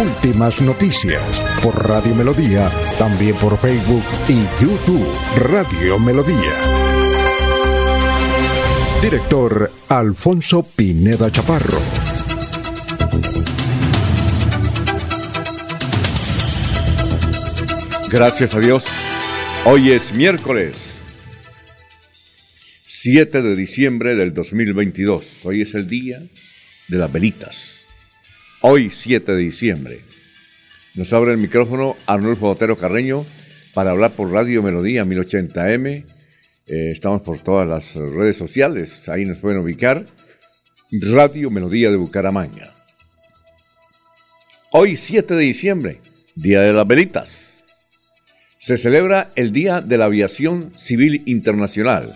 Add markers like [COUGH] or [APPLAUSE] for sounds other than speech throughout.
Últimas noticias por Radio Melodía, también por Facebook y YouTube Radio Melodía. Director Alfonso Pineda Chaparro. Gracias a Dios. Hoy es miércoles 7 de diciembre del 2022. Hoy es el día de las velitas. Hoy, 7 de diciembre, nos abre el micrófono Arnulfo Otero Carreño para hablar por Radio Melodía 1080M. Eh, estamos por todas las redes sociales, ahí nos pueden ubicar. Radio Melodía de Bucaramanga. Hoy, 7 de diciembre, Día de las Velitas. Se celebra el Día de la Aviación Civil Internacional,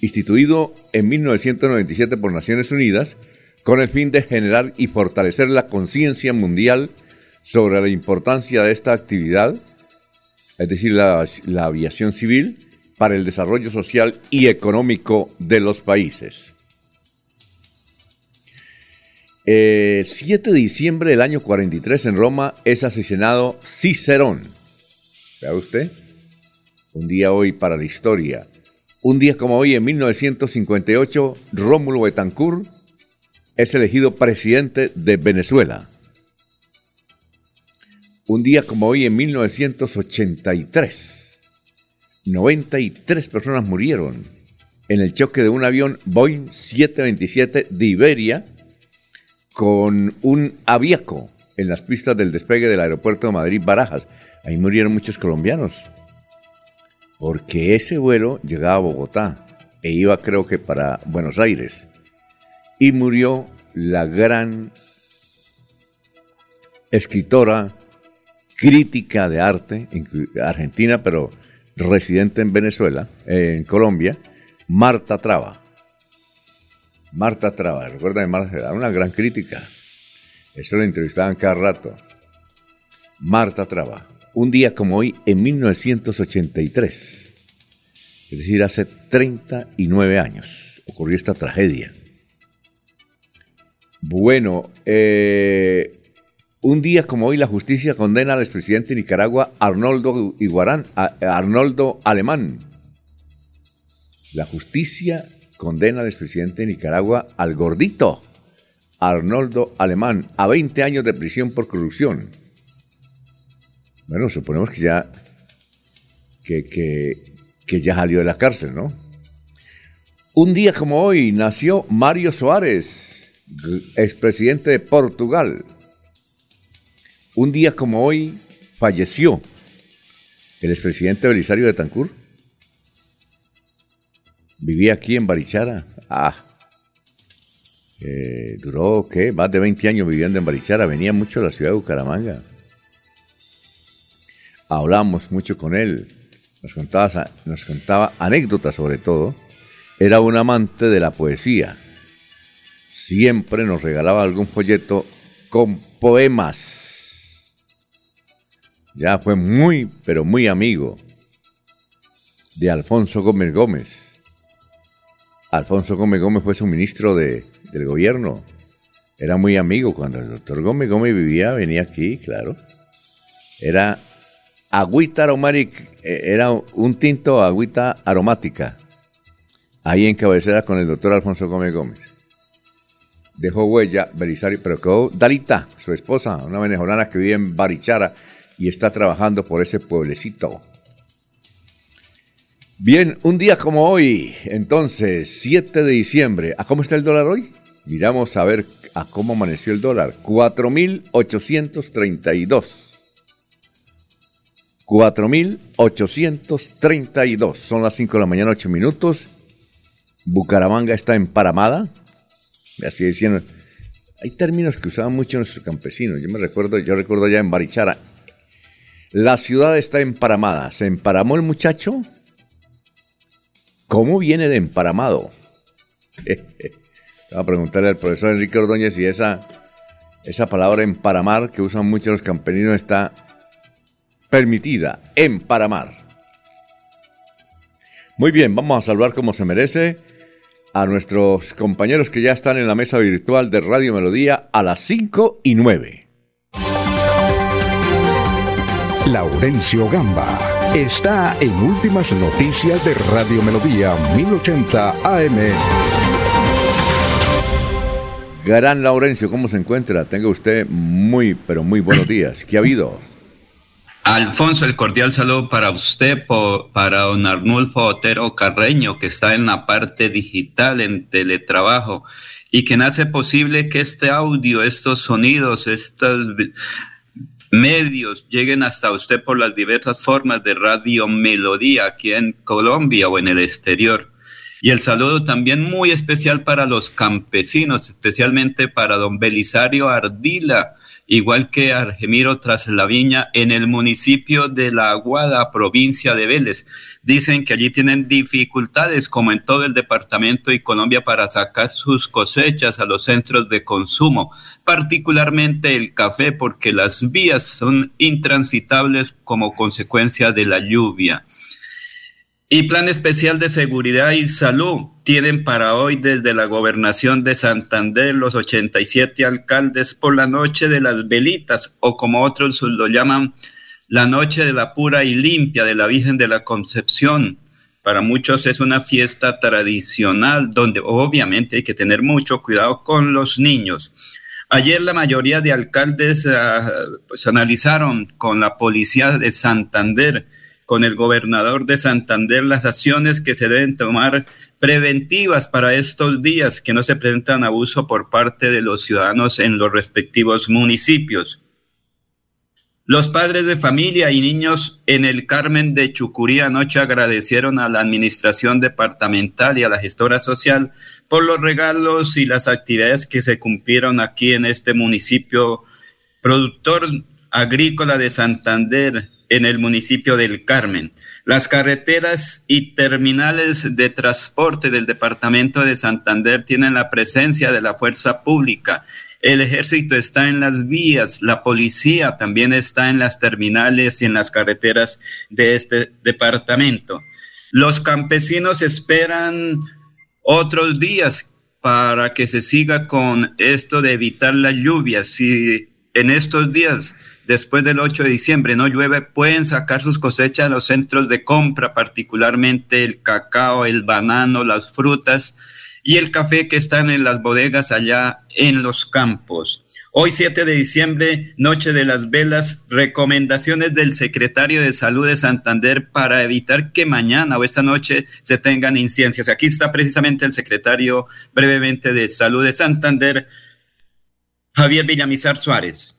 instituido en 1997 por Naciones Unidas con el fin de generar y fortalecer la conciencia mundial sobre la importancia de esta actividad, es decir, la, aviación civil, para el desarrollo social y económico de los países. El 7 de diciembre del año 43 en Roma es asesinado Cicerón. ¿Vea usted? Un día hoy para la historia. Un día como hoy, en 1958, Rómulo Betancourt es elegido presidente de Venezuela. Un día como hoy, en 1983, 93 personas murieron en el choque de un avión Boeing 727 de Iberia con un aviaco en las pistas del despegue del aeropuerto de Madrid Barajas. Ahí murieron muchos colombianos, porque ese vuelo llegaba a Bogotá e iba creo que para Buenos Aires y murió la gran escritora, crítica de arte, argentina, pero residente en Venezuela, en Colombia, Marta Traba. Marta Traba, recuerda de Marta, una gran crítica. Eso la entrevistaban cada rato. Marta Traba. Un día como hoy, en 1983, es decir, hace 39 años, ocurrió esta tragedia. Bueno, eh, un día como hoy la justicia condena al expresidente de Nicaragua Arnoldo Iguarán, Arnoldo Alemán. La justicia condena al expresidente de Nicaragua al gordito Arnoldo Alemán a 20 años de prisión por corrupción. Bueno, suponemos que ya que ya salió de la cárcel, ¿no? Un día como hoy nació Mario Suárez, expresidente de Portugal. Un día como hoy falleció el expresidente Belisario de Tancur. Vivía aquí en Barichara. Ah, eh, duró, ¿qué? Más de 20 años viviendo en Barichara. Venía mucho a la ciudad de Bucaramanga. Hablamos mucho con él. Nos contaba, nos contaba anécdotas sobre todo. Era un amante de la poesía siempre nos regalaba algún folleto con poemas. Ya fue muy, pero muy amigo de Alfonso Gómez Gómez. Alfonso Gómez Gómez fue su ministro de, del gobierno. Era muy amigo cuando el doctor Gómez Gómez vivía, venía aquí, claro. Era agüita aromática, eh, era un tinto agüita aromática. Ahí en cabecera con el doctor Alfonso Gómez Gómez dejó huella Belisario, pero quedó Dalita, su esposa, una venezolana que vive en Barichara y está trabajando por ese pueblecito. Bien, un día como hoy, entonces, 7 de diciembre, ¿a cómo está el dólar hoy? Miramos a ver a cómo amaneció el dólar. 4.832. 4.832. Son las 5 de la mañana, 8 minutos. Bucaramanga está en Paramada así decían. Hay términos que usaban mucho nuestros campesinos. Yo me recuerdo, yo recuerdo ya en Barichara, La ciudad está emparamada. ¿Se emparamó el muchacho? ¿Cómo viene de emparamado? [LAUGHS] Voy a preguntarle al profesor Enrique Ordóñez si esa, esa palabra emparamar que usan muchos los campesinos está permitida. Emparamar. Muy bien, vamos a saludar como se merece a nuestros compañeros que ya están en la mesa virtual de Radio Melodía a las 5 y 9. Laurencio Gamba está en Últimas Noticias de Radio Melodía 1080 AM. Gran Laurencio, ¿cómo se encuentra? Tenga usted muy, pero muy buenos [CLEARS THROAT] días. ¿Qué ha habido? Alfonso, el cordial saludo para usted, para don Arnulfo Otero Carreño, que está en la parte digital, en teletrabajo, y quien hace posible que este audio, estos sonidos, estos medios lleguen hasta usted por las diversas formas de radio melodía aquí en Colombia o en el exterior. Y el saludo también muy especial para los campesinos, especialmente para don Belisario Ardila, igual que Argemiro Traslaviña en el municipio de La Aguada, provincia de Vélez. Dicen que allí tienen dificultades, como en todo el departamento y Colombia, para sacar sus cosechas a los centros de consumo, particularmente el café, porque las vías son intransitables como consecuencia de la lluvia. Y plan especial de seguridad y salud tienen para hoy desde la gobernación de Santander los 87 alcaldes por la noche de las velitas o como otros lo llaman la noche de la pura y limpia de la Virgen de la Concepción. Para muchos es una fiesta tradicional donde obviamente hay que tener mucho cuidado con los niños. Ayer la mayoría de alcaldes pues analizaron con la policía de Santander con el gobernador de Santander las acciones que se deben tomar preventivas para estos días, que no se presentan abuso por parte de los ciudadanos en los respectivos municipios. Los padres de familia y niños en el Carmen de Chucurí anoche agradecieron a la administración departamental y a la gestora social por los regalos y las actividades que se cumplieron aquí en este municipio productor agrícola de Santander, en el municipio del Carmen. Las carreteras y terminales de transporte del departamento de Santander tienen la presencia de la fuerza pública. El ejército está en las vías, la policía también está en las terminales y en las carreteras de este departamento. Los campesinos esperan otros días para que se siga con esto de evitar las lluvias. Si en estos días después del 8 de diciembre no llueve, pueden sacar sus cosechas a los centros de compra, particularmente el cacao, el banano, las frutas y el café que están en las bodegas allá en los campos. Hoy 7 de diciembre, Noche de las Velas, recomendaciones del secretario de Salud de Santander para evitar que mañana o esta noche se tengan incidencias. Aquí está precisamente el secretario brevemente de Salud de Santander, Javier Villamizar Suárez.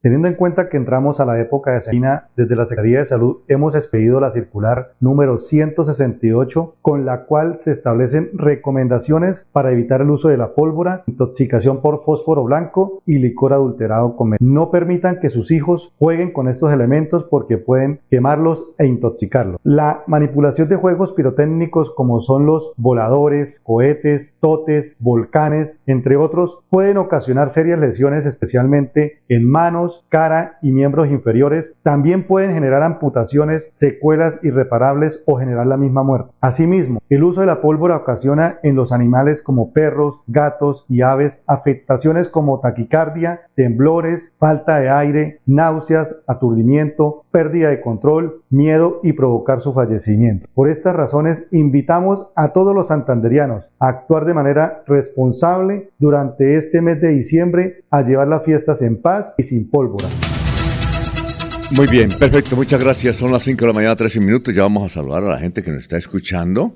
Teniendo en cuenta que entramos a la época de semana, desde la Secretaría de Salud hemos expedido la circular número 168, con la cual se establecen recomendaciones para evitar el uso de la pólvora, intoxicación por fósforo blanco y licor adulterado con No permitan que sus hijos jueguen con estos elementos porque pueden quemarlos e intoxicarlos. La manipulación de juegos pirotécnicos como son los voladores, cohetes, totes, volcanes, entre otros, pueden ocasionar serias lesiones especialmente en manos, cara y miembros inferiores, también pueden generar amputaciones, secuelas irreparables o generar la misma muerte. Asimismo, el uso de la pólvora ocasiona en los animales como perros, gatos y aves afectaciones como taquicardia, temblores, falta de aire, náuseas, aturdimiento, pérdida de control, miedo y provocar su fallecimiento. Por estas razones, invitamos a todos los santanderianos a actuar de manera responsable durante este mes de diciembre, a llevar las fiestas en paz y sin pólvora. Muy bien, perfecto, muchas gracias. Son las 5 de la mañana, 13 minutos. Ya vamos a saludar a la gente que nos está escuchando.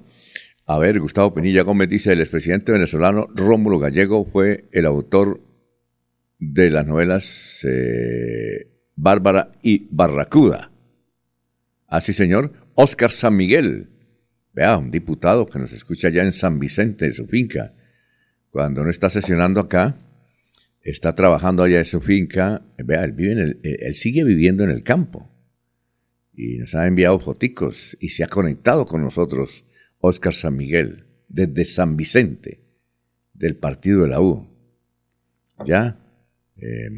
A ver, Gustavo Pinilla Gómez dice, el expresidente venezolano Rómulo Gallego fue el autor de las novelas eh, Bárbara y Barracuda. Así, señor. Oscar San Miguel. Vea, un diputado que nos escucha allá en San Vicente, en su finca. Cuando no está sesionando acá, está trabajando allá en su finca. Vea, él, vive en el, él sigue viviendo en el campo. Y nos ha enviado foticos y se ha conectado con nosotros Óscar San Miguel, desde San Vicente, del partido de la U. Ya, eh,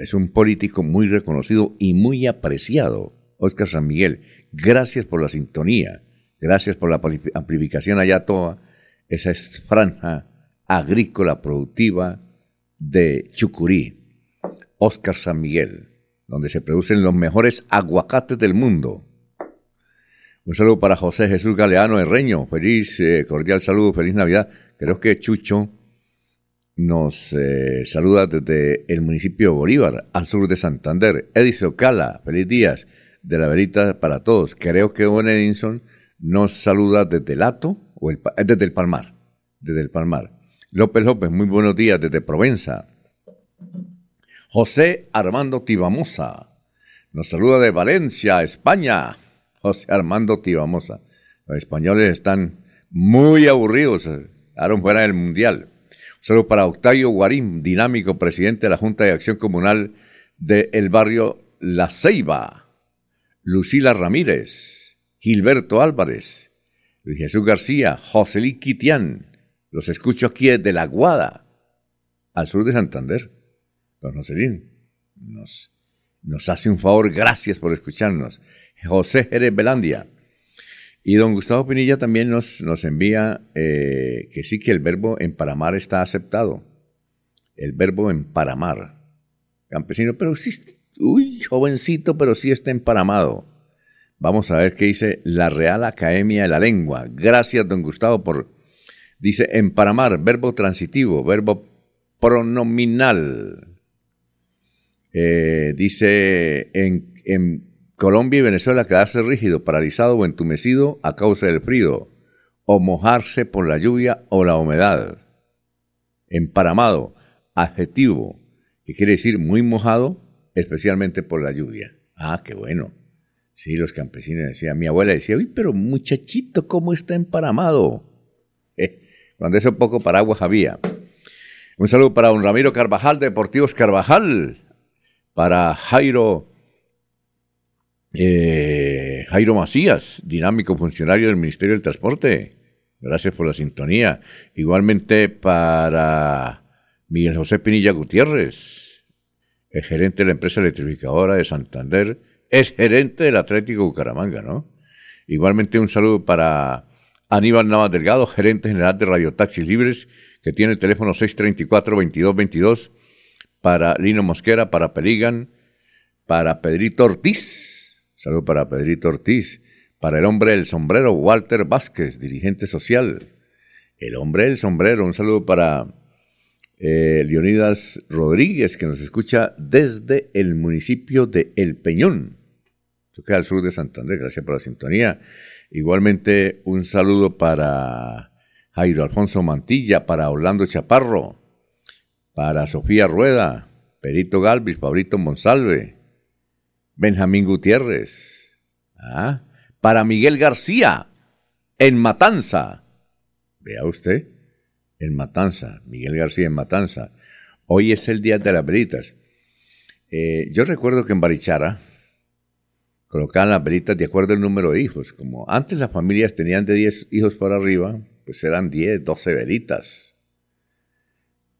es un político muy reconocido y muy apreciado, Óscar San Miguel. Gracias por la sintonía, gracias por la amplificación allá toda esa franja agrícola productiva de Chucurí, Óscar San Miguel, donde se producen los mejores aguacates del mundo. Un saludo para José Jesús Galeano Herreño. Feliz, eh, cordial saludo, feliz Navidad. Creo que Chucho nos eh, saluda desde el municipio de Bolívar, al sur de Santander. Edison Cala, feliz días de la verita para todos. Creo que Owen Edinson nos saluda desde Lato, o el, desde el Palmar, desde el Palmar. López López, muy buenos días desde Provenza. José Armando Tibamosa nos saluda de Valencia, España. [LAUGHS] Armando Tibamosa. Los españoles están muy aburridos, ahora fuera del Mundial. Solo para Octavio Guarín, dinámico presidente de la Junta de Acción Comunal del barrio La Ceiba. Lucila Ramírez, Gilberto Álvarez, Luis Jesús García, Joselí Quitián. Los escucho aquí desde La Guada, al sur de Santander. Don Joselín nos hace un favor, gracias por escucharnos. José Jerez Belandia. Y don Gustavo Pinilla también nos, nos envía eh, que sí que el verbo emparamar está aceptado. El verbo emparamar. Campesino, pero sí, uy, jovencito, pero sí está emparamado. Vamos a ver qué dice la Real Academia de la Lengua. Gracias, don Gustavo, por... Dice emparamar, verbo transitivo, verbo pronominal. Eh, dice en, en Colombia y Venezuela quedarse rígido, paralizado o entumecido a causa del frío, o mojarse por la lluvia o la humedad. Emparamado, adjetivo, que quiere decir muy mojado, especialmente por la lluvia. Ah, qué bueno. Sí, los campesinos decían, mi abuela decía, uy, pero muchachito, ¿cómo está emparamado? [LAUGHS] Eh, cuando eso poco paraguas había. Un saludo para don Ramiro Carvajal, Deportivos Carvajal, para Jairo eh, Jairo Macías, dinámico funcionario del Ministerio del Transporte. Gracias por la sintonía. Igualmente para Miguel José Pinilla Gutiérrez, el gerente de la empresa electrificadora de Santander, es gerente del Atlético Bucaramanga, ¿no? Igualmente un saludo para Aníbal Navas Delgado, gerente general de Radio Taxis Libres, que tiene el teléfono 634-2222, para Lino Mosquera, para Peligan, para Pedrito Ortiz, Saludo para Pedrito Ortiz, para el hombre del sombrero, Walter Vázquez, dirigente social. El hombre del sombrero, un saludo para eh, Leonidas Rodríguez, que nos escucha desde el municipio de El Peñón. Esto queda al sur de Santander, gracias por la sintonía. Igualmente, un saludo para Jairo Alfonso Mantilla, para Orlando Chaparro, para Sofía Rueda, Perito Galvis, Pablito Monsalve, Benjamín Gutiérrez. Ah, para Miguel García, en Matanza. Vea usted, en Matanza, Miguel García en Matanza. Hoy es el Día de las Velitas. Eh, yo recuerdo que en Barichara colocaban las velitas de acuerdo al número de hijos. Como antes las familias tenían de 10 hijos para arriba, pues eran 10, 12 velitas.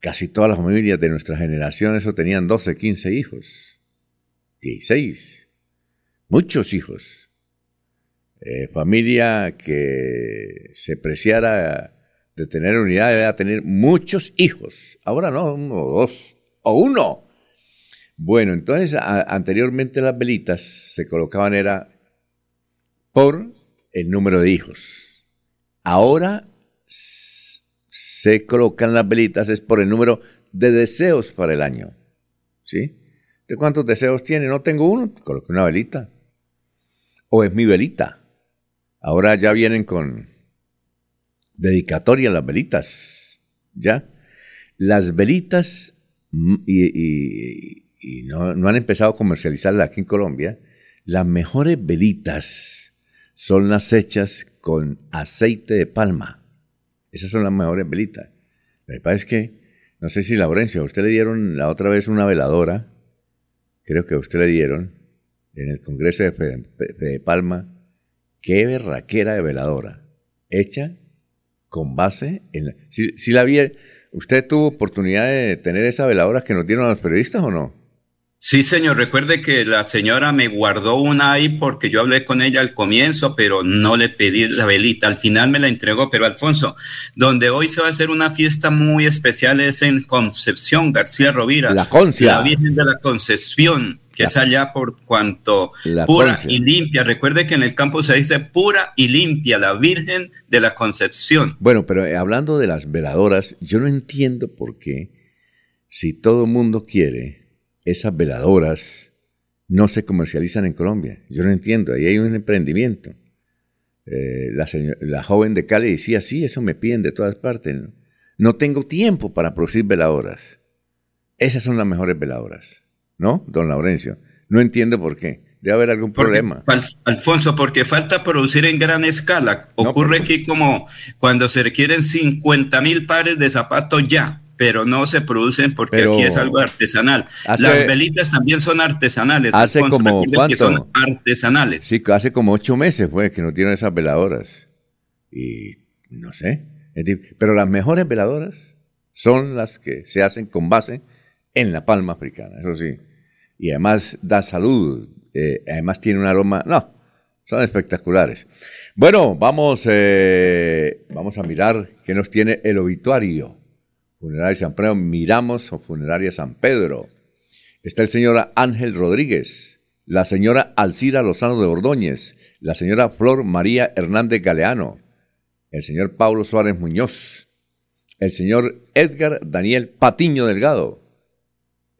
Casi todas las familias de nuestra generación eso tenían 12, 15 hijos. 16. Muchos hijos. Eh, familia que se preciara de tener unidad debe tener muchos hijos. Ahora no, uno o dos, o uno. Bueno, entonces anteriormente las velitas se colocaban era por el número de hijos. Ahora se colocan las velitas es por el número de deseos para el año. ¿Sí? ¿De cuántos deseos tiene? No tengo uno, coloque una velita. O es mi velita. Ahora ya vienen con dedicatoria las velitas. ¿Ya? Las velitas, mm, y, no, han empezado a comercializarlas aquí en Colombia, las mejores velitas son las hechas con aceite de palma. Esas son las mejores velitas. Lo que que no sé si Laurencio, a usted le dieron la otra vez una veladora, creo que a usted le dieron, en el Congreso de Fede, Palma, qué berraquera de veladora, hecha con base en... La, si, la vi, ¿usted tuvo oportunidad de tener esa veladora que nos dieron a los periodistas o no? Sí, señor. Recuerde que la señora me guardó una ahí porque yo hablé con ella al comienzo, pero no le pedí la velita. Al final me la entregó. Pero Alfonso, donde hoy se va a hacer una fiesta muy especial es en Concepción García Rovira. La Concia. La Virgen de la Concepción, que es allá por cuanto pura y limpia. Recuerde que en el campo se dice pura y limpia, la Virgen de la Concepción. Bueno, pero eh, hablando de las veladoras, yo no entiendo por qué, si todo el mundo quiere esas veladoras no se comercializan en Colombia. Yo no entiendo, ahí hay un emprendimiento. Eh, la, joven de Cali decía, sí, eso me piden de todas partes. ¿no? tengo tiempo para producir veladoras. Esas son las mejores veladoras, ¿no, don Laurencio? No entiendo por qué. Debe haber algún problema. Alfonso, porque falta producir en gran escala. Ocurre aquí como cuando se requieren 50 mil pares de zapatos ya pero no se producen porque aquí es algo artesanal. Las velitas también son artesanales. Hace como ¿cuánto? son artesanales. Sí, hace como ocho meses fue que nos dieron esas veladoras. Y no sé. Pero las mejores veladoras son las que se hacen con base en la palma africana, eso sí. Y además da salud, eh, además tiene un aroma, no, son espectaculares. Bueno, vamos, eh, vamos a mirar qué nos tiene el obituario. Funeraria San Pedro, Miramos o Funeraria San Pedro. Está el señor Ángel Rodríguez, la señora Alcira Lozano de Ordóñez, la señora Flor María Hernández Galeano, el señor Pablo Suárez Muñoz, el señor Edgar Daniel Patiño Delgado,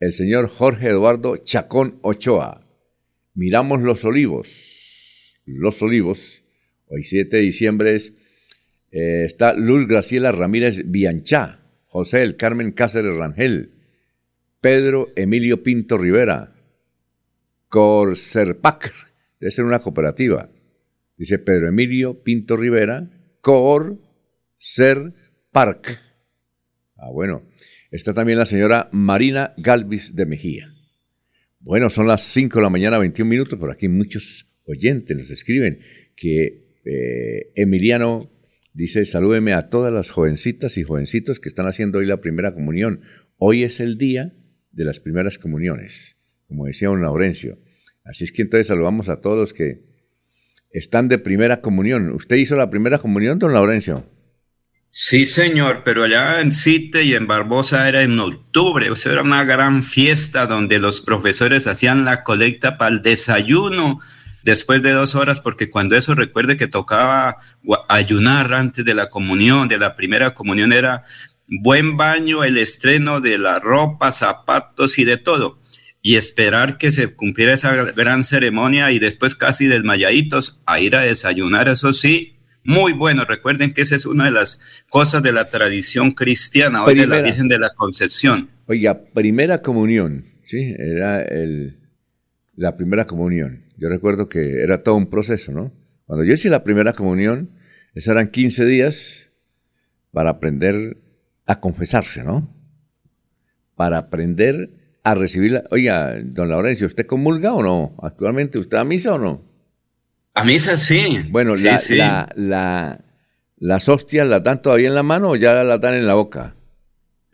el señor Jorge Eduardo Chacón Ochoa. Miramos los olivos. Los olivos. Hoy 7 de diciembre eh, está Luz Graciela Ramírez Bianchá. José el Carmen Cáceres Rangel, Pedro Emilio Pinto Rivera, Corserpac, debe ser una cooperativa. Dice Pedro Emilio Pinto Rivera, Cor Ser Park. Ah, bueno. Está también la señora Marina Galvis de Mejía. Bueno, son las 5 de la mañana, 21 minutos, por aquí muchos oyentes nos escriben que eh, Emiliano Dice, salúdeme a todas las jovencitas y jovencitos que están haciendo hoy la primera comunión. Hoy es el día de las primeras comuniones, como decía don Laurencio. Así es que entonces saludamos a todos los que están de primera comunión. ¿Usted hizo la primera comunión, don Laurencio? Sí, señor, pero allá en Cite y en Barbosa era en octubre, o sea, era una gran fiesta donde los profesores hacían la colecta para el desayuno después de dos horas, porque cuando eso recuerde que tocaba ayunar antes de la comunión, de la primera comunión, era buen baño, el estreno de la ropa, zapatos y de todo. Y esperar que se cumpliera esa gran ceremonia y después casi desmayaditos a ir a desayunar, eso sí, muy bueno. Recuerden que esa es una de las cosas de la tradición cristiana, hoy de la Virgen de la Concepción. Oiga, primera comunión, ¿sí? Era el, la primera comunión. Yo recuerdo que era todo un proceso, ¿no? Cuando yo hice la primera comunión, esos eran 15 días para aprender a confesarse, ¿no? Para aprender a recibir Oiga, don Laurencio, ¿usted comulga o no? ¿Actualmente usted a misa o no? A misa sí. Bueno, la, La, la, ¿las hostias las dan todavía en la mano o ya las dan en la boca?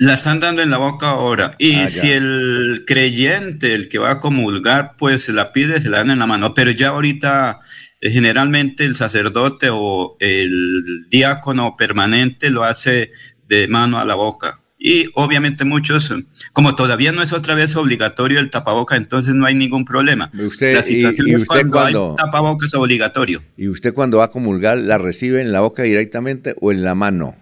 La están dando en la boca ahora. Y ah, si el creyente, el que va a comulgar, pues la pide, se la dan en la mano. Pero ya ahorita, eh, generalmente el sacerdote o el diácono permanente lo hace de mano a la boca. Y obviamente muchos, como todavía no es otra vez obligatorio el tapaboca, entonces no hay ningún problema. la situación es cuando, hay tapabocas obligatorio. ¿Y usted cuando va a comulgar la recibe en la boca directamente o en la mano?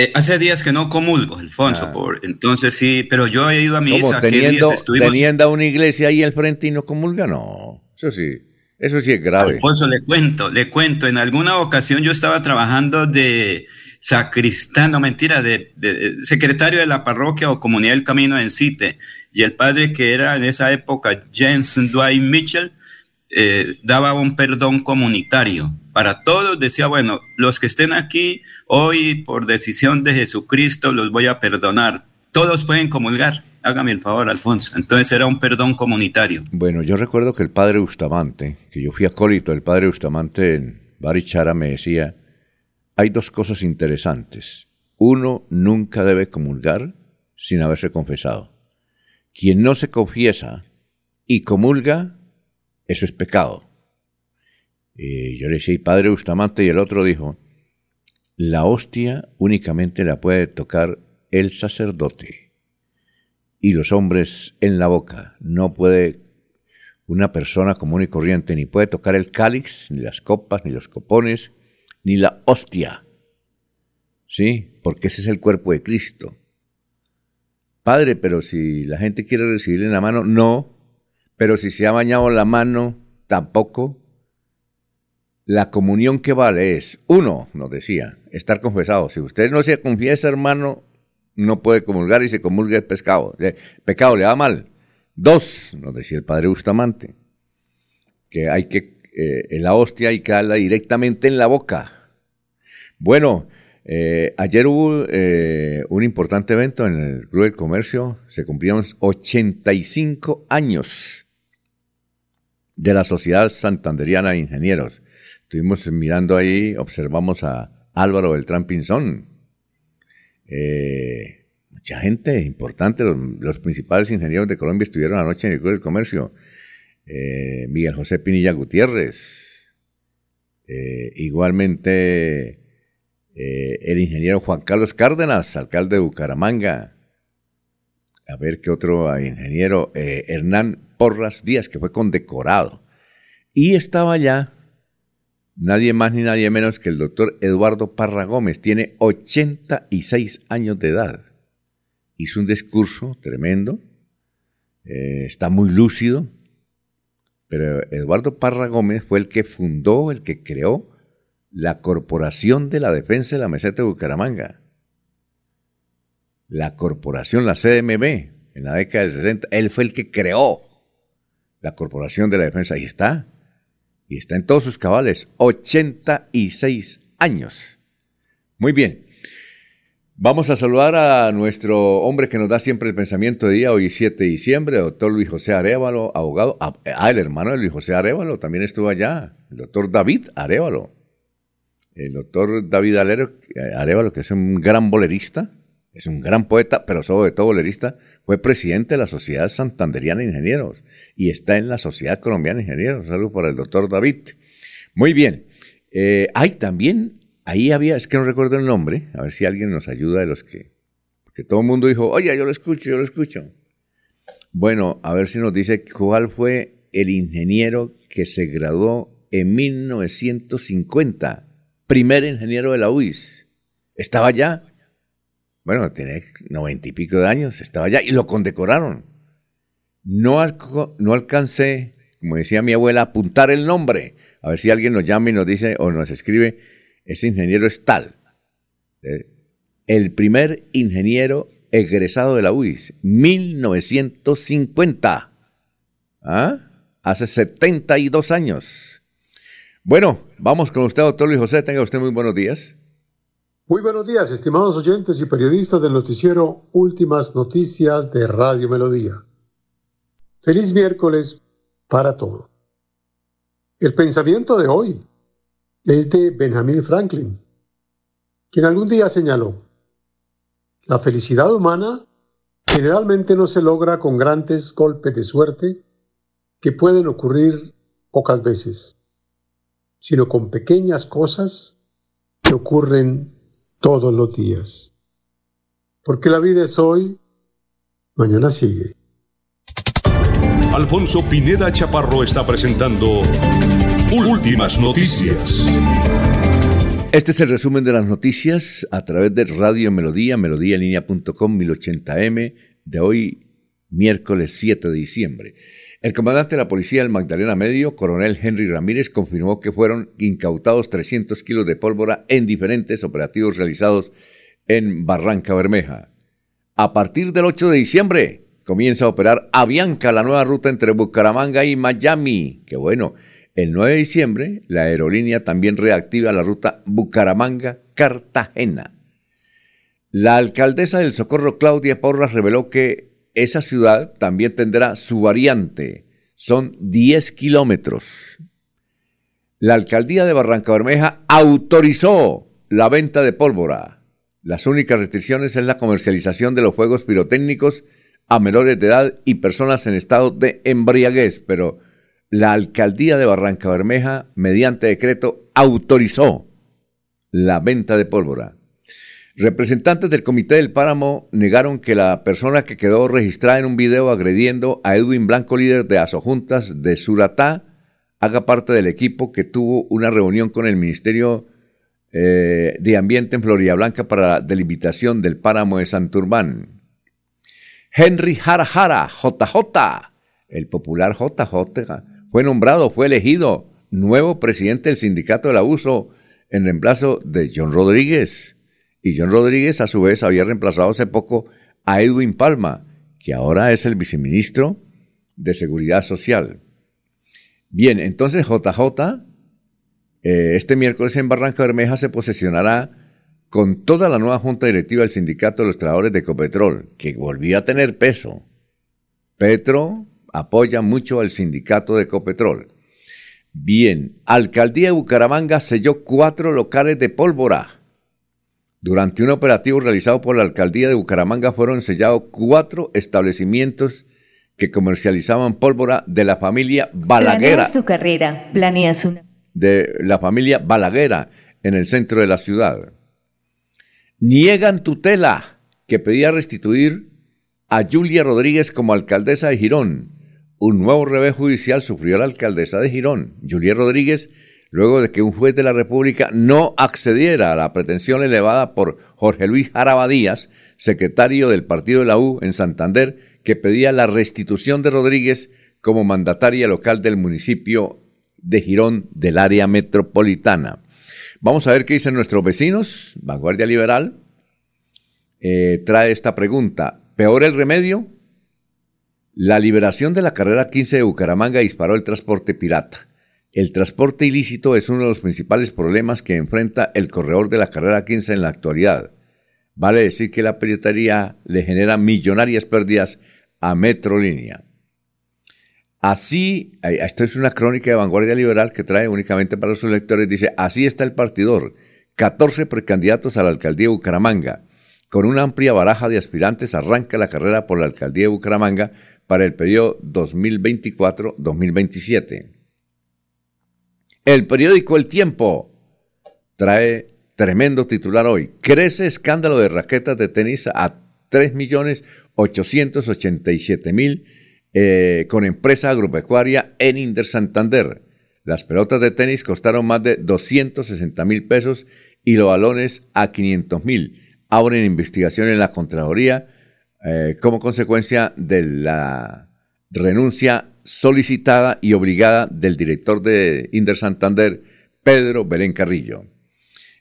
Eh, hace días que no comulgo, Alfonso, ah. por, entonces sí, pero yo he ido a misa. Teniendo, teniendo una iglesia ahí al frente y no comulga, no, eso sí, eso sí es grave. Alfonso, le cuento, le cuento, en alguna ocasión yo estaba trabajando de sacristán, no mentira, de, secretario de la parroquia o comunidad del camino en Cite, y el padre que era en esa época, Jens Dwight Mitchell, eh, daba un perdón comunitario para todos, decía, bueno, los que estén aquí hoy por decisión de Jesucristo los voy a perdonar. Todos pueden comulgar. Hágame el favor, Alfonso. Entonces era un perdón comunitario. Bueno, yo recuerdo que el padre Bustamante, que yo fui acólito, el padre Bustamante en Barichara me decía, hay dos cosas interesantes. Uno nunca debe comulgar sin haberse confesado. Quien no se confiesa y comulga, eso es pecado. Yo le decía, Padre Bustamante, y el otro dijo, la hostia únicamente la puede tocar el sacerdote y los hombres en la boca. No puede una persona común y corriente, ni puede tocar el cáliz, ni las copas, ni los copones, ni la hostia. ¿Sí? Porque ese es el cuerpo de Cristo. Padre, pero si la gente quiere recibirle en la mano, no. Pero si se ha bañado la mano, tampoco. La comunión que vale es, uno, nos decía, estar confesado. Si usted no se confiesa, hermano, no puede comulgar y se comulga el pescado. pecado le da mal. Dos, nos decía el padre Bustamante, que hay que, eh, la hostia hay que darla directamente en la boca. Bueno, eh, ayer hubo eh, un importante evento en el Club del Comercio, se cumplieron 85 años de la Sociedad Santanderiana de Ingenieros. Estuvimos mirando ahí, observamos a Álvaro Beltrán Pinzón. Eh, mucha gente importante, los, principales ingenieros de Colombia estuvieron anoche en el Club del Comercio. Miguel José Pinilla Gutiérrez, igualmente eh, el ingeniero Juan Carlos Cárdenas, alcalde de Bucaramanga. A ver qué otro ingeniero, eh, Hernán Porras Díaz, que fue condecorado. Y estaba allá nadie más ni nadie menos que el doctor Eduardo Parra Gómez, tiene 86 años de edad. Hizo un discurso tremendo, eh, está muy lúcido, pero Eduardo Parra Gómez fue el que fundó, el que creó la Corporación de la Defensa de la Meseta de Bucaramanga. La corporación, la CDMB, en la década del 60, él fue el que creó la Corporación de la Defensa. Ahí está. Y está en todos sus cabales. 86 años. Muy bien. Vamos a saludar a nuestro hombre que nos da siempre el pensamiento de día, hoy 7 de diciembre, doctor Luis José Arevalo, abogado. Ah, el hermano de Luis José Arevalo también estuvo allá, el doctor David Arevalo el doctor David Arevalo, que es un gran bolerista, es un gran poeta, pero sobre todo bolerista, fue presidente de la Sociedad Santanderiana de Ingenieros y está en la Sociedad Colombiana de Ingenieros. Saludos para el doctor David. Muy bien. Eh, hay también, ahí había, es que no recuerdo el nombre, a ver si alguien nos ayuda de los que, porque todo el mundo dijo, oye, yo lo escucho, yo lo escucho. Bueno, a ver si nos dice cuál fue el ingeniero que se graduó en 1950 primer ingeniero de la UIS. Estaba allá. Bueno, tiene noventa y pico de años, estaba allá y lo condecoraron. No, no alcancé, como decía mi abuela, a apuntar el nombre. A ver si alguien nos llama y nos dice o nos escribe, ese ingeniero es tal. Eh, el primer ingeniero egresado de la UIS, 1950. ¿Ah? Hace 72 años. Bueno, vamos con usted, doctor Luis José. Tenga usted muy buenos días. Muy buenos días, estimados oyentes y periodistas del noticiero Últimas Noticias de Radio Melodía. Feliz miércoles para todos. El pensamiento de hoy es de Benjamin Franklin, quien algún día señaló, la felicidad humana generalmente no se logra con grandes golpes de suerte que pueden ocurrir pocas veces sino con pequeñas cosas que ocurren todos los días. Porque la vida es hoy, mañana sigue. Alfonso Pineda Chaparro está presentando Últimas Noticias. Este es el resumen de las noticias a través de Radio Melodía, melodíalinea.com 1080m de hoy, miércoles 7 de diciembre. El comandante de la policía del Magdalena Medio, coronel Henry Ramírez, confirmó que fueron incautados 300 kilos de pólvora en diferentes operativos realizados en Barranca Bermeja. A partir del 8 de diciembre comienza a operar Avianca, la nueva ruta entre Bucaramanga y Miami. Que bueno, El 9 de diciembre, la aerolínea también reactiva la ruta Bucaramanga-Cartagena. La alcaldesa del Socorro, Claudia Porras, reveló que esa ciudad también tendrá su variante. Son 10 kilómetros. La alcaldía de Barranca Bermeja autorizó la venta de pólvora. Las únicas restricciones es la comercialización de los fuegos pirotécnicos a menores de edad y personas en estado de embriaguez, pero la alcaldía de Barranca Bermeja, mediante decreto, autorizó la venta de pólvora. Representantes del Comité del Páramo negaron que la persona que quedó registrada en un video agrediendo a Edwin Blanco, líder de Asojuntas de Suratá, haga parte del equipo que tuvo una reunión con el Ministerio eh, de Ambiente en Florida Blanca para la delimitación del páramo de Santurbán. Henry Jara, JJ, el popular JJ, fue nombrado, fue elegido nuevo presidente del Sindicato del Abuso en reemplazo de John Rodríguez. Y John Rodríguez, a su vez, había reemplazado hace poco a Edwin Palma, que ahora es el viceministro de Seguridad Social. Bien, entonces JJ, eh, este miércoles en Barranca Bermeja se posesionará con toda la nueva junta directiva del Sindicato de los Trabajadores de Ecopetrol, que volvía a tener peso. Petro apoya mucho al sindicato de Ecopetrol. Bien, Alcaldía de Bucaramanga selló cuatro locales de pólvora durante un operativo realizado por la alcaldía de Bucaramanga fueron sellados cuatro establecimientos que comercializaban pólvora de la familia Balaguera. Planeas tu carrera, planeas una. De la familia Balaguera en el centro de la ciudad. Niegan tutela que pedía restituir a Julia Rodríguez como alcaldesa de Girón. Un nuevo revés judicial sufrió la alcaldesa de Girón. Julia Rodríguez luego de que un juez de la República no accediera a la pretensión elevada por Jorge Luis Jaraba Díaz, secretario del partido de la U en Santander, que pedía la restitución de Rodríguez como mandataria local del municipio de Girón del área metropolitana. Vamos a ver qué dicen nuestros vecinos. Vanguardia Liberal eh, trae esta pregunta. ¿Peor el remedio? La liberación de la carrera 15 de Bucaramanga disparó el transporte pirata. El transporte ilícito es uno de los principales problemas que enfrenta el corredor de la carrera 15 en la actualidad. Vale decir que la piratería le genera millonarias pérdidas a Metrolínea. Así, esto es una crónica de vanguardia liberal que trae únicamente para los electores, dice, así está el partidor, 14 precandidatos a la alcaldía de Bucaramanga. Con una amplia baraja de aspirantes arranca la carrera por la alcaldía de Bucaramanga para el periodo 2024-2027. El periódico El Tiempo trae tremendo titular hoy. Crece escándalo de raquetas de tenis a 3.887.000 eh, con empresa agropecuaria en Inder Santander. Las pelotas de tenis costaron más de 260 mil pesos y los balones a 500 mil. Abren investigación en la Contraloría eh, como consecuencia de la renuncia solicitada y obligada del director de Inder Santander, Pedro Belén Carrillo.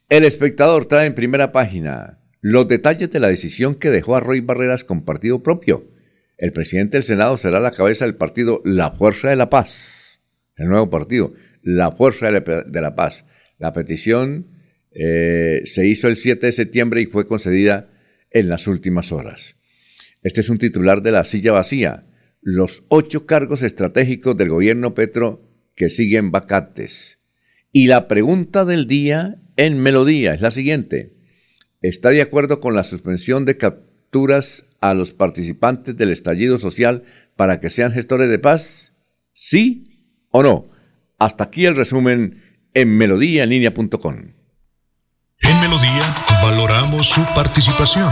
El espectador trae en primera página los detalles de la decisión que dejó a Roy Barreras con partido propio. El presidente del Senado será la cabeza del partido La Fuerza de la Paz, el nuevo partido, La Fuerza de la Paz. La petición eh, se hizo el 7 de septiembre y fue concedida en las últimas horas. Este es un titular de la silla vacía los ocho cargos estratégicos del gobierno Petro que siguen vacantes. Y la pregunta del día en Melodía es la siguiente. ¿Está de acuerdo con la suspensión de capturas a los participantes del estallido social para que sean gestores de paz? ¿Sí o no? Hasta aquí el resumen en melodíaenlínea.com. En Melodía valoramos su participación.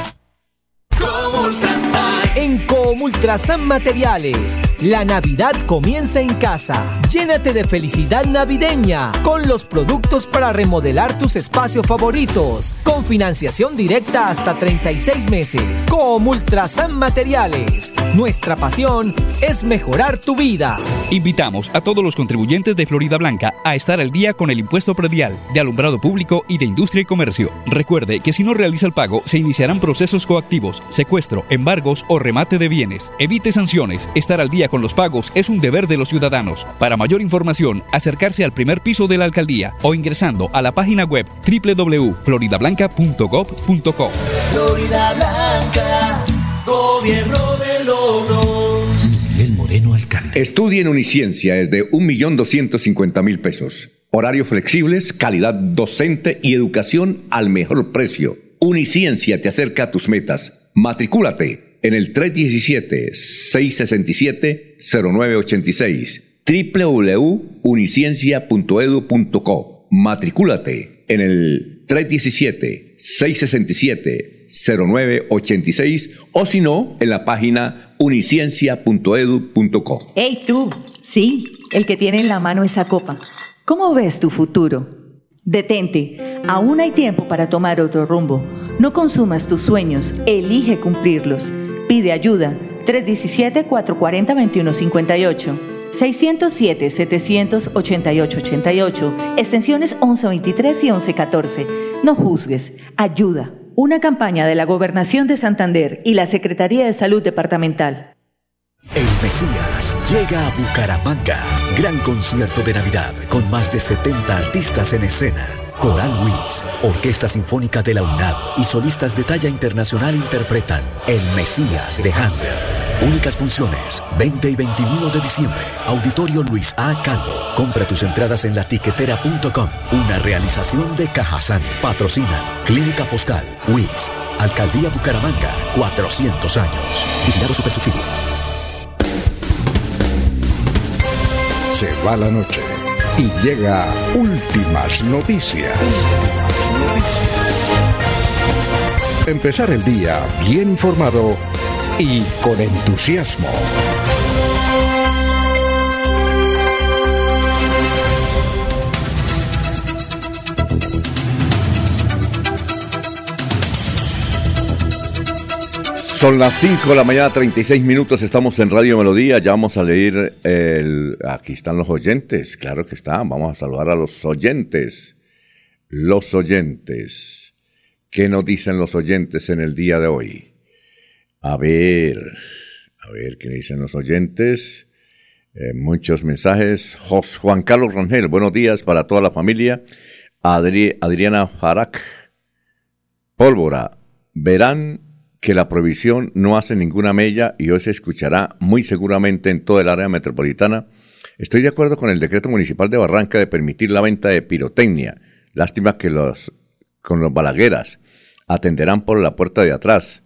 En Comultrasan Materiales. La Navidad comienza en casa. Llénate de felicidad navideña con los productos para remodelar tus espacios favoritos. Con financiación directa hasta 36 meses. Comultrasan Materiales. Nuestra pasión es mejorar tu vida. Invitamos a todos los contribuyentes de Florida Blanca a estar al día con el impuesto predial de alumbrado público y de industria y comercio. Recuerde que si no realiza el pago, se iniciarán procesos coactivos, secuestro, embargos o remate de bienes. Evite sanciones. Estar al día con los pagos es un deber de los ciudadanos. Para mayor información, acercarse al primer piso de la alcaldía o ingresando a la página web www.floridablanca.gov.co. Florida Blanca, gobierno de logros. Miguel Moreno, alcalde. Estudia en Uniciencia es de 1.250.000 pesos. Horarios flexibles, calidad docente y educación al mejor precio. Uniciencia te acerca a tus metas. Matricúlate en el 317-667-0986 www.uniciencia.edu.co. Matricúlate en el 317-667-0986 o si no, en la página uniciencia.edu.co. ¡Hey tú! Sí, el que tiene en la mano esa copa. ¿Cómo ves tu futuro? Detente, aún hay tiempo para tomar otro rumbo. No consumas tus sueños, elige cumplirlos. Pide ayuda 317-440-2158, 607-788-88, extensiones 1123 y 1114. No juzgues, ayuda. Una campaña de la Gobernación de Santander y la Secretaría de Salud Departamental. El Mesías llega a Bucaramanga. Gran concierto de Navidad con más de 70 artistas en escena. Coral Luis, Orquesta Sinfónica de la UNAV y solistas de talla internacional interpretan El Mesías de Handel. Únicas funciones, 20 y 21 de diciembre. Auditorio Luis A. Calvo. Compra tus entradas en latiquetera.com. Una realización de Cajazán. Patrocinan Clínica Foscal, WIS, Alcaldía Bucaramanga, 400 años. Vigilado Supersubsidio. Se va la noche y llega últimas noticias. Empezar el día bien informado y con entusiasmo. Son las 5 de la mañana, 36 minutos, estamos en Radio Melodía, ya vamos a leer, aquí están los oyentes, claro que están, vamos a saludar a los oyentes, los oyentes, ¿qué nos dicen los oyentes en el día de hoy? A ver, a ver qué dicen los oyentes, eh, muchos mensajes, Juan Carlos Rangel, buenos días para toda la familia, Adriana Farac, Pólvora, verán que la prohibición no hace ninguna mella y hoy se escuchará muy seguramente en toda el área metropolitana. Estoy de acuerdo con el decreto municipal de Barranca de permitir la venta de pirotecnia. Lástima que los con los balagueras atenderán por la puerta de atrás.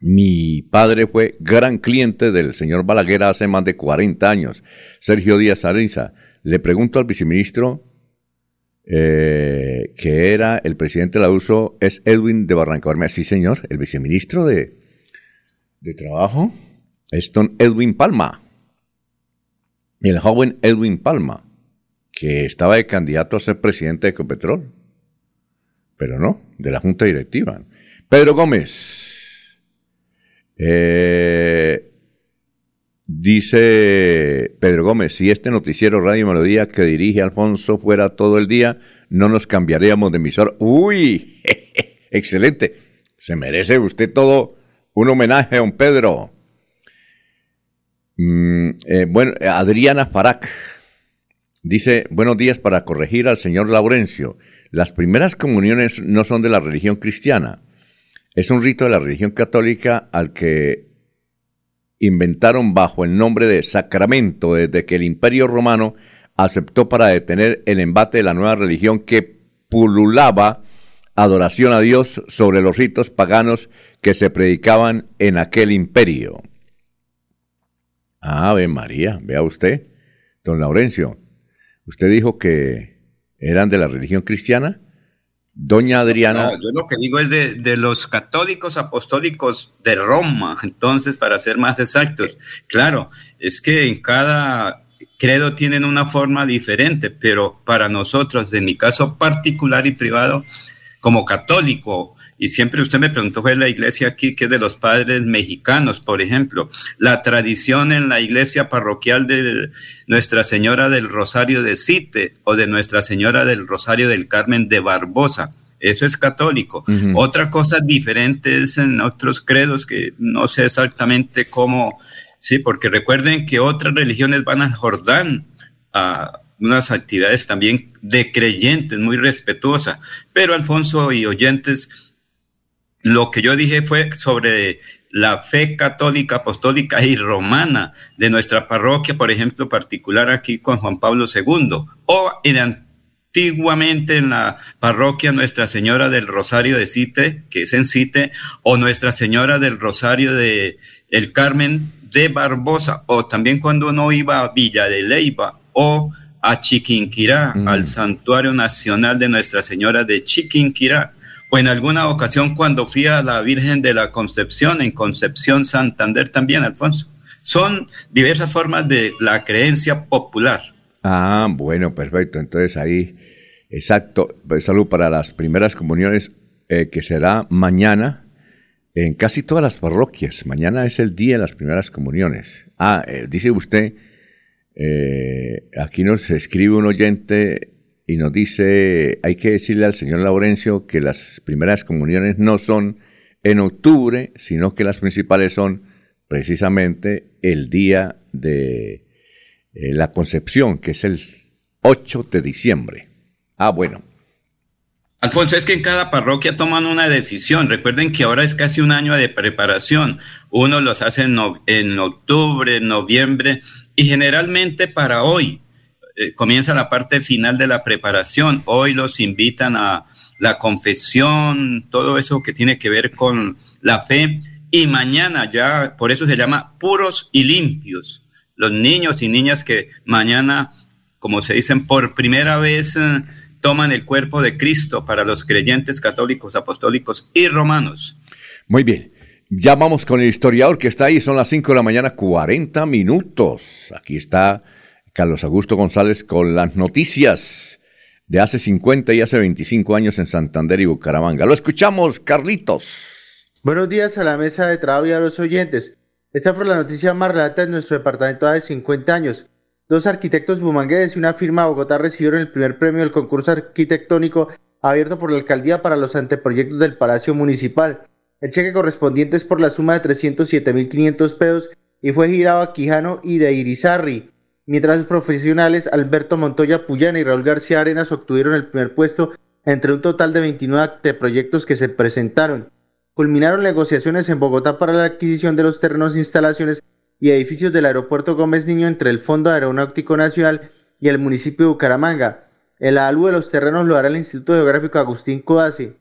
Mi padre fue gran cliente del señor Balaguer hace más de 40 años. Sergio Díaz Ariza. Le pregunto al viceministro eh, que era el presidente de la USO, es Edwin de Barranca Sí, señor, el viceministro de, de Trabajo es don Edwin Palma. El joven Edwin Palma, que estaba de candidato a ser presidente de Ecopetrol. Pero no, de la Junta Directiva. Pedro Gómez. Eh, Dice Pedro Gómez, si este noticiero Radio Melodía que dirige Alfonso fuera todo el día, no nos cambiaríamos de emisor. ¡Uy! [LAUGHS] Excelente. Se merece usted todo un homenaje a don Pedro. Mm, eh, bueno, Adriana Farac dice, buenos días para corregir al señor Laurencio. Las primeras comuniones no son de la religión cristiana. Es un rito de la religión católica al que inventaron bajo el nombre de sacramento desde que el imperio romano aceptó para detener el embate de la nueva religión que pululaba adoración a Dios sobre los ritos paganos que se predicaban en aquel imperio. Ave María, vea usted, don Laurencio, usted dijo que eran de la religión cristiana. Doña Adriana. yo lo que digo es de, de, los católicos apostólicos de Roma, entonces, para ser más exactos. Claro, es que en cada credo tienen una forma diferente, pero para nosotros, en mi caso particular y privado, como católico, y siempre usted me preguntó, fue la iglesia aquí que es de los padres mexicanos, por ejemplo, la tradición en la iglesia parroquial de Nuestra Señora del Rosario de Cite o de Nuestra Señora del Rosario del Carmen de Barbosa. Eso es católico. Otra cosa diferente es en otros credos que no sé exactamente cómo, sí, porque recuerden que otras religiones van al Jordán a unas actividades también de creyentes, muy respetuosas. Pero Alfonso y oyentes, lo que yo dije fue sobre la fe católica, apostólica y romana de nuestra parroquia, por ejemplo, particular aquí con Juan Pablo II, o antiguamente en la parroquia Nuestra Señora del Rosario de Cite, que es en Cite, o Nuestra Señora del Rosario de El Carmen de Barbosa, o también cuando uno iba a Villa de Leiva o a Chiquinquirá, mm. al Santuario Nacional de Nuestra Señora de Chiquinquirá o en alguna ocasión cuando fui a la Virgen de la Concepción, en Concepción Santander también, Alfonso. Son diversas formas de la creencia popular. Ah, bueno, perfecto. Entonces ahí, exacto. Pues, salud para las primeras comuniones eh, que será mañana en casi todas las parroquias. Mañana es el día de las primeras comuniones. Ah, eh, dice usted, eh, aquí nos escribe un oyente y nos dice, hay que decirle al señor Laurencio que las primeras comuniones no son en octubre, sino que las principales son precisamente el día de eh, la concepción, que es el 8 de diciembre. Ah, bueno. Alfonso, es que en cada parroquia toman una decisión. Recuerden que ahora es casi un año de preparación. Uno los hace en, en octubre, noviembre y generalmente para hoy, eh, comienza la parte final de la preparación. Hoy los invitan a la confesión, todo eso que tiene que ver con la fe. Y mañana ya, por eso se llama puros y limpios. Los niños y niñas que mañana, como se dicen, por primera vez eh, toman el cuerpo de Cristo para los creyentes católicos, apostólicos y romanos. Muy bien. Ya vamos con el historiador que está ahí. Son las 5 de la mañana, 40 minutos. Aquí está Carlos Augusto González con las noticias de hace 50 y hace 25 años en Santander y Bucaramanga. Lo escuchamos, Carlitos. Buenos días a la mesa de trabajo y a los oyentes. Esta fue la noticia más relata en nuestro departamento hace 50 años. Dos arquitectos bumangueses y una firma de Bogotá recibieron el primer premio del concurso arquitectónico abierto por la alcaldía para los anteproyectos del Palacio Municipal. El cheque correspondiente es por la suma de 307.500 pesos y fue girado a Quijano y de Irizarri mientras los profesionales Alberto Montoya Puyana y Raúl García Arenas obtuvieron el primer puesto entre un total de 29 proyectos que se presentaron. Culminaron negociaciones en Bogotá para la adquisición de los terrenos, instalaciones y edificios del aeropuerto Gómez Niño entre el Fondo Aeronáutico Nacional y el municipio de Bucaramanga. El avalúo de los terrenos lo hará el Instituto Geográfico Agustín Codazzi.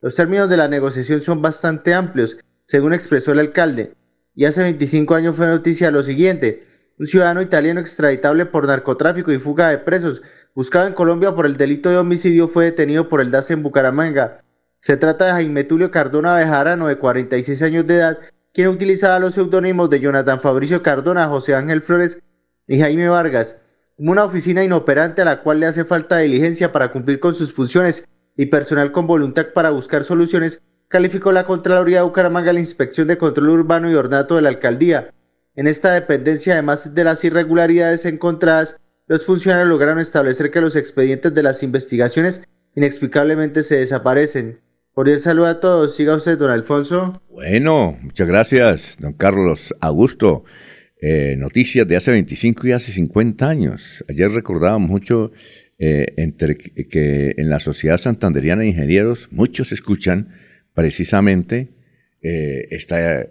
Los términos de la negociación son bastante amplios, según expresó el alcalde. Y hace 25 años fue noticia lo siguiente. Un ciudadano italiano extraditable por narcotráfico y fuga de presos, buscado en Colombia por el delito de homicidio, fue detenido por el DAS en Bucaramanga. Se trata de Jaime Tulio Cardona Bejarano, de 46 años de edad, quien utilizaba los seudónimos de Jonathan Fabricio Cardona, José Ángel Flores y Jaime Vargas, una oficina inoperante a la cual le hace falta diligencia para cumplir con sus funciones y personal con voluntad para buscar soluciones, calificó la Contraloría de Bucaramanga la Inspección de Control Urbano y Ornato de la Alcaldía. En esta dependencia, además de las irregularidades encontradas, los funcionarios lograron establecer que los expedientes de las investigaciones inexplicablemente se desaparecen. El saludo a todos. Siga usted, don Alfonso. Bueno, muchas gracias, don Carlos Augusto. Eh, noticias de hace 25 y hace 50 años. Ayer recordaba mucho eh, que en la Sociedad Santanderiana de Ingenieros muchos escuchan precisamente eh, esta,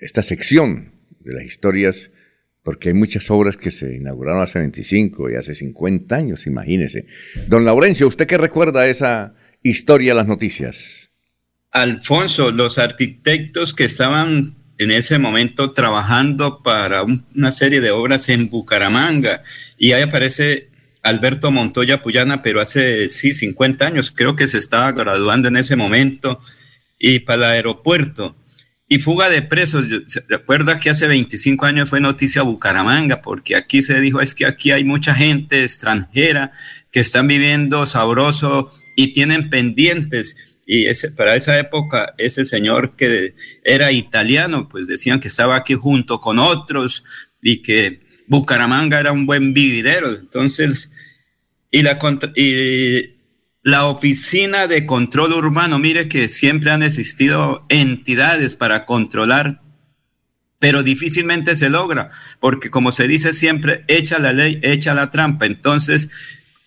esta sección de las historias, porque hay muchas obras que se inauguraron hace 25 y hace 50 años, imagínese. Don Laurencio, ¿usted qué recuerda esa historia las noticias? Alfonso, los arquitectos que estaban en ese momento trabajando para una serie de obras en Bucaramanga y ahí aparece Alberto Montoya Puyana, pero hace, sí, 50 años, creo que se estaba graduando en ese momento, y para el aeropuerto. Y fuga de presos, ¿se acuerda que hace 25 años fue noticia Bucaramanga? Porque aquí se dijo, es que aquí hay mucha gente extranjera que están viviendo sabroso y tienen pendientes. Y ese, para esa época, ese señor que era italiano, pues decían que estaba aquí junto con otros y que Bucaramanga era un buen vividero. Entonces, y la, y la oficina de control urbano, mire que siempre han existido entidades para controlar, pero difícilmente se logra, porque como se dice siempre, echa la ley, echa la trampa. Entonces,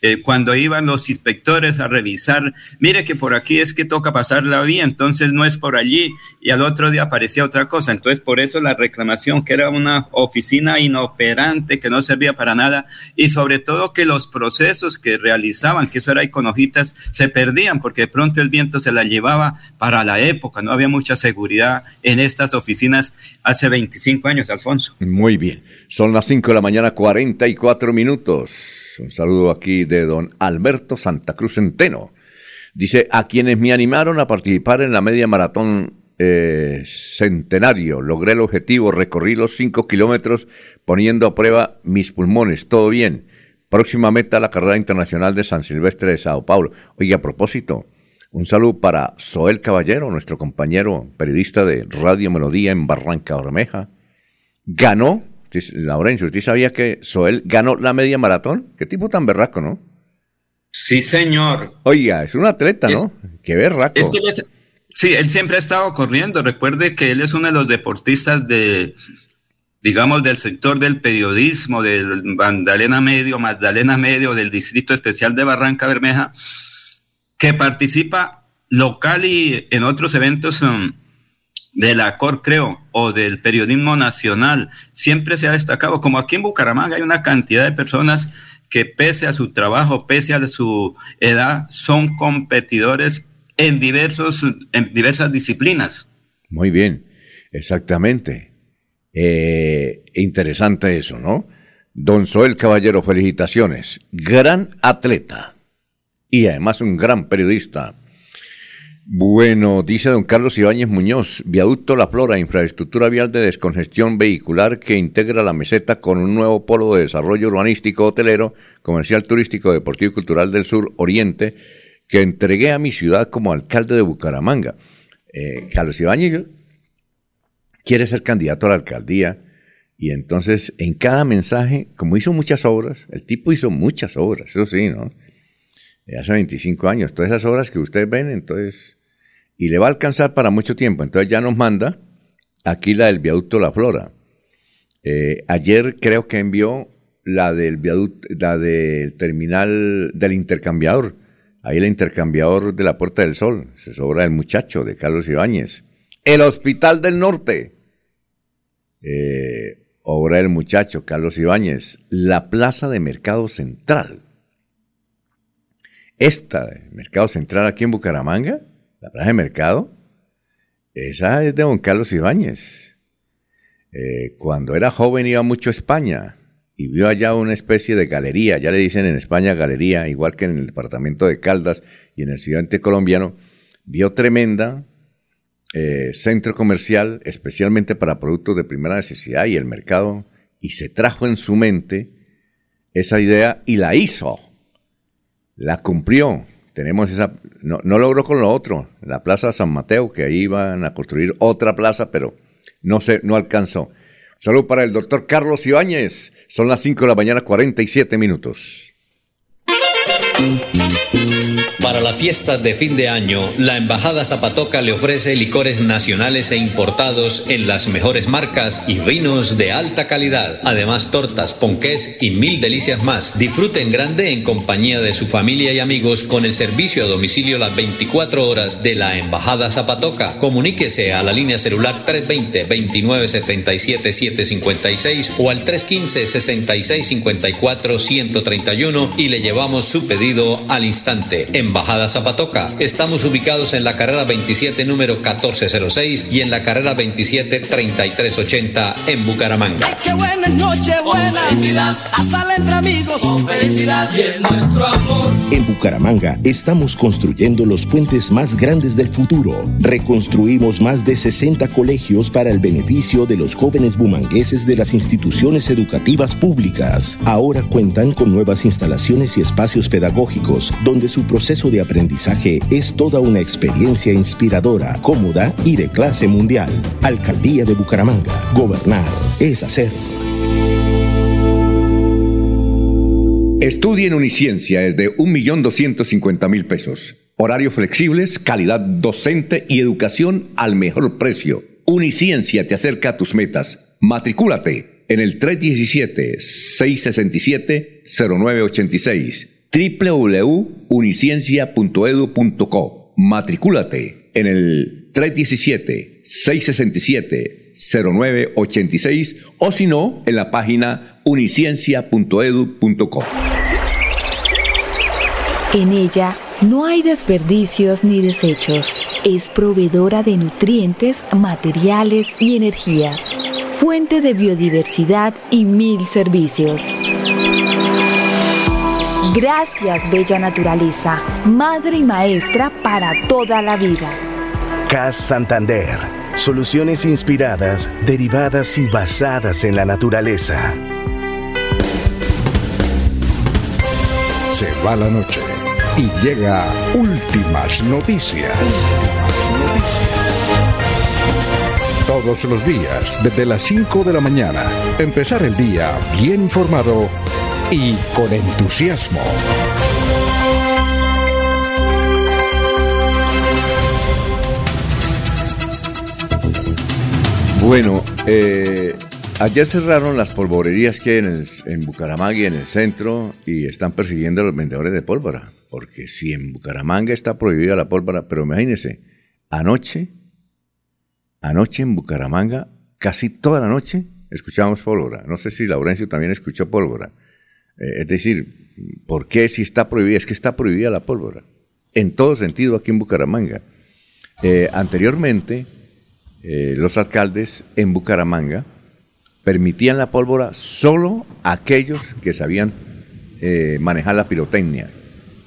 eh, cuando iban los inspectores a revisar, mire que por aquí es que toca pasar la vía, entonces no es por allí, y al otro día aparecía otra cosa. Entonces, por eso la reclamación, que era una oficina inoperante, que no servía para nada, y sobre todo que los procesos que realizaban, que eso era hojitas, se perdían, porque de pronto el viento se la llevaba para la época, no había mucha seguridad en estas oficinas hace 25 años, Alfonso. Muy bien, son las 5 de la mañana, 44 minutos. Un saludo aquí de don Alberto Santa Cruz Centeno. Dice, a quienes me animaron a participar en la media maratón eh, centenario, logré el objetivo, recorrí los cinco kilómetros poniendo a prueba mis pulmones, todo bien. Próxima meta, la carrera internacional de San Silvestre de Sao Paulo. Oye, a propósito, un saludo para Soel Caballero, nuestro compañero periodista de Radio Melodía en Barranca Bermeja. Ganó Laurencio, ¿usted sabía que Soel ganó la media maratón? Qué tipo tan berraco, ¿no? Sí, señor. Oiga, es un atleta, ¿no? Qué berraco. Es que sí, él siempre ha estado corriendo. Recuerde que él es uno de los deportistas de, digamos, del sector del periodismo, del Magdalena Medio, Magdalena Medio, del Distrito Especial de Barranca Bermeja, que participa local y en otros eventos um, de la COR, creo, o del periodismo nacional, siempre se ha destacado, como aquí en Bucaramanga hay una cantidad de personas que pese a su trabajo, pese a su edad, son competidores en, diversos, en diversas disciplinas. Muy bien, exactamente. Eh, interesante eso, ¿no? Don Soel Caballero, felicitaciones. Gran atleta y además un gran periodista. Bueno, dice don Carlos Ibáñez Muñoz, viaducto La Flora, infraestructura vial de descongestión vehicular que integra la meseta con un nuevo polo de desarrollo urbanístico, hotelero, comercial, turístico, deportivo y cultural del sur oriente, que entregué a mi ciudad como alcalde de Bucaramanga. Eh, Carlos Ibáñez quiere ser candidato a la alcaldía y entonces en cada mensaje, como hizo muchas obras, el tipo hizo muchas obras, eso sí, ¿no? Hace 25 años, todas esas obras que ustedes ven, entonces y le va a alcanzar para mucho tiempo. Entonces ya nos manda aquí la del viaducto La Flora. Eh, ayer creo que envió la del viaducto, la del terminal del intercambiador. Ahí el intercambiador de la Puerta del Sol. Se sobra el muchacho de Carlos Ibáñez. El Hospital del Norte. Eh, obra del muchacho Carlos Ibáñez. La Plaza de Mercado Central. Esta, Mercado Central aquí en Bucaramanga, la plaza de mercado, esa es de don Carlos Ibáñez. Eh, cuando era joven iba mucho a España y vio allá una especie de galería, ya le dicen en España galería, igual que en el departamento de Caldas y en el occidente colombiano, vio tremenda eh, centro comercial, especialmente para productos de primera necesidad y el mercado, y se trajo en su mente esa idea y la hizo, la cumplió tenemos esa, no, no, logró con lo otro, la Plaza San Mateo, que ahí iban a construir otra plaza, pero no se, no alcanzó. Salud para el doctor Carlos Ibáñez. Son las 5 de la mañana, 47 minutos. Para las fiestas de fin de año, la Embajada Zapatoca le ofrece licores nacionales e importados en las mejores marcas y vinos de alta calidad. Además, tortas, ponqués y mil delicias más. Disfruten grande en compañía de su familia y amigos con el servicio a domicilio las 24 horas de la Embajada Zapatoca. Comuníquese a la línea celular 320-2977-756 o al 315-6654-131 y le llevamos su pedido al instante. En Embajada Zapatoca. Estamos ubicados en la carrera 27 número 1406 y en la carrera 27 3380 en Bucaramanga. Ay, qué buena noche, buena. Felicidad. A entre amigos. Con felicidad. Y es nuestro amor. En Bucaramanga estamos construyendo los puentes más grandes del futuro. Reconstruimos más de 60 colegios para el beneficio de los jóvenes bumangueses de las instituciones educativas públicas. Ahora cuentan con nuevas instalaciones y espacios pedagógicos donde su proceso de aprendizaje es toda una experiencia inspiradora, cómoda y de clase mundial. Alcaldía de Bucaramanga. Gobernar es hacer. Estudie en Uniciencia es de 1.250.000 pesos. Horarios flexibles, calidad docente y educación al mejor precio. Uniciencia te acerca a tus metas. Matricúlate en el 317-667-0986 www.uniciencia.edu.co. Matricúlate en el 317-667-0986 o si no, en la página uniciencia.edu.co. En ella no hay desperdicios ni desechos. Es proveedora de nutrientes, materiales y energías. Fuente de biodiversidad y mil servicios. Gracias, Bella Naturaleza, madre y maestra para toda la vida. CAS Santander. Soluciones inspiradas, derivadas y basadas en la naturaleza. Se va la noche y llega últimas noticias. Todos los días, desde las 5 de la mañana, empezar el día bien informado y con entusiasmo. Bueno, eh, ayer cerraron las polvorerías que hay en, en Bucaramanga y en el centro y están persiguiendo a los vendedores de pólvora. Porque si en Bucaramanga está prohibida la pólvora, pero imagínense, anoche, anoche en Bucaramanga, casi toda la noche, escuchábamos pólvora. No sé si Laurencio también escuchó pólvora. Eh, es decir, ¿por qué si está prohibida? Es que está prohibida la pólvora. En todo sentido aquí en Bucaramanga. Eh, anteriormente, eh, los alcaldes en Bucaramanga permitían la pólvora solo a aquellos que sabían manejar la pirotecnia.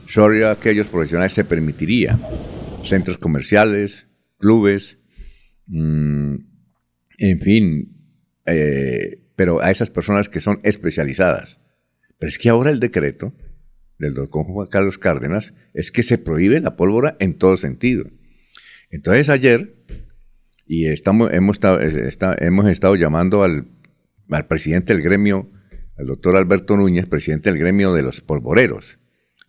Solo a aquellos profesionales se permitiría. Centros comerciales, clubes, mm, en fin, pero a esas personas que son especializadas. Pero es que ahora el decreto del doctor Juan Carlos Cárdenas es que se prohíbe la pólvora en todo sentido. Entonces ayer, y estamos, hemos, estado, hemos estado llamando al, al presidente del gremio, al doctor Alberto Núñez, presidente del gremio de los polvoreros,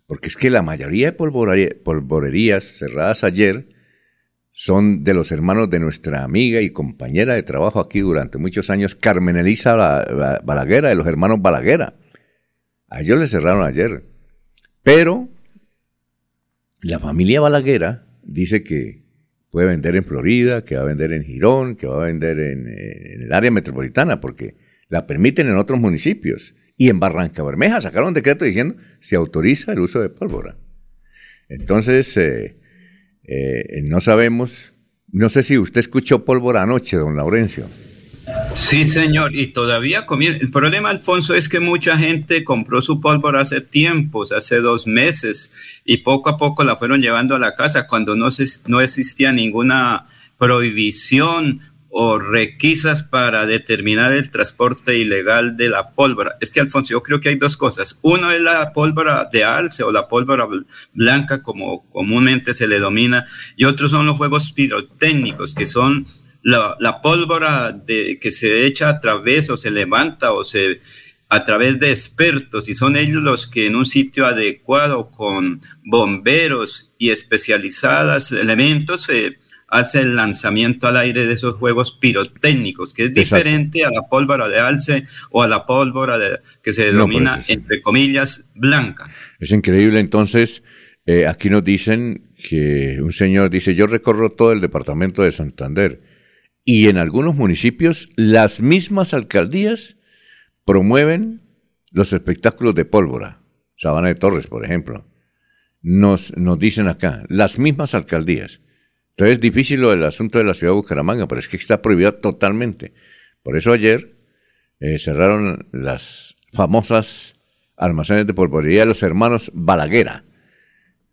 porque es que la mayoría de polvorerías cerradas ayer son de los hermanos de nuestra amiga y compañera de trabajo aquí durante muchos años, Carmen Elisa Balaguera, de los hermanos Balaguera. A ellos le cerraron ayer. Pero la familia Balaguera dice que puede vender en Florida, que va a vender en Girón, que va a vender en, el área metropolitana, porque la permiten en otros municipios. Y en Barranca Bermeja sacaron un decreto diciendo se autoriza el uso de pólvora. Entonces, eh, eh, no sabemos, no sé si usted escuchó pólvora anoche, don Laurencio. Sí, señor, y todavía comienza. El problema, Alfonso, es que mucha gente compró su pólvora hace tiempos, hace dos meses, y poco a poco la fueron llevando a la casa cuando no, se, no existía ninguna prohibición o requisas para determinar el transporte ilegal de la pólvora. Es que, Alfonso, yo creo que hay dos cosas. Uno es la pólvora de alce o la pólvora blanca, como comúnmente se le domina, y otros son los juegos pirotécnicos, que son la, pólvora de, que se echa a través o se levanta o se a través de expertos y son ellos los que en un sitio adecuado con bomberos y especializadas elementos se hace el lanzamiento al aire de esos juegos pirotécnicos, que es diferente a la pólvora de alce o a la pólvora de, que se denomina, entre comillas, blanca. Es increíble, entonces, eh, aquí nos dicen que un señor dice, yo recorro todo el departamento de Santander y en algunos municipios las mismas alcaldías promueven los espectáculos de pólvora. Sabana de Torres, por ejemplo. nos, nos dicen acá, las mismas alcaldías. Entonces es difícil lo del asunto de la ciudad de Bucaramanga, pero es que está prohibido totalmente. Por eso ayer eh, cerraron las famosas almacenes de polvorería de los hermanos Balaguera.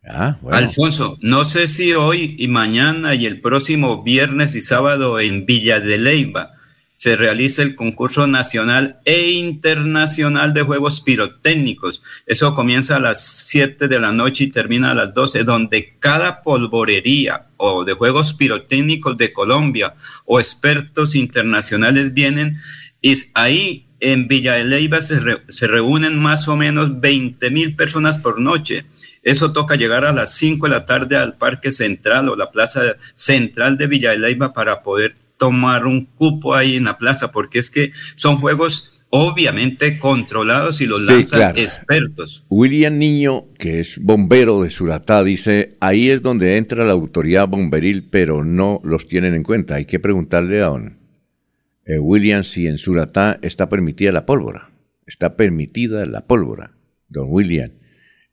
Ah, Alfonso, no sé si hoy y mañana y el próximo viernes y sábado en Villa de Leyva se realiza el concurso nacional e internacional de juegos pirotécnicos. Eso comienza a las 7 de la noche y termina a las 12, donde cada polvorería o de juegos pirotécnicos de Colombia o expertos internacionales vienen y ahí en Villa de Leyva se, se reúnen más o menos 20 mil personas por noche. Eso toca llegar a las 5 de la tarde al Parque Central o la Plaza Central de Villa de Leyva para poder tomar un cupo ahí en la plaza, porque es que son juegos obviamente controlados y los lanzan expertos. William Niño, que es bombero de Suratá, dice, ahí es donde entra la autoridad bomberil, pero no los tienen en cuenta. Hay que preguntarle a don eh, William si en Suratá está permitida la pólvora. Está permitida la pólvora, don William,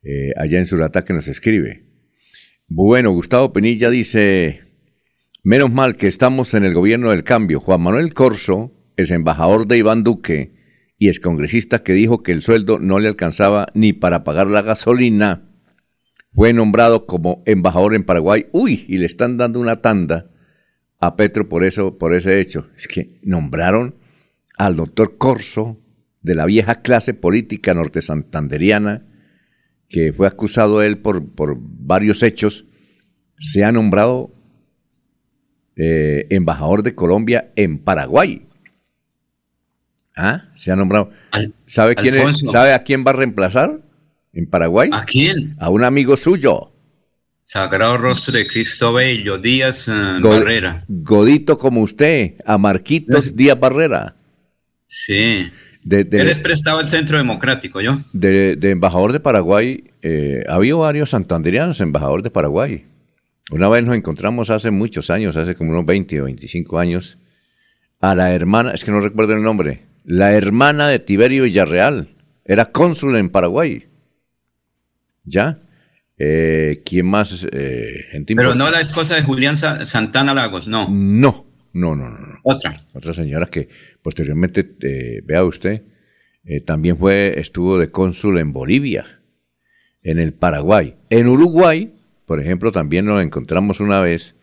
eh, allá en Suratá que nos escribe. Bueno, Gustavo Penilla dice, Menos mal que estamos en el gobierno del cambio. Juan Manuel Corso, es embajador de Iván Duque y es congresista que dijo que el sueldo no le alcanzaba ni para pagar la gasolina, fue nombrado como embajador en Paraguay. Uy, y le están dando una tanda a Petro por eso, por ese hecho. Es que nombraron al doctor Corso de la vieja clase política norte santanderiana, que fue acusado él por, por varios hechos, se ha nombrado eh, embajador de Colombia en Paraguay. ¿Ah? Se ha nombrado. ¿Sabe, quién ¿Sabe a quién va a reemplazar en Paraguay? ¿A quién? A un amigo suyo. Sagrado Rostro de Cristo Bello, Díaz eh, Barrera. Godito como usted, a Marquitos Díaz Barrera. Sí. De, Él es prestado al Centro Democrático, ¿yo? De, embajador de Paraguay, eh, ha habido varios santanderianos embajador de Paraguay. Una vez nos encontramos hace muchos años, hace como unos 20 o 25 años, a la hermana, es que no recuerdo el nombre, la hermana de Tiberio Villarreal. Era cónsul en Paraguay. ¿Ya? Eh, ¿Quién más? Eh, Pero no la esposa de Julián Santana Lagos, no. No, no, no, no. Otra. Otra señora que posteriormente, eh, vea usted, también fue, estuvo de cónsul en Bolivia, en el Paraguay. En Uruguay por ejemplo, también nos encontramos una vez,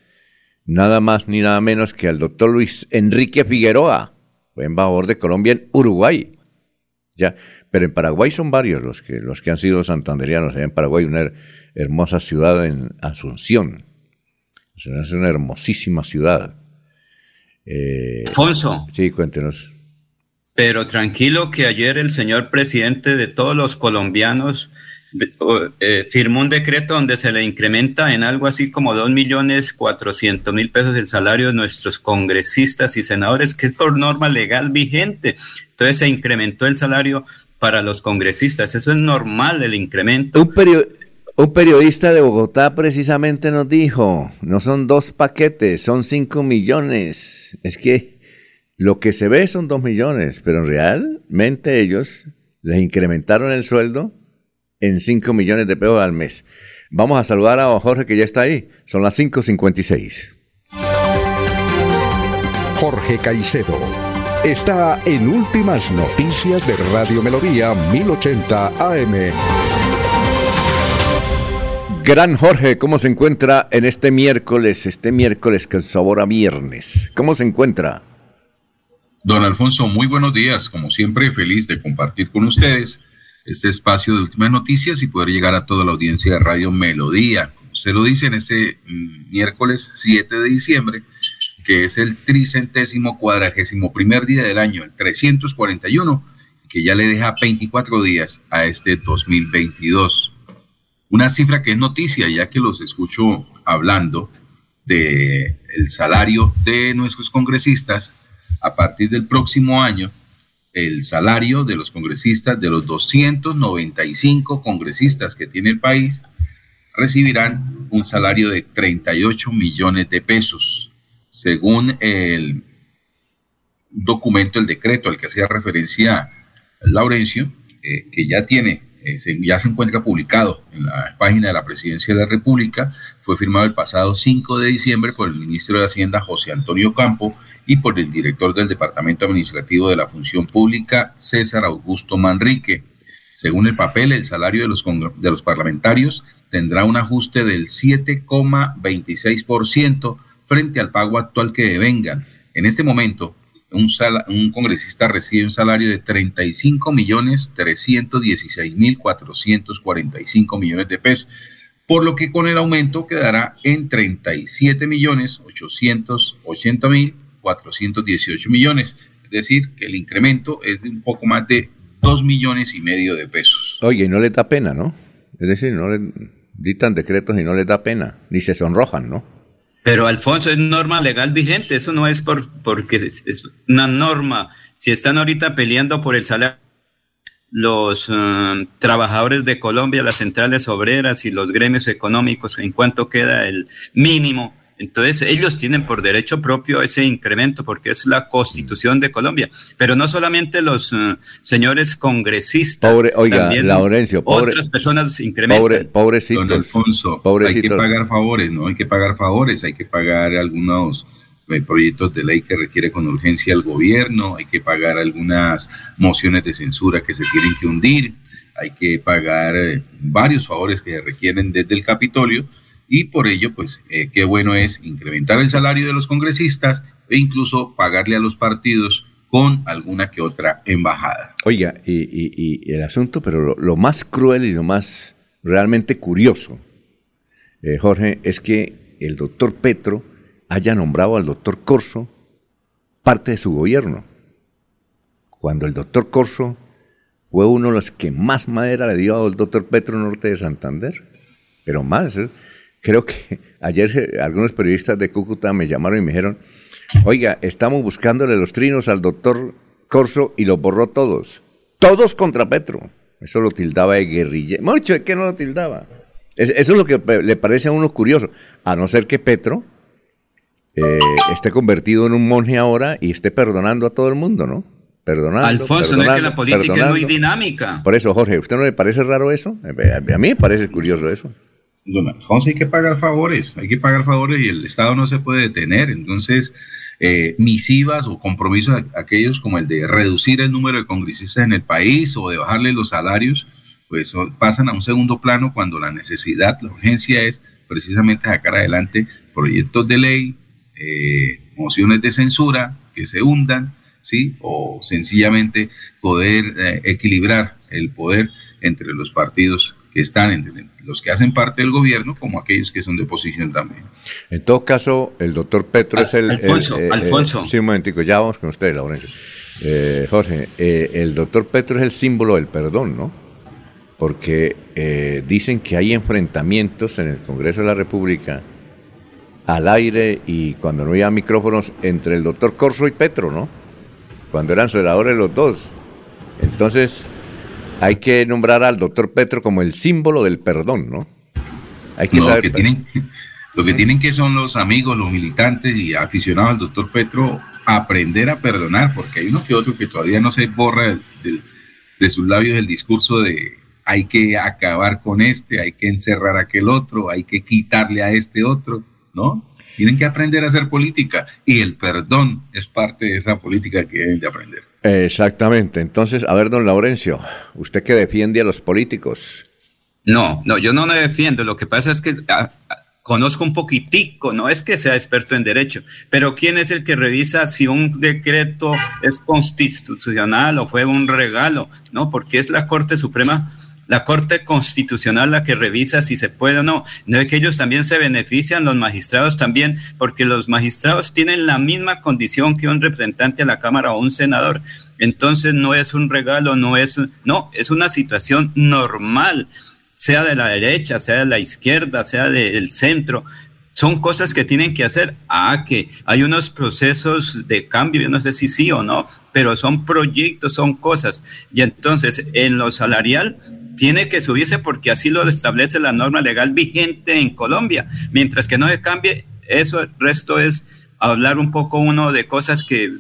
nada más ni nada menos que al doctor Luis Enrique Figueroa, fue embajador de Colombia en Uruguay. Ya, pero en Paraguay son varios los que, los que han sido santanderianos. en Paraguay, una hermosa ciudad en Asunción. Es una hermosísima ciudad. Eh, Alfonso. Sí, cuéntenos. Pero tranquilo que ayer el señor presidente de todos los colombianos eh, firmó un decreto donde se le incrementa en algo así como dos millones cuatrocientos mil pesos el salario de nuestros congresistas y senadores, que es por norma legal vigente. Entonces se incrementó el salario para los congresistas. Eso es normal, el incremento. Un, un periodista de Bogotá precisamente nos dijo, no son dos paquetes, son cinco millones. Es que lo que se ve son dos millones, pero realmente ellos les incrementaron el sueldo en 5 millones de pesos al mes. Vamos a saludar a Jorge que ya está ahí. Son las 5.56. Jorge Caicedo está en Últimas Noticias de Radio Melodía 1080 AM. Gran Jorge, ¿cómo se encuentra en este miércoles, este miércoles que sabor a viernes? ¿Cómo se encuentra? Don Alfonso, muy buenos días. Como siempre, feliz de compartir con ustedes este espacio de últimas noticias y poder llegar a toda la audiencia de Radio Melodía. Como usted lo dice, en este mm, miércoles 7 de diciembre, que es el tricentésimo cuadragésimo primer día del año, el 341, que ya le deja 24 días a este 2022. Una cifra que es noticia, ya que los escucho hablando de el salario de nuestros congresistas a partir del próximo año el salario de los congresistas, de los 295 congresistas que tiene el país, recibirán un salario de 38 millones de pesos, según el documento, el decreto al que hacía referencia Laurencio, eh, que ya tiene eh, ya se encuentra publicado en la página de la Presidencia de la República. Fue firmado el pasado 5 de diciembre por el ministro de Hacienda, José Antonio Campo, y por el director del Departamento Administrativo de la Función Pública, César Augusto Manrique. Según el papel, el salario de los, de los parlamentarios tendrá un ajuste del 7,26% frente al pago actual que devengan. En este momento, un, congresista recibe un salario de 35 millones 316 mil 445 millones de pesos, por lo que con el aumento quedará en 37 millones 880 mil 418 millones. Es decir, que el incremento es de un poco más de 2 millones y medio de pesos. Oye, no le da pena, ¿no? Es decir, no le dictan decretos y no les da pena, ni se sonrojan, ¿no? Pero Alfonso, es norma legal vigente, eso no es por, porque es una norma. Si están ahorita peleando por el salario, los um, trabajadores de Colombia, las centrales obreras y los gremios económicos, en cuanto queda el mínimo entonces, ellos tienen por derecho propio ese incremento porque es la constitución de Colombia. Pero no solamente los eh, señores congresistas. Pobre, oiga, también Laurencio, otras personas incrementan. Pobre, pobrecitos. Don Alfonso, hay que pagar favores, ¿no? Hay que pagar favores, hay que pagar algunos eh, proyectos de ley que requiere con urgencia el gobierno, hay que pagar algunas mociones de censura que se tienen que hundir, hay que pagar eh, varios favores que requieren desde el Capitolio y por ello, pues, eh, qué bueno es incrementar el salario de los congresistas e incluso pagarle a los partidos con alguna que otra embajada. Oiga, y, el asunto, pero lo, más cruel y lo más realmente curioso, eh, Jorge, es que el doctor Petro haya nombrado al doctor Corso parte de su gobierno. Cuando el doctor Corso fue uno de los que más madera le dio al doctor Petro Norte de Santander, pero más. ¿eh? Creo que [LAUGHS] ayer algunos periodistas de Cúcuta me llamaron y me dijeron, oiga, estamos buscándole los trinos al doctor Corso y los borró todos. Todos contra Petro. Eso lo tildaba de guerrilla. Mucho, ¿de qué no lo tildaba? eso es lo que le parece a uno curioso. A no ser que Petro eh, esté convertido en un monje ahora y esté perdonando a todo el mundo, ¿no? Perdonando. Alfonso, no es que la política es muy dinámica. Por eso, Jorge, ¿usted no le parece raro eso? A mí me parece curioso eso don Alfonso, hay que pagar favores, hay que pagar favores y el Estado no se puede detener. Entonces, eh, misivas o compromisos aquellos como el de reducir el número de congresistas en el país o de bajarle los salarios, pues pasan a un segundo plano cuando la necesidad, la urgencia es precisamente sacar adelante proyectos de ley, eh, mociones de censura que se hundan, ¿sí? O sencillamente poder eh, equilibrar el poder entre los partidos que están entre los que hacen parte del gobierno como aquellos que son de oposición también. En todo caso, el doctor Petro es el... Alfonso, eh, Alfonso. sí, un momentico, ya vamos con usted, Laurencio. Eh, Jorge, eh, el doctor Petro es el símbolo del perdón, ¿no? Porque dicen que hay enfrentamientos en el Congreso de la República al aire y cuando no había micrófonos entre el doctor Corso y Petro, ¿no? Cuando eran senadores los dos. Entonces, hay que nombrar al doctor Petro como el símbolo del perdón, ¿no? Hay que saber. Lo que, tienen, lo que tienen que son los amigos, los militantes y aficionados al doctor Petro aprender a perdonar, porque hay uno que otro que todavía no se borra de, sus labios el discurso de hay que acabar con este, hay que encerrar a aquel otro, hay que quitarle a este otro, ¿no? Tienen que aprender a hacer política y el perdón es parte de esa política que deben de aprender. Exactamente. Entonces, a ver, don Laurencio, usted que defiende a los políticos. No, no, yo no me defiendo. Lo que pasa es que ah, ah, conozco un poquitico, no es que sea experto en derecho, pero ¿quién es el que revisa si un decreto es constitucional o fue un regalo? No, porque es la Corte Suprema la Corte Constitucional la que revisa si se puede o no. No es que ellos también se benefician, los magistrados también, porque los magistrados tienen la misma condición que un representante a la Cámara o un senador. Entonces no es un regalo, no es, no, es una situación normal, sea de la derecha, sea de la izquierda, sea del centro. Son cosas que tienen que hacer. Ah, que hay unos procesos de cambio, yo no sé si sí o no, pero son proyectos, son cosas. Y entonces, en lo salarial, tiene que subirse porque así lo establece la norma legal vigente en Colombia. Mientras que no se cambie, eso, el resto es hablar un poco uno de cosas que,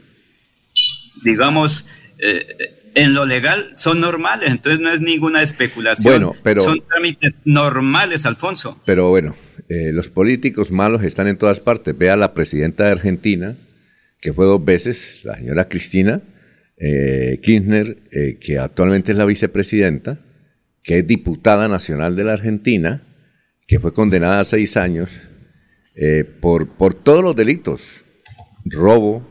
digamos, eh, en lo legal son normales, entonces no es ninguna especulación. Bueno, pero... Son trámites normales, Alfonso. Pero bueno, eh, los políticos malos están en todas partes. Vea la presidenta de Argentina, que fue dos veces, la señora Cristina eh, Kirchner, eh, que actualmente es la vicepresidenta, que es diputada nacional de la Argentina, que fue condenada a seis años eh, por, por todos los delitos, robo,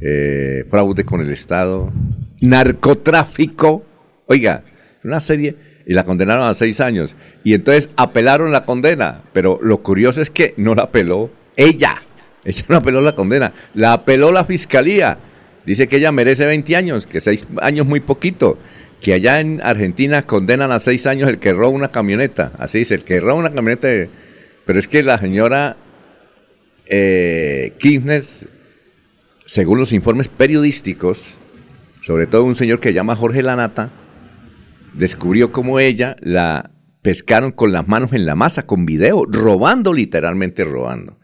eh, fraude con el Estado, narcotráfico, oiga, una serie, y la condenaron a seis años. Y entonces apelaron la condena, pero lo curioso es que no la apeló ella, ella no apeló la condena, la apeló la fiscalía. Dice que ella merece 20 años, que seis años muy poquito, que allá en Argentina condenan a seis años el que roba una camioneta, así dice, el que roba una camioneta, pero es que la señora eh, Kirchner, según los informes periodísticos, sobre todo un señor que se llama Jorge Lanata, descubrió cómo ella la pescaron con las manos en la masa, con video, robando, literalmente robando.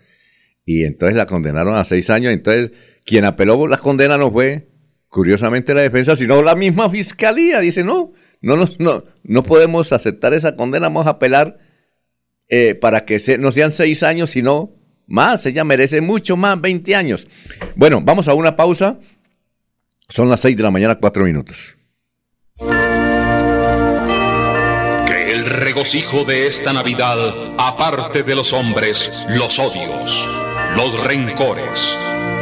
Y entonces la condenaron a seis años. Entonces, quien apeló la condena no fue, curiosamente, la defensa, sino la misma fiscalía. Dice, no, no, no, no podemos aceptar esa condena, vamos a apelar eh, para que se, no sean seis años, sino más. Ella merece mucho más, 20 años. Bueno, vamos a una pausa. Son las seis de la mañana, cuatro minutos. Que el regocijo de esta Navidad aparte de los hombres los odios, los rencores,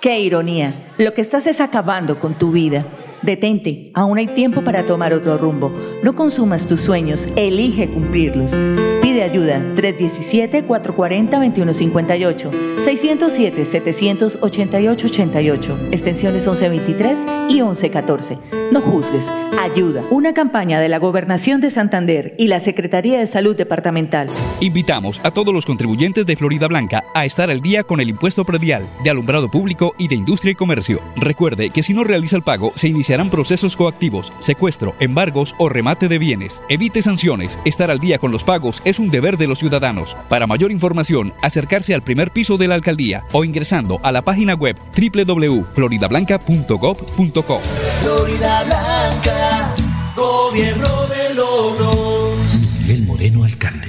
¡Qué ironía! Lo que estás es acabando con tu vida. Detente, aún hay tiempo para tomar otro rumbo. No consumas tus sueños, elige cumplirlos. Pide ayuda 317-440-2158, 607-788-88, extensiones 1123 y 1114. No juzgues, ayuda. Una campaña de la Gobernación de Santander y la Secretaría de Salud Departamental. Invitamos a todos los contribuyentes de Florida Blanca a estar al día con el impuesto predial de alumbrado público y de industria y comercio. Recuerde que si no realiza el pago, se iniciarán procesos coactivos, secuestro, embargos o remate de bienes. Evite sanciones. Estar al día con los pagos es un deber de los ciudadanos. Para mayor información, acercarse al primer piso de la alcaldía o ingresando a la página web www.floridablanca.gov.co. Florida Blanca, gobierno de logros. Miguel Moreno, alcalde.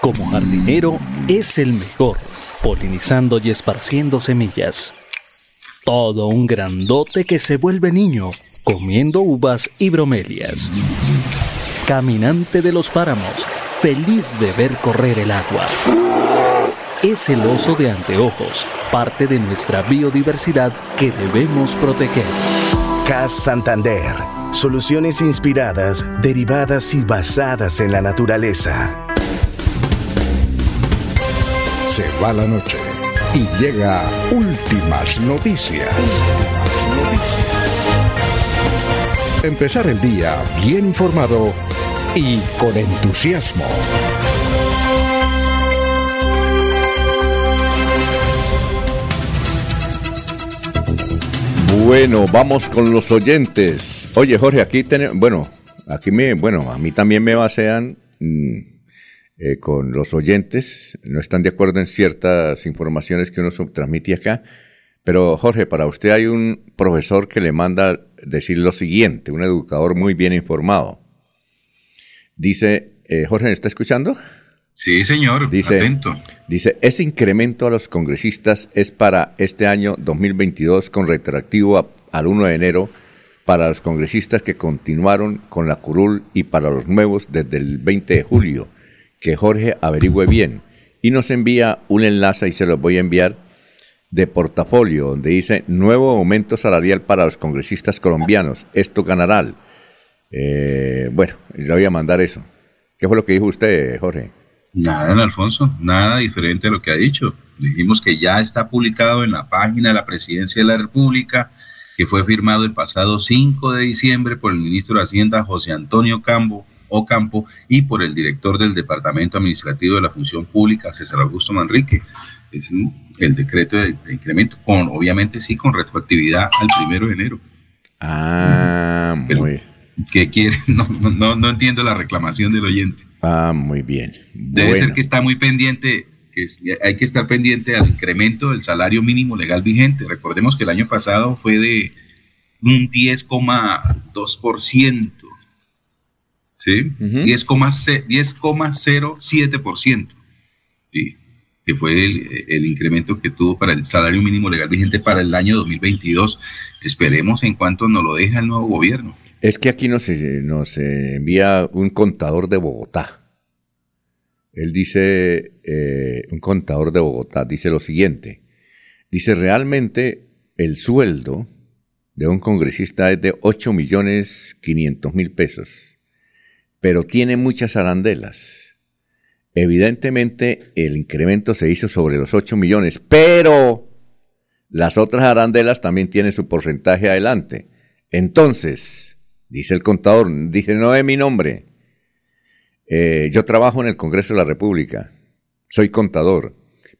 Como jardinero, es el mejor, polinizando y esparciendo semillas. Todo un grandote que se vuelve niño, comiendo uvas y bromelias. Caminante de los páramos, feliz de ver correr el agua. Es el oso de anteojos, parte de nuestra biodiversidad que debemos proteger. CAS Santander. Soluciones inspiradas, derivadas y basadas en la naturaleza. Se va la noche y llega últimas noticias. Empezar el día bien informado y con entusiasmo. Bueno, vamos con los oyentes. Oye, Jorge, aquí tenemos, bueno, aquí me, bueno, a mí también me basean mm, eh, con los oyentes. No están de acuerdo en ciertas informaciones que uno transmite acá. Pero, Jorge, para usted hay un profesor que le manda decir lo siguiente, un educador muy bien informado. Dice, eh, Jorge, ¿me está escuchando? Sí, señor, Dice, atento. dice, ese incremento a los congresistas es para este año 2022 con retroactivo a- al 1 de enero para los congresistas que continuaron con la curul y para los nuevos desde el 20 de julio. Que Jorge averigüe bien y nos envía un enlace y se los voy a enviar de portafolio donde dice nuevo aumento salarial para los congresistas colombianos. Esto ganará. Eh, bueno, le voy a mandar eso. ¿Qué fue lo que dijo usted, Jorge? Nada, Alfonso, nada diferente a lo que ha dicho. Dijimos que ya está publicado en la página de la Presidencia de la República que fue firmado el pasado 5 de diciembre por el ministro de Hacienda José Antonio Campo, Ocampo y por el director del Departamento Administrativo de la Función Pública, César Augusto Manrique. Es el decreto de, incremento, con obviamente sí, con retroactividad al primero de enero. Ah, muy ¿Qué quiere? [LAUGHS] No, no, no entiendo la reclamación del oyente. Ah, muy bien. Debe ser que está muy pendiente, que hay que estar pendiente al incremento del salario mínimo legal vigente. Recordemos que el año pasado fue de un 10,2%. ¿Sí? 10,07%. ¿sí? Que fue el, el, incremento que tuvo para el salario mínimo legal vigente para el año 2022. Esperemos en cuanto nos lo deja el nuevo gobierno. Es que aquí nos, nos envía un contador de Bogotá. Él dice, eh, un contador de Bogotá, dice lo siguiente. Dice, realmente el sueldo de un congresista es de 8 millones 500 mil pesos, pero tiene muchas arandelas. Evidentemente el incremento se hizo sobre los 8 millones, pero las otras arandelas también tienen su porcentaje adelante. Entonces, Dice el contador, dice, no es mi nombre. Eh, yo trabajo en el Congreso de la República, soy contador,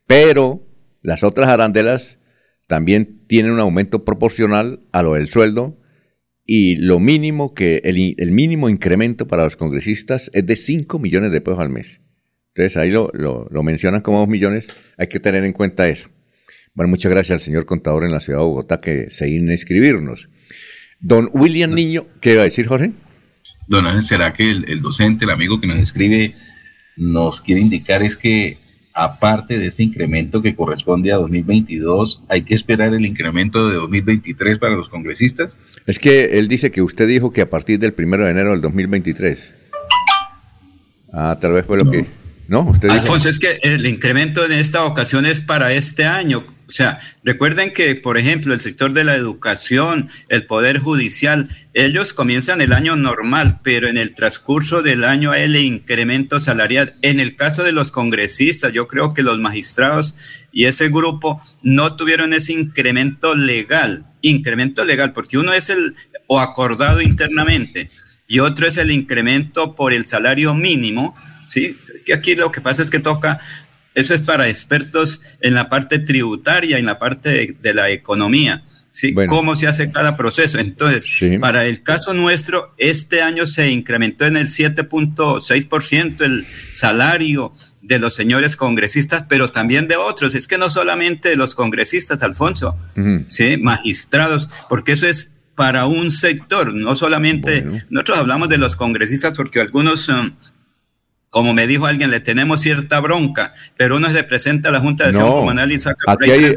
pero las otras arandelas también tienen un aumento proporcional a lo del sueldo y lo mínimo que, el, mínimo incremento para los congresistas es de 5 millones de pesos al mes. Entonces ahí lo, lo mencionan como 2 millones, hay que tener en cuenta eso. Bueno, muchas gracias al señor contador en la ciudad de Bogotá que se a inscribirnos. Don William Niño, ¿qué iba a decir, Jorge? Don ¿será que el, docente, el amigo que nos escribe, nos quiere indicar es que aparte de este incremento que corresponde a 2022, hay que esperar el incremento de 2023 para los congresistas? Es que él dice que usted dijo que a partir del primero de enero del 2023. Ah, tal vez fue lo que... ¿No? Usted Alfonso, es que el incremento en esta ocasión es para este año. O sea, recuerden que, por ejemplo, el sector de la educación, el Poder Judicial, ellos comienzan el año normal, pero en el transcurso del año hay el incremento salarial. En el caso de los congresistas, yo creo que los magistrados y ese grupo no tuvieron ese incremento legal, incremento legal, porque uno es el o acordado internamente y otro es el incremento por el salario mínimo ¿sí? Es que aquí lo que pasa es que toca, eso es para expertos en la parte tributaria, en la parte de, la economía. ¿sí? ¿Cómo se hace cada proceso? Entonces, para el caso nuestro, este año se incrementó en el 7.6% el salario de los señores congresistas, pero también de otros. Es que no solamente de los congresistas, Alfonso, ¿sí? magistrados, porque eso es para un sector, no solamente, nosotros hablamos de los congresistas porque algunos um, como me dijo alguien, le tenemos cierta bronca, pero uno representa a la Junta de Acción Comunal y saca aquí hay,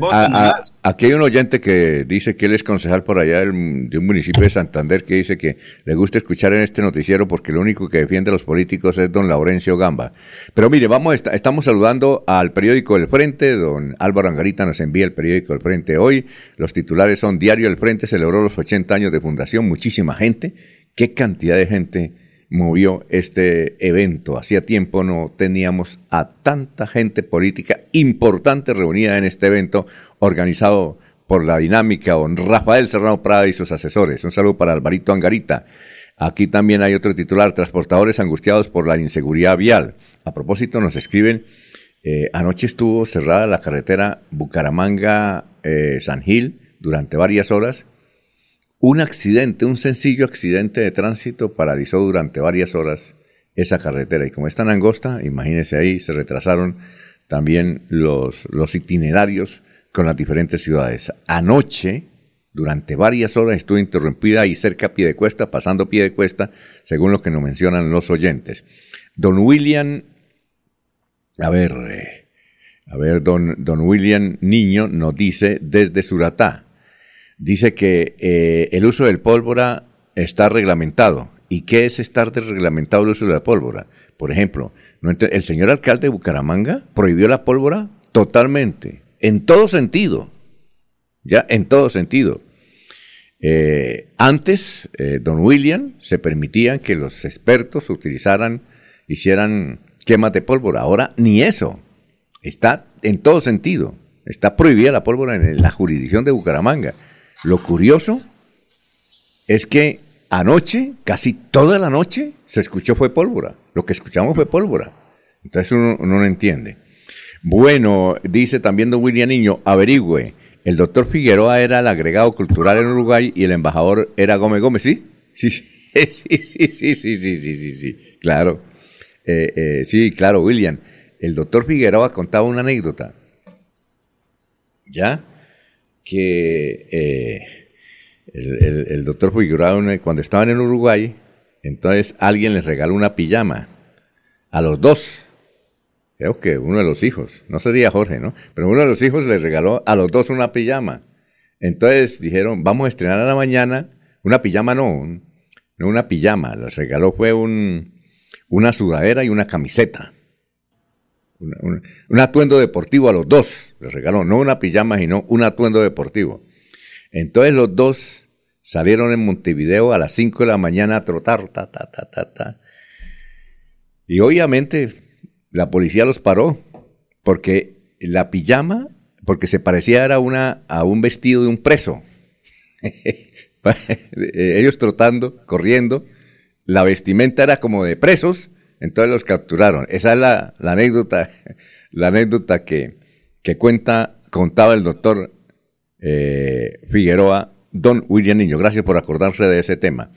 aquí hay un oyente que dice que él es concejal por allá de un municipio de Santander que dice que le gusta escuchar en este noticiero porque lo único que defiende a los políticos es don Laurencio Gamba. Pero mire, vamos, estamos saludando al periódico El Frente, don Álvaro Angarita nos envía el periódico El Frente hoy, los titulares son Diario El Frente celebró los 80 años de fundación, muchísima gente, qué cantidad de gente movió este evento. Hacía tiempo no teníamos a tanta gente política importante reunida en este evento organizado por la dinámica don Rafael Serrano Prada y sus asesores. Un saludo para Alvarito Angarita. Aquí también hay otro titular, transportadores angustiados por la inseguridad vial. A propósito, nos escriben, eh, anoche estuvo cerrada la carretera Bucaramanga-San eh, Gil durante varias horas un accidente, un sencillo accidente de tránsito paralizó durante varias horas esa carretera y como es tan angosta, imagínense ahí, se retrasaron también los, itinerarios con las diferentes ciudades. Anoche, durante varias horas estuvo interrumpida y cerca a pie de cuesta, pasando pie de cuesta, según lo que nos mencionan los oyentes. Don William, a ver, eh, a ver, don, don William Niño nos dice desde Suratá, dice que eh, el uso del pólvora está reglamentado. ¿Y qué es estar reglamentado el uso de la pólvora? Por ejemplo, el señor alcalde de Bucaramanga prohibió la pólvora totalmente, en todo sentido. Ya, en todo sentido. Eh, antes, eh, don William, se permitían que los expertos utilizaran, hicieran quemas de pólvora. Ahora ni eso. Está en todo sentido. Está prohibida la pólvora en la jurisdicción de Bucaramanga. Lo curioso es que anoche, casi toda la noche, se escuchó fue pólvora. Lo que escuchamos fue pólvora. Entonces uno, uno no entiende. Bueno, dice también don William Niño, averigüe. El doctor Figueroa era el agregado cultural en Uruguay y el embajador era Gómez Gómez, ¿sí? Sí, sí, [LAUGHS] sí, sí, sí, sí, sí, sí, sí, claro. Eh, eh, sí, claro, William. El doctor Figueroa contaba una anécdota. ¿Ya? Que eh, el, doctor Figueroa, cuando estaban en Uruguay, entonces alguien les regaló una pijama a los dos creo que uno de los hijos, no sería Jorge, ¿no? Pero uno de los hijos les regaló a los dos una pijama. Entonces dijeron, vamos a estrenar a la mañana, una pijama no, no una pijama, les regaló fue un, una sudadera y una camiseta. Un atuendo deportivo a los dos, les regaló, no una pijama, sino un atuendo deportivo. Entonces los dos salieron en Montevideo a las 5 de la mañana a trotar, ta, ta, ta, ta, ta. Y obviamente la policía los paró porque la pijama, porque se parecía era una, a un vestido de un preso. [LAUGHS] Ellos trotando, corriendo, la vestimenta era como de presos, entonces los capturaron. Esa es la, anécdota, la anécdota [LAUGHS] que, cuenta, contaba el doctor eh, Figueroa, don William Niño. Gracias por acordarse de ese tema.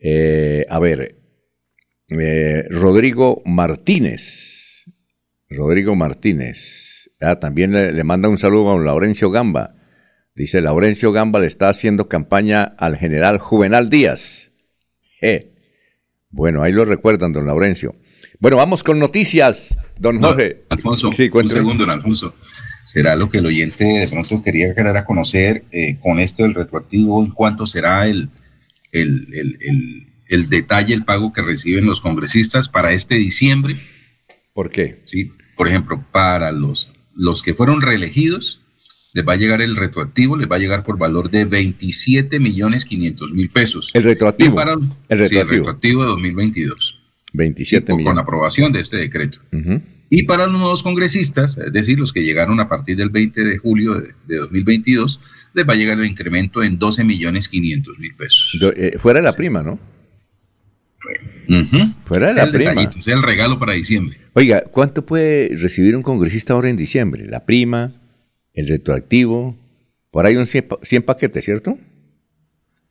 Eh, a ver, eh, Rodrigo Martínez Rodrigo Martínez. Ah, también le, manda un saludo a Laurencio Gamba. Dice, Laurencio Gamba le está haciendo campaña al general Juvenal Díaz. Eh. Bueno, ahí lo recuerdan, don Laurencio. Bueno, vamos con noticias, don Jorge. Alfonso, un segundo, don Alfonso. ¿Será lo que el oyente de pronto quería querer a conocer eh, con esto del retroactivo? ¿En cuánto será el, el, el, el, detalle, el pago que reciben los congresistas para este diciembre? ¿Por qué? Sí, por ejemplo, para los, los que fueron reelegidos, les va a llegar el retroactivo, les va a llegar por valor de 27 millones 500 mil pesos. ¿El retroactivo? el retroactivo. de 2022. 27 millones. Con la aprobación de este decreto. Y para los nuevos congresistas, es decir, los que llegaron a partir del 20 de julio de, 2022, les va a llegar el incremento en 12 millones 500 mil pesos. Eh, fuera de la prima, ¿no? Fuera de la el prima. Sea el regalo para diciembre. Oiga, ¿cuánto puede recibir un congresista ahora en diciembre? La prima, el retroactivo, por ahí un 100, paquetes, ¿cierto?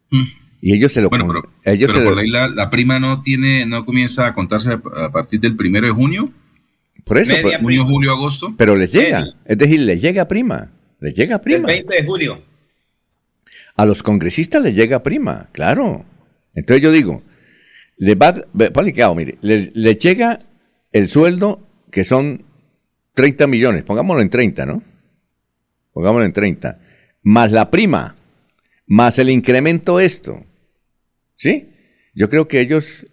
Mm. Y ellos se lo bueno, pero, ellos por ahí la, prima no tiene, no comienza a contarse a, partir del primero de junio. Por eso, Media junio, julio, agosto. Pero les llega, es decir, les llega prima, les llega prima. El 20 de julio. A los congresistas les llega prima, claro. Entonces yo digo, le va, mire, le, llega el sueldo que son 30 millones, pongámoslo en 30, ¿no? Pongámoslo en 30, más la prima, más el incremento esto, ¿sí? Yo creo que ellos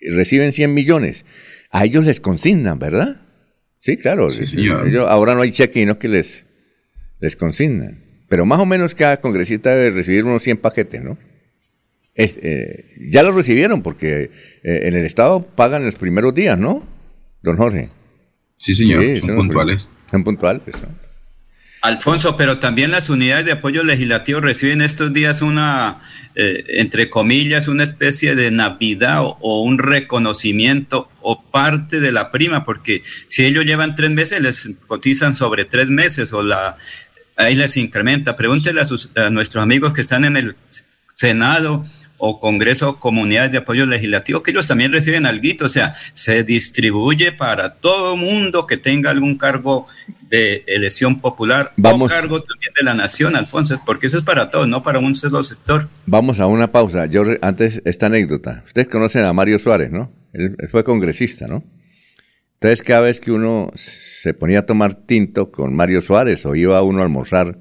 reciben 100 millones, a ellos les consignan, ¿verdad? Sí, claro, ahora no hay no que les, les consignan, pero más o menos cada congresista debe recibir unos 100 paquetes, ¿no? Eh, ya lo recibieron porque eh, en el Estado pagan los primeros días, ¿no? Don Jorge. Sí, señor, son, puntuales. Son puntuales. Alfonso, pero también las unidades de apoyo legislativo reciben estos días una, eh, entre comillas, una especie de Navidad o, un reconocimiento o parte de la prima, porque si ellos llevan tres meses, les cotizan sobre tres meses o la ahí les incrementa. Pregúntele a, a nuestros amigos que están en el Senado o Congreso Comunidades de Apoyo Legislativo, que ellos también reciben algo, o sea, se distribuye para todo mundo que tenga algún cargo de elección popular Vamos. o cargo también de la nación, Alfonso, porque eso es para todos, no para un solo sector. Vamos a una pausa. Yo antes esta anécdota. Ustedes conocen a Mario Suárez, ¿no? Él, fue congresista, ¿no? Entonces cada vez que uno se ponía a tomar tinto con Mario Suárez o iba uno a almorzar,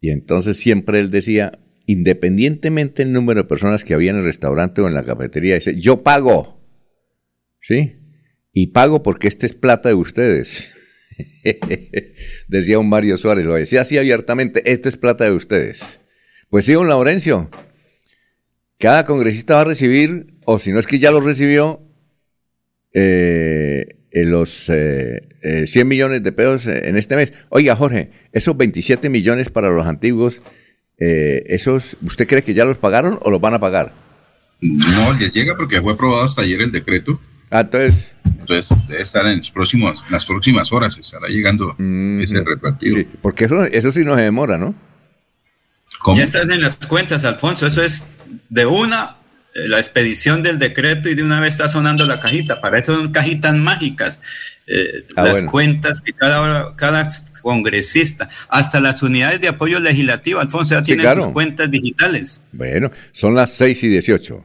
y entonces siempre él decía, independientemente del número de personas que había en el restaurante o en la cafetería, dice, yo pago, ¿sí? Y pago porque esta es plata de ustedes. [LAUGHS] decía un Mario Suárez, lo decía así abiertamente, esto es plata de ustedes. Pues sí, don Laurencio, cada congresista va a recibir, o si no es que ya lo recibió, eh, los eh, 100 millones de pesos en este mes. Oiga, Jorge, esos 27 millones para los antiguos eh, esos, ¿usted cree que ya los pagaron o los van a pagar? No, les llega porque fue aprobado hasta ayer el decreto. Ah, entonces. Entonces, debe estar en, los próximos, en las próximas horas, estará llegando ese retroactivo. Sí, porque eso, eso sí no se demora, ¿no? Ya están en las cuentas, Alfonso. Eso es de una, la expedición del decreto y de una vez está sonando la cajita. Para eso son cajitas mágicas. Eh, Ah, las bueno. cuentas que cada, cada congresista, hasta las unidades de apoyo legislativo, Alfonso, ya Sí, tienen claro. sus cuentas digitales. Bueno, son las 6 y 18.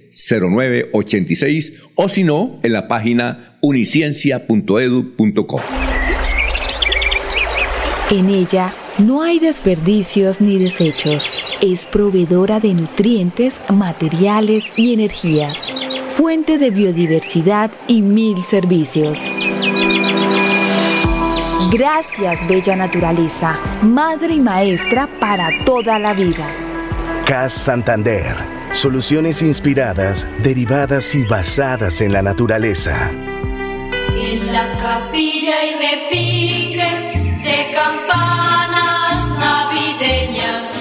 o si no, en la página uniciencia.edu.co. En ella no hay desperdicios ni desechos. Es proveedora de nutrientes, materiales y energías. Fuente de biodiversidad y mil servicios. Gracias, bella naturaleza, madre y maestra para toda la vida. CAS Santander. Soluciones inspiradas, derivadas y basadas en la naturaleza. En la capilla y repique de campanas navideñas.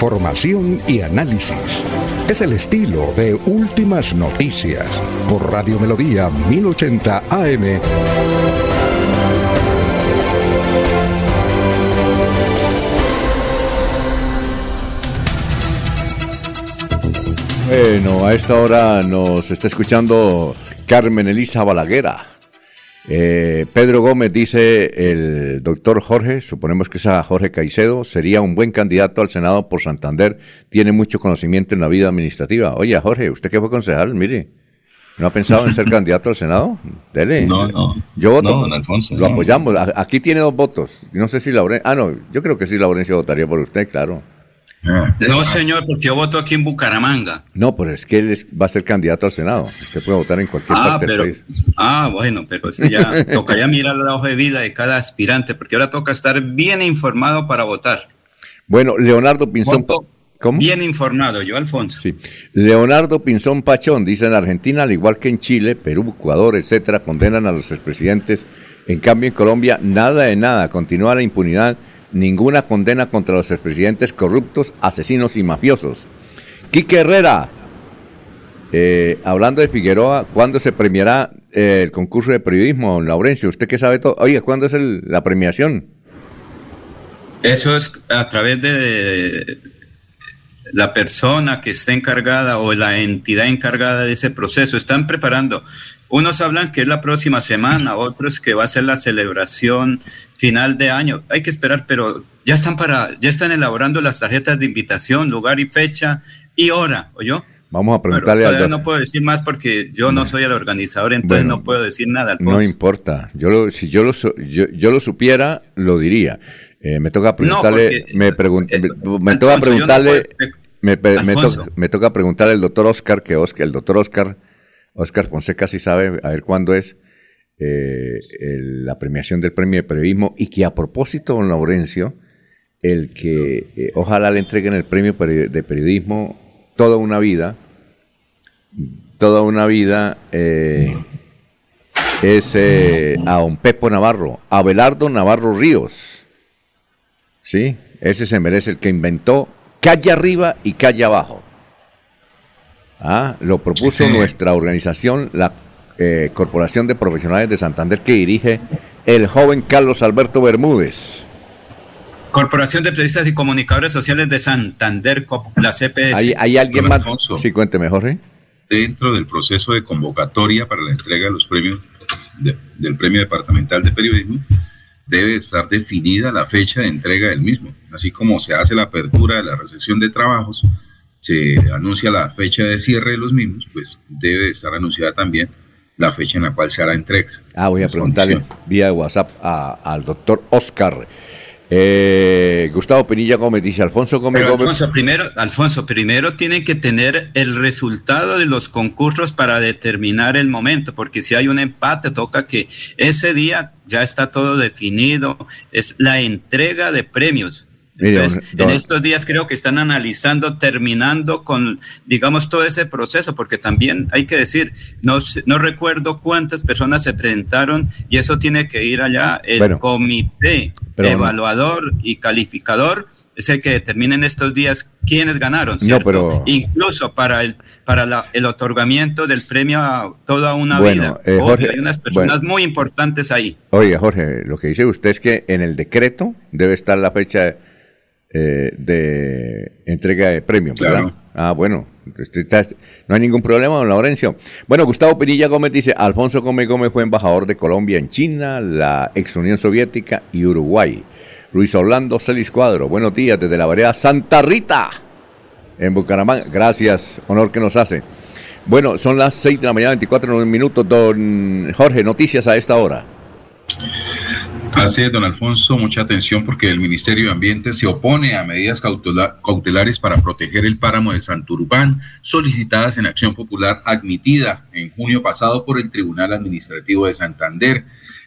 Información y análisis. Es el estilo de Últimas Noticias por Radio Melodía 1080 AM. Bueno, a esta hora nos está escuchando Carmen Elisa Balaguera. Eh, Pedro Gómez dice, el doctor Jorge, suponemos que es a Jorge Caicedo, sería un buen candidato al Senado por Santander, tiene mucho conocimiento en la vida administrativa. Oye, Jorge, usted que fue concejal, mire, ¿no ha pensado en ser [LAUGHS] candidato al Senado? Dele. No, no. Yo voto. No, don Alfonso, Lo apoyamos. Aquí tiene dos votos. No sé si Laurencio... Ah, no, yo creo que sí Laurencio votaría por usted, claro. No, señor, porque yo voto aquí en Bucaramanga. No, pero es que él es- va a ser candidato al Senado. Usted puede votar en cualquier Ah, parte pero, del país. ah, bueno, pero eso ya [LAUGHS] tocaría mirar la hoja de vida de cada aspirante, porque ahora toca estar bien informado para votar. Bueno, Leonardo Pinzón. Voto ¿Cómo? Bien informado, yo, Alfonso. Sí. Leonardo Pinzón Pachón dice en Argentina, al igual que en Chile, Perú, Ecuador, etcétera, condenan a los expresidentes. En cambio, en Colombia, nada de nada. Continúa la impunidad. Ninguna condena contra los expresidentes corruptos, asesinos y mafiosos. Quique Herrera, eh, hablando de Figueroa, ¿cuándo se premiará eh, el concurso de periodismo, don Laurencio? ¿Usted qué sabe todo? Oye, ¿cuándo es la premiación? Eso es a través de la persona que está encargada o la entidad encargada de ese proceso. Están preparando. Unos hablan que es la próxima semana, otros que va a ser la celebración final de año. Hay que esperar, pero ya están para, ya están elaborando las tarjetas de invitación, lugar y fecha y hora, ¿o yo? Vamos a preguntarle al no puedo decir más porque yo no soy el organizador, entonces Bueno, no puedo decir nada. No importa. Yo lo, si yo lo, yo, yo lo supiera, lo diría. Eh, me toca preguntarle, porque, me, pregun- me- me Alfonso, toca no preguntarle, me, me toca preguntarle al doctor Oscar, que Oscar, el doctor Oscar, Oscar Fonseca sí sabe, a ver cuándo es eh, la premiación del premio de periodismo y que a propósito, don Laurencio, el que eh, ojalá le entreguen el premio de periodismo toda una vida, toda una vida eh, es eh, a don Pepo Navarro, Abelardo Navarro Ríos. ¿Sí? Ese se merece el que inventó calle arriba y calle abajo. Ah, lo propuso nuestra organización, la eh, Corporación de Profesionales de Santander, que dirige el joven Carlos Alberto Bermúdez. Corporación de Periodistas y Comunicadores Sociales de Santander, la CPS. ¿Hay, alguien más? Sí, cuénteme, Jorge. Dentro del proceso de convocatoria para la entrega de los premios del Premio Departamental de Periodismo, debe estar definida la fecha de entrega del mismo. Así como se hace la apertura de la recepción de trabajos, se anuncia la fecha de cierre de los mismos, pues debe estar anunciada también la fecha en la cual se hará entrega. Ah, voy a preguntarle vía WhatsApp al doctor Oscar. Eh, Gustavo Pinilla Gómez dice Alfonso Gómez Gómez. Alfonso, primero, Alfonso, primero tienen que tener el resultado de los concursos para determinar el momento, porque si hay un empate, toca que ese día ya está todo definido, es la entrega de premios en estos días creo que están analizando, terminando con, digamos, todo ese proceso, porque también hay que decir, no, no recuerdo cuántas personas se presentaron y eso tiene que ir allá. El comité evaluador y calificador es el que determina en estos días quiénes ganaron, ¿cierto? Incluso para el para el otorgamiento del premio a toda una vida. Eh, hay unas personas muy importantes ahí. Oye, Jorge, lo que dice usted es que en el decreto debe estar la fecha eh, de entrega de premio, ¿verdad? Ah, bueno, no hay ningún problema, don Laurencio. Bueno, Gustavo Pinilla Gómez dice, Alfonso Gómez Gómez fue embajador de Colombia en China, la ex Unión Soviética y Uruguay. Luis Orlando Celis Cuadro, buenos días desde la vereda Santa Rita, en Bucaramanga. Gracias, honor que nos hace. Bueno, son las 6 de la mañana, 24 minutos. Don Jorge, noticias a esta hora. Así es, don Alfonso, mucha atención porque el Ministerio de Ambiente se opone a medidas cautelares para proteger el páramo de Santurbán, solicitadas en acción popular admitida en junio pasado por el Tribunal Administrativo de Santander.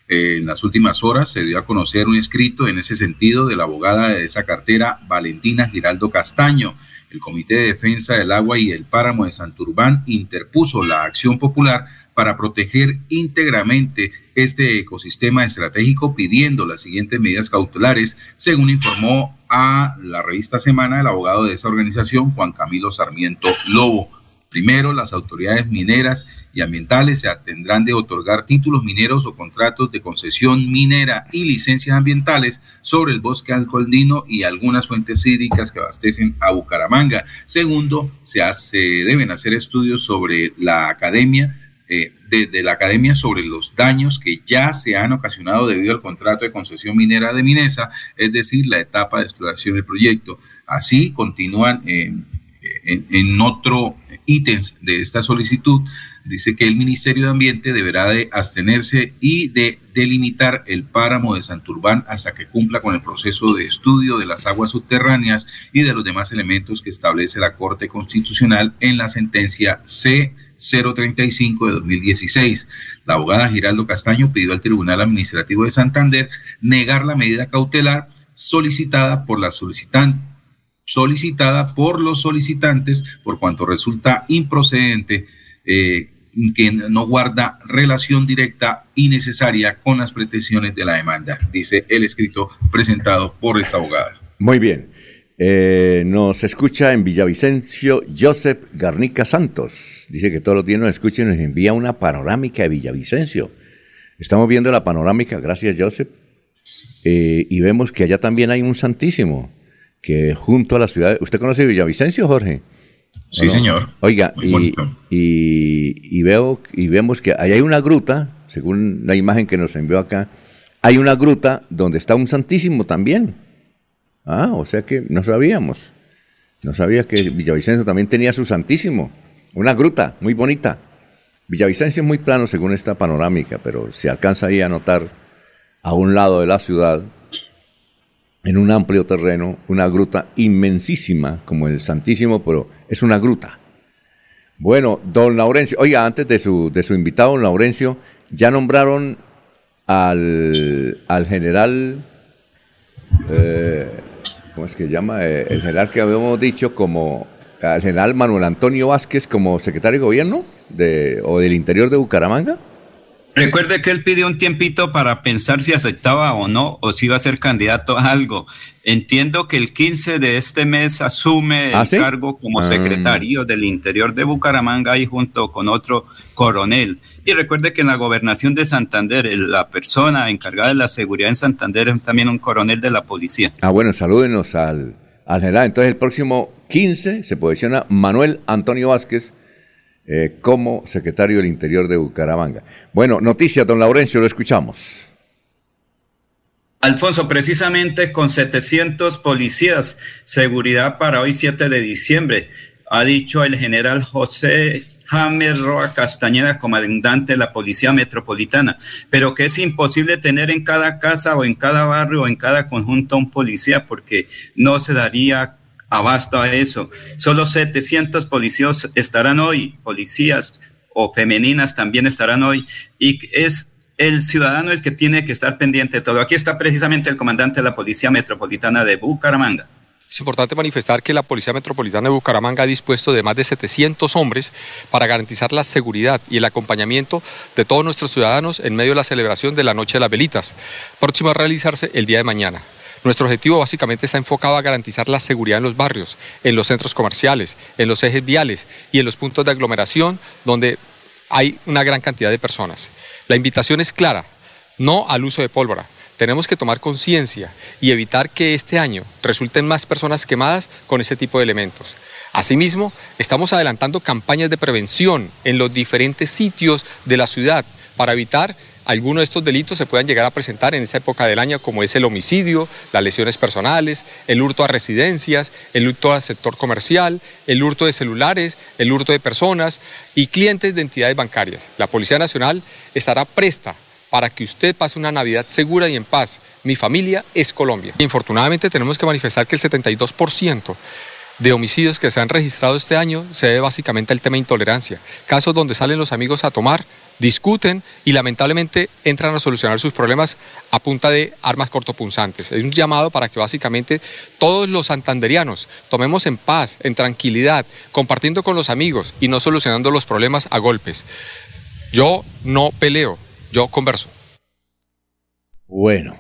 Eh, en las últimas horas se dio a conocer un escrito en ese sentido de la abogada de esa cartera, Valentina Giraldo Castaño. El Comité de Defensa del Agua y el Páramo de Santurbán interpuso la acción popular para proteger íntegramente este ecosistema estratégico pidiendo las siguientes medidas cautelares, según informó a la revista Semana el abogado de esa organización, Juan Camilo Sarmiento Lobo. Primero, las autoridades mineras y ambientales se atendrán de otorgar títulos mineros o contratos de concesión minera y licencias ambientales sobre el bosque alcoholdino y algunas fuentes hídricas que abastecen a Bucaramanga. Segundo, se, deben hacer estudios sobre la academia desde de, la academia sobre los daños que ya se han ocasionado debido al contrato de concesión minera de Minesa, es decir, la etapa de exploración del proyecto. Así continúan en, en otro ítems de esta solicitud, dice que el Ministerio de Ambiente deberá de abstenerse y de delimitar el páramo de Santurbán hasta que cumpla con el proceso de estudio de las aguas subterráneas y de los demás elementos que establece la Corte Constitucional en la sentencia C 035 de 2016. La abogada Giraldo Castaño pidió al Tribunal Administrativo de Santander negar la medida cautelar solicitada por la solicitante solicitada por los solicitantes por cuanto resulta improcedente eh, que no guarda relación directa y necesaria con las pretensiones de la demanda, dice el escrito presentado por esta abogada. Muy bien. Eh, nos escucha en Villavicencio Joseph Garnica Santos. Dice que todos los días nos escucha y nos envía una panorámica de Villavicencio. Estamos viendo la panorámica, gracias Joseph. Eh, y vemos que allá también hay un Santísimo, que junto a la ciudad... ¿Usted conoce Villavicencio, Jorge? Sí, señor. Oiga, y, y, veo y vemos que ahí hay una gruta, según la imagen que nos envió acá, hay una gruta donde está un Santísimo también. Ah, o sea que no sabíamos. No sabía que Villavicencio también tenía su Santísimo. Una gruta muy bonita. Villavicencio es muy plano según esta panorámica, pero se alcanza ahí a notar a un lado de la ciudad, en un amplio terreno, una gruta inmensísima como el Santísimo, pero es una gruta. Bueno, don Laurencio, oiga, antes de su, de su invitado, don Laurencio, ya nombraron al, al general eh, ¿cómo es que llama? Eh, el general que habíamos dicho como, el general Manuel Antonio Vázquez como secretario de gobierno. de, o del interior de Bucaramanga? Recuerde que él pidió un tiempito para pensar si aceptaba o no, o si iba a ser candidato a algo. Entiendo que el 15 de este mes asume ¿Ah, el sí? cargo como Ah. secretario del interior de Bucaramanga y junto con otro coronel. Y recuerde que en la gobernación de Santander, la persona encargada de la seguridad en Santander es también un coronel de la policía. Ah, bueno, salúdenos al, al general. Entonces, el próximo 15 se posiciona Manuel Antonio Vázquez eh, como secretario del Interior de Bucaramanga. Bueno, noticias, don Laurencio, lo escuchamos. Alfonso, precisamente con 700 policías, seguridad para hoy 7 de diciembre, ha dicho el general José James Roa Castañeda, comandante de la Policía Metropolitana, pero que es imposible tener en cada casa o en cada barrio o en cada conjunto un policía porque no se daría abasto a eso. Solo 700 policías estarán hoy, policías o femeninas también estarán hoy, y es el ciudadano el que tiene que estar pendiente de todo. Aquí está precisamente el comandante de la Policía Metropolitana de Bucaramanga. Es importante manifestar que la Policía Metropolitana de Bucaramanga ha dispuesto de más de 700 hombres para garantizar la seguridad y el acompañamiento de todos nuestros ciudadanos en medio de la celebración de la Noche de las Velitas, próximo a realizarse el día de mañana. Nuestro objetivo básicamente está enfocado a garantizar la seguridad en los barrios, en los centros comerciales, en los ejes viales y en los puntos de aglomeración donde hay una gran cantidad de personas. La invitación es clara, no al uso de pólvora. Tenemos que tomar conciencia y evitar que este año resulten más personas quemadas con este tipo de elementos. Asimismo, estamos adelantando campañas de prevención en los diferentes sitios de la ciudad para evitar algunos de estos delitos se puedan llegar a presentar en esa época del año, como es el homicidio, las lesiones personales, el hurto a residencias, el hurto al sector comercial, el hurto de celulares, el hurto de personas y clientes de entidades bancarias. La Policía Nacional estará presta para que usted pase una Navidad segura y en paz. Mi familia es Colombia. Infortunadamente tenemos que manifestar que el 72% de homicidios que se han registrado este año se debe básicamente al tema de intolerancia. Casos donde salen los amigos a tomar, discuten y lamentablemente entran a solucionar sus problemas a punta de armas cortopunzantes. Es un llamado para que básicamente todos los santanderianos tomemos en paz, en tranquilidad, compartiendo con los amigos y no solucionando los problemas a golpes. Yo no peleo, yo converso. Bueno,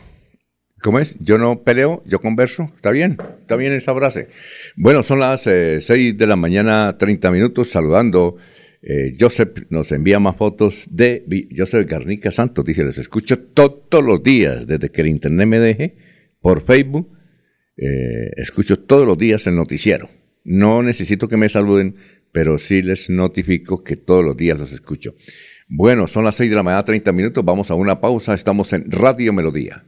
¿cómo es? Yo no peleo, yo converso. ¿Está bien? ¿Está bien esa frase? Bueno, son las 6 de la mañana, 30 minutos, saludando. Eh, Joseph nos envía más fotos de Joseph Garnica Santos. Dice, les escucho todos los días, desde que el internet me deje, por Facebook. eh, escucho todos los días el noticiero. No necesito que me saluden, pero sí les notifico que todos los días los escucho. Bueno, son las 6 de la mañana, 30 minutos. Vamos a una pausa. Estamos en Radio Melodía.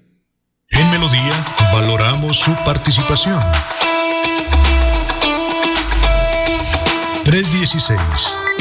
En Melodía valoramos su participación.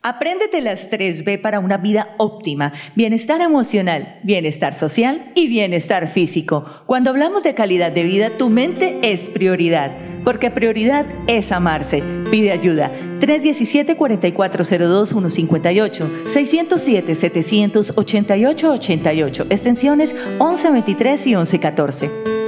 Apréndete las 3B para una vida óptima, bienestar emocional, bienestar social y bienestar físico. Cuando hablamos de calidad de vida, tu mente es prioridad, porque prioridad es amarse. Pide ayuda. 317-4402-158, 607-788-88, extensiones 1123 y 1114.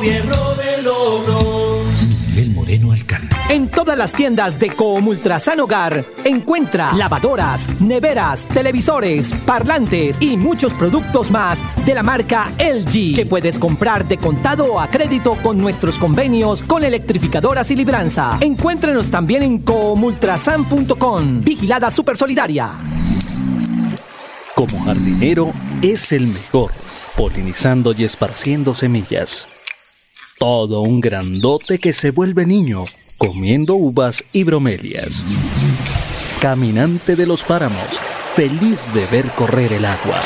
gobierno de logros. El Moreno Alcalde. En todas las tiendas de Coomultrasan Hogar encuentra lavadoras, neveras, televisores, parlantes y muchos productos más de la marca LG que puedes comprar de contado o a crédito con nuestros convenios con electrificadoras y libranza. Encuéntrenos también en coomultrasan.com. Vigilada Super Solidaria. Como jardinero es el mejor, polinizando y esparciendo semillas. Todo un grandote que se vuelve niño, comiendo uvas y bromelias. Caminante de los páramos, feliz de ver correr el agua.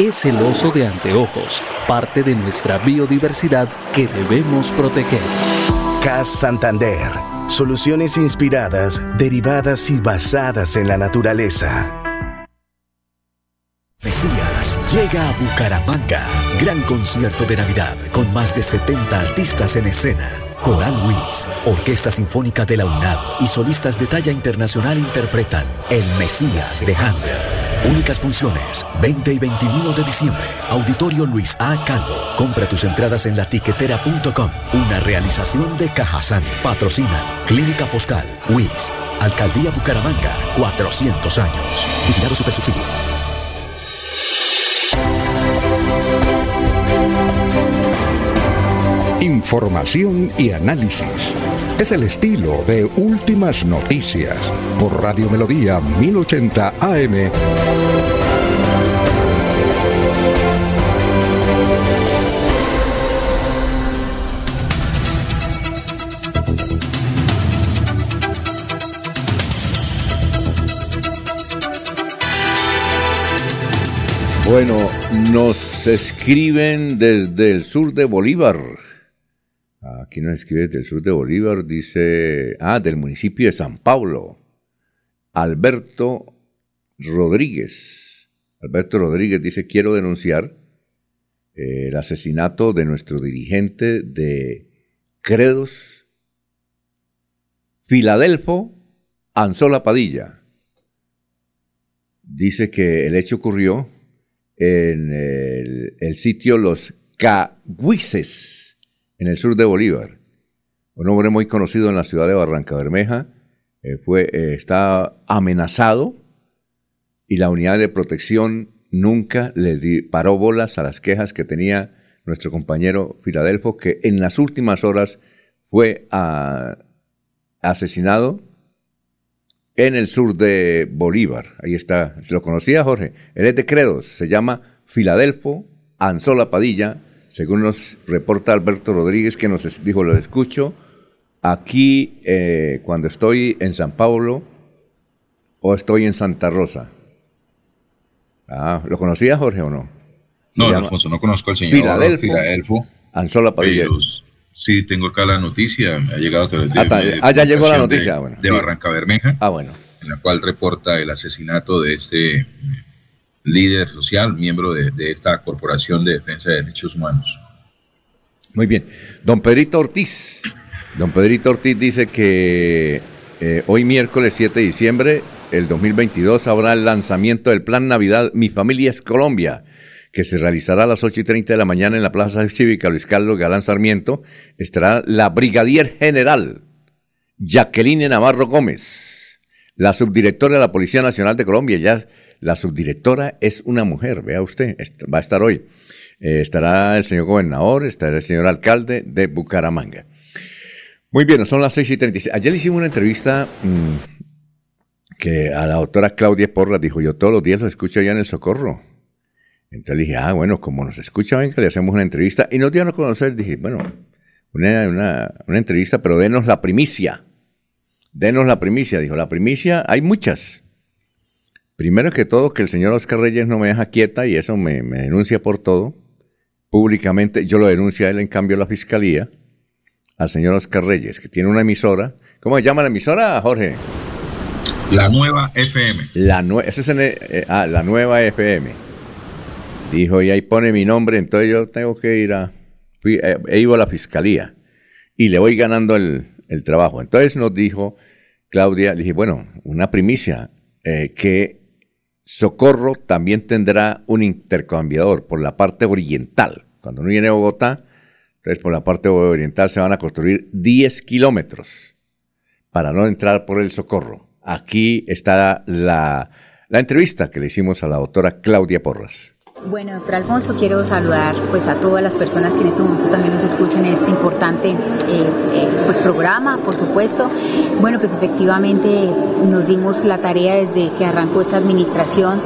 Es el oso de anteojos, parte de nuestra biodiversidad que debemos proteger. CAS Santander. Soluciones inspiradas, derivadas y basadas en la naturaleza. Mesías llega a Bucaramanga. Gran concierto de Navidad con más de 70 artistas en escena. Coral Luis, Orquesta Sinfónica de la UNAM y solistas de talla internacional interpretan El Mesías de Handel. Únicas funciones, 20 y 21 de diciembre. Auditorio Luis A. Calvo. Compra tus entradas en latiquetera.com. Una realización de Cajazán. Patrocinan Clínica Foscal, WIS, Alcaldía Bucaramanga, 400 años. Vigilado Supersubsidio. Información y análisis. Es el estilo de Últimas Noticias por Radio Melodía 1080 AM. Bueno, nos escriben desde el sur de Bolívar. Aquí nos escribe desde el sur de Bolívar, dice, ah, del municipio de San Paulo. Alberto Rodríguez. Alberto Rodríguez dice, quiero denunciar eh, el asesinato de nuestro dirigente de Credos, Filadelfo Anzola Padilla. Dice que el hecho ocurrió en el, sitio Los Caguices, en el sur de Bolívar. Un hombre muy conocido en la ciudad de Barranca Bermeja eh, fue, eh, está amenazado y la unidad de protección nunca le paró bolas a las quejas que tenía nuestro compañero Filadelfo, que en las últimas horas fue ah, asesinado en el sur de Bolívar. Ahí está, se lo conocía Jorge. Él es de Credos, se llama Filadelfo Anzola Padilla, según nos reporta Alberto Rodríguez, que nos dijo, lo escucho aquí eh, cuando estoy en San Pablo o estoy en Santa Rosa. Ah, ¿lo conocía Jorge o no? No, Alfonso, no conozco al señor Filadelfo, Filadelfo Anzola Padilla. Sí, tengo acá la noticia, me ha llegado de, ah, ah, ya llegó la noticia, de, bueno. de Barranca Bermeja. Ah, bueno. En la cual reporta el asesinato de este líder social, miembro de, esta Corporación de Defensa de Derechos Humanos. Muy bien. Don Pedrito Ortiz. Don Pedrito Ortiz dice que eh, hoy miércoles 7 de diciembre del 2022 habrá el lanzamiento del Plan Navidad Mi Familia es Colombia que se realizará a las 8 y 30 de la mañana en la Plaza Cívica Luis Carlos Galán Sarmiento, estará la Brigadier General Jacqueline Navarro Gómez, la subdirectora de la Policía Nacional de Colombia. Ya la subdirectora es una mujer, vea usted, va a estar hoy. Eh, estará el señor gobernador, estará el señor alcalde de Bucaramanga. Muy bien, son las 6 y 36. Ayer le hicimos una entrevista mm, que a la doctora Claudia Porras dijo, yo todos los días lo escucho allá en el Socorro. Entonces dije, ah, bueno, como nos escucha, venga, le hacemos una entrevista. Y nos dio a conocer, dije, bueno, una, una, entrevista, pero denos la primicia. Denos la primicia. Dijo, la primicia, hay muchas. Primero que todo, que el señor Oscar Reyes no me deja quieta y eso me, denuncia por todo. Públicamente, yo lo denuncio a él, en cambio, a la fiscalía, al señor Oscar Reyes, que tiene una emisora. ¿Cómo se llama la emisora, Jorge? La nueva FM. La eso es en eh, ah, la nueva FM. Dijo, y ahí pone mi nombre, entonces yo tengo que ir a... Fui, eh, he ido a la fiscalía y le voy ganando el, trabajo. Entonces nos dijo Claudia, le dije, bueno, una primicia, eh, que Socorro también tendrá un intercambiador por la parte oriental. Cuando no viene a Bogotá, entonces por la parte oriental se van a construir 10 kilómetros para no entrar por el Socorro. Aquí está la, la entrevista que le hicimos a la doctora Claudia Porras. Bueno, doctor Alfonso, quiero saludar pues a todas las personas que en este momento también nos escuchan este importante eh, eh, pues programa, por supuesto. Bueno, pues efectivamente nos dimos la tarea desde que arrancó esta administración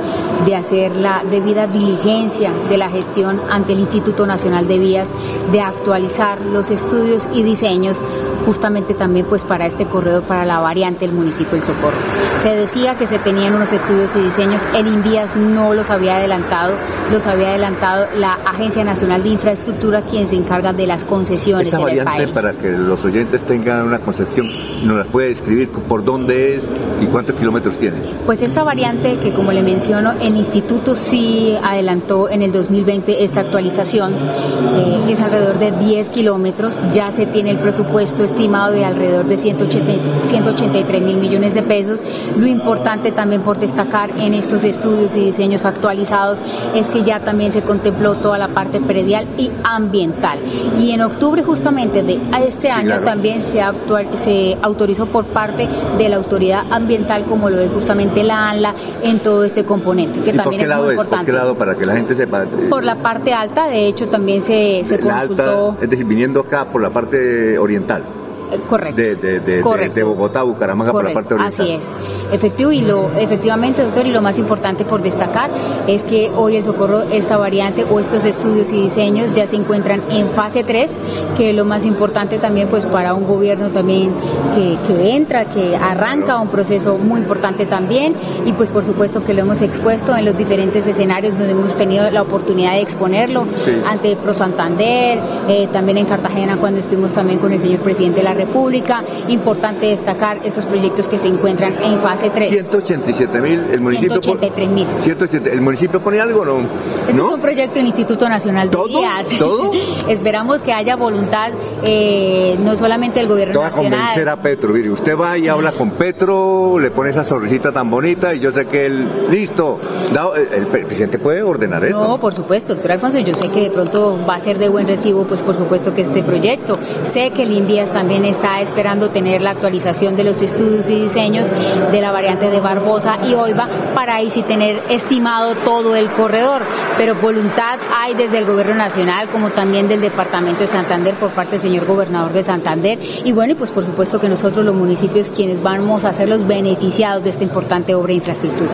de hacer la debida diligencia de la gestión ante el Instituto Nacional de Vías, de actualizar los estudios y diseños justamente también pues para este corredor, para la variante del municipio del Socorro. Se decía que se tenían unos estudios y diseños, el INVIAS no los había adelantado, los había adelantado la Agencia Nacional de Infraestructura, quien se encarga de las concesiones Esa en el variante, país. para que los oyentes tengan una concepción, ¿nos la puede describir por dónde es y cuántos kilómetros tiene? Pues esta variante que como le menciono, el instituto sí adelantó en el 2020 esta actualización, eh, es alrededor de 10 kilómetros, ya se tiene el presupuesto estimado de alrededor de 180 183 mil millones de pesos. Lo importante también por destacar en estos estudios y diseños actualizados es que ya también se contempló toda la parte predial y ambiental. Y en octubre justamente de este año claro. también se, actual- se autorizó por parte de la autoridad ambiental, como lo es justamente la ANLA, en todo este componente, que ¿Y por también qué es muy es? ¿Por importante. qué lado? Para que la gente sepa. Por la parte alta, de hecho, también se, se consultó. alta, es decir, viniendo acá por la parte oriental. Eh, Correcto. De, de, de- de- Correcto. de Bogotá a Bucaramanga por la Correcto, parte oriental. Así es. Efectivo y lo, efectivamente, doctor, y lo más importante por destacar es que hoy el socorro, esta variante o estos estudios y diseños ya se encuentran en fase 3, que es lo más importante también pues para un gobierno también que, que entra, que arranca un proceso muy importante también y pues por supuesto que lo hemos expuesto en los diferentes escenarios donde hemos tenido la oportunidad de exponerlo Sí. ante Pro Santander, eh, también en Cartagena cuando estuvimos también con el señor presidente de la República. Importante destacar estos proyectos que se encuentran en fase 3. 187 mil, el municipio. pon- 183 mil. 180, ¿El municipio pone algo o no? Este ¿No? es un proyecto del Instituto Nacional de Vías. ¿Todo? [LAUGHS] Esperamos que haya voluntad, eh, no solamente del Te gobierno va a convencer a Petro. Mire, usted va y habla con Petro, le pone esa sonrisita tan bonita y yo sé que él, listo. Da- el, el presidente puede ordenar eso. No, por supuesto, doctor Alfonso, yo sé que de pronto va a ser de buen recibo, pues por supuesto que este proyecto. Sé que el INVIAS también está esperando tener la actualización de los estudios y diseños de la variante de Barbosa y Oiva para ahí sí tener estimado todo el corredor. Pero voluntad hay desde el gobierno nacional como también del departamento de Santander por parte del señor gobernador de Santander. Y bueno, y pues por supuesto que nosotros los municipios quienes vamos a ser los beneficiados de esta importante obra de infraestructura.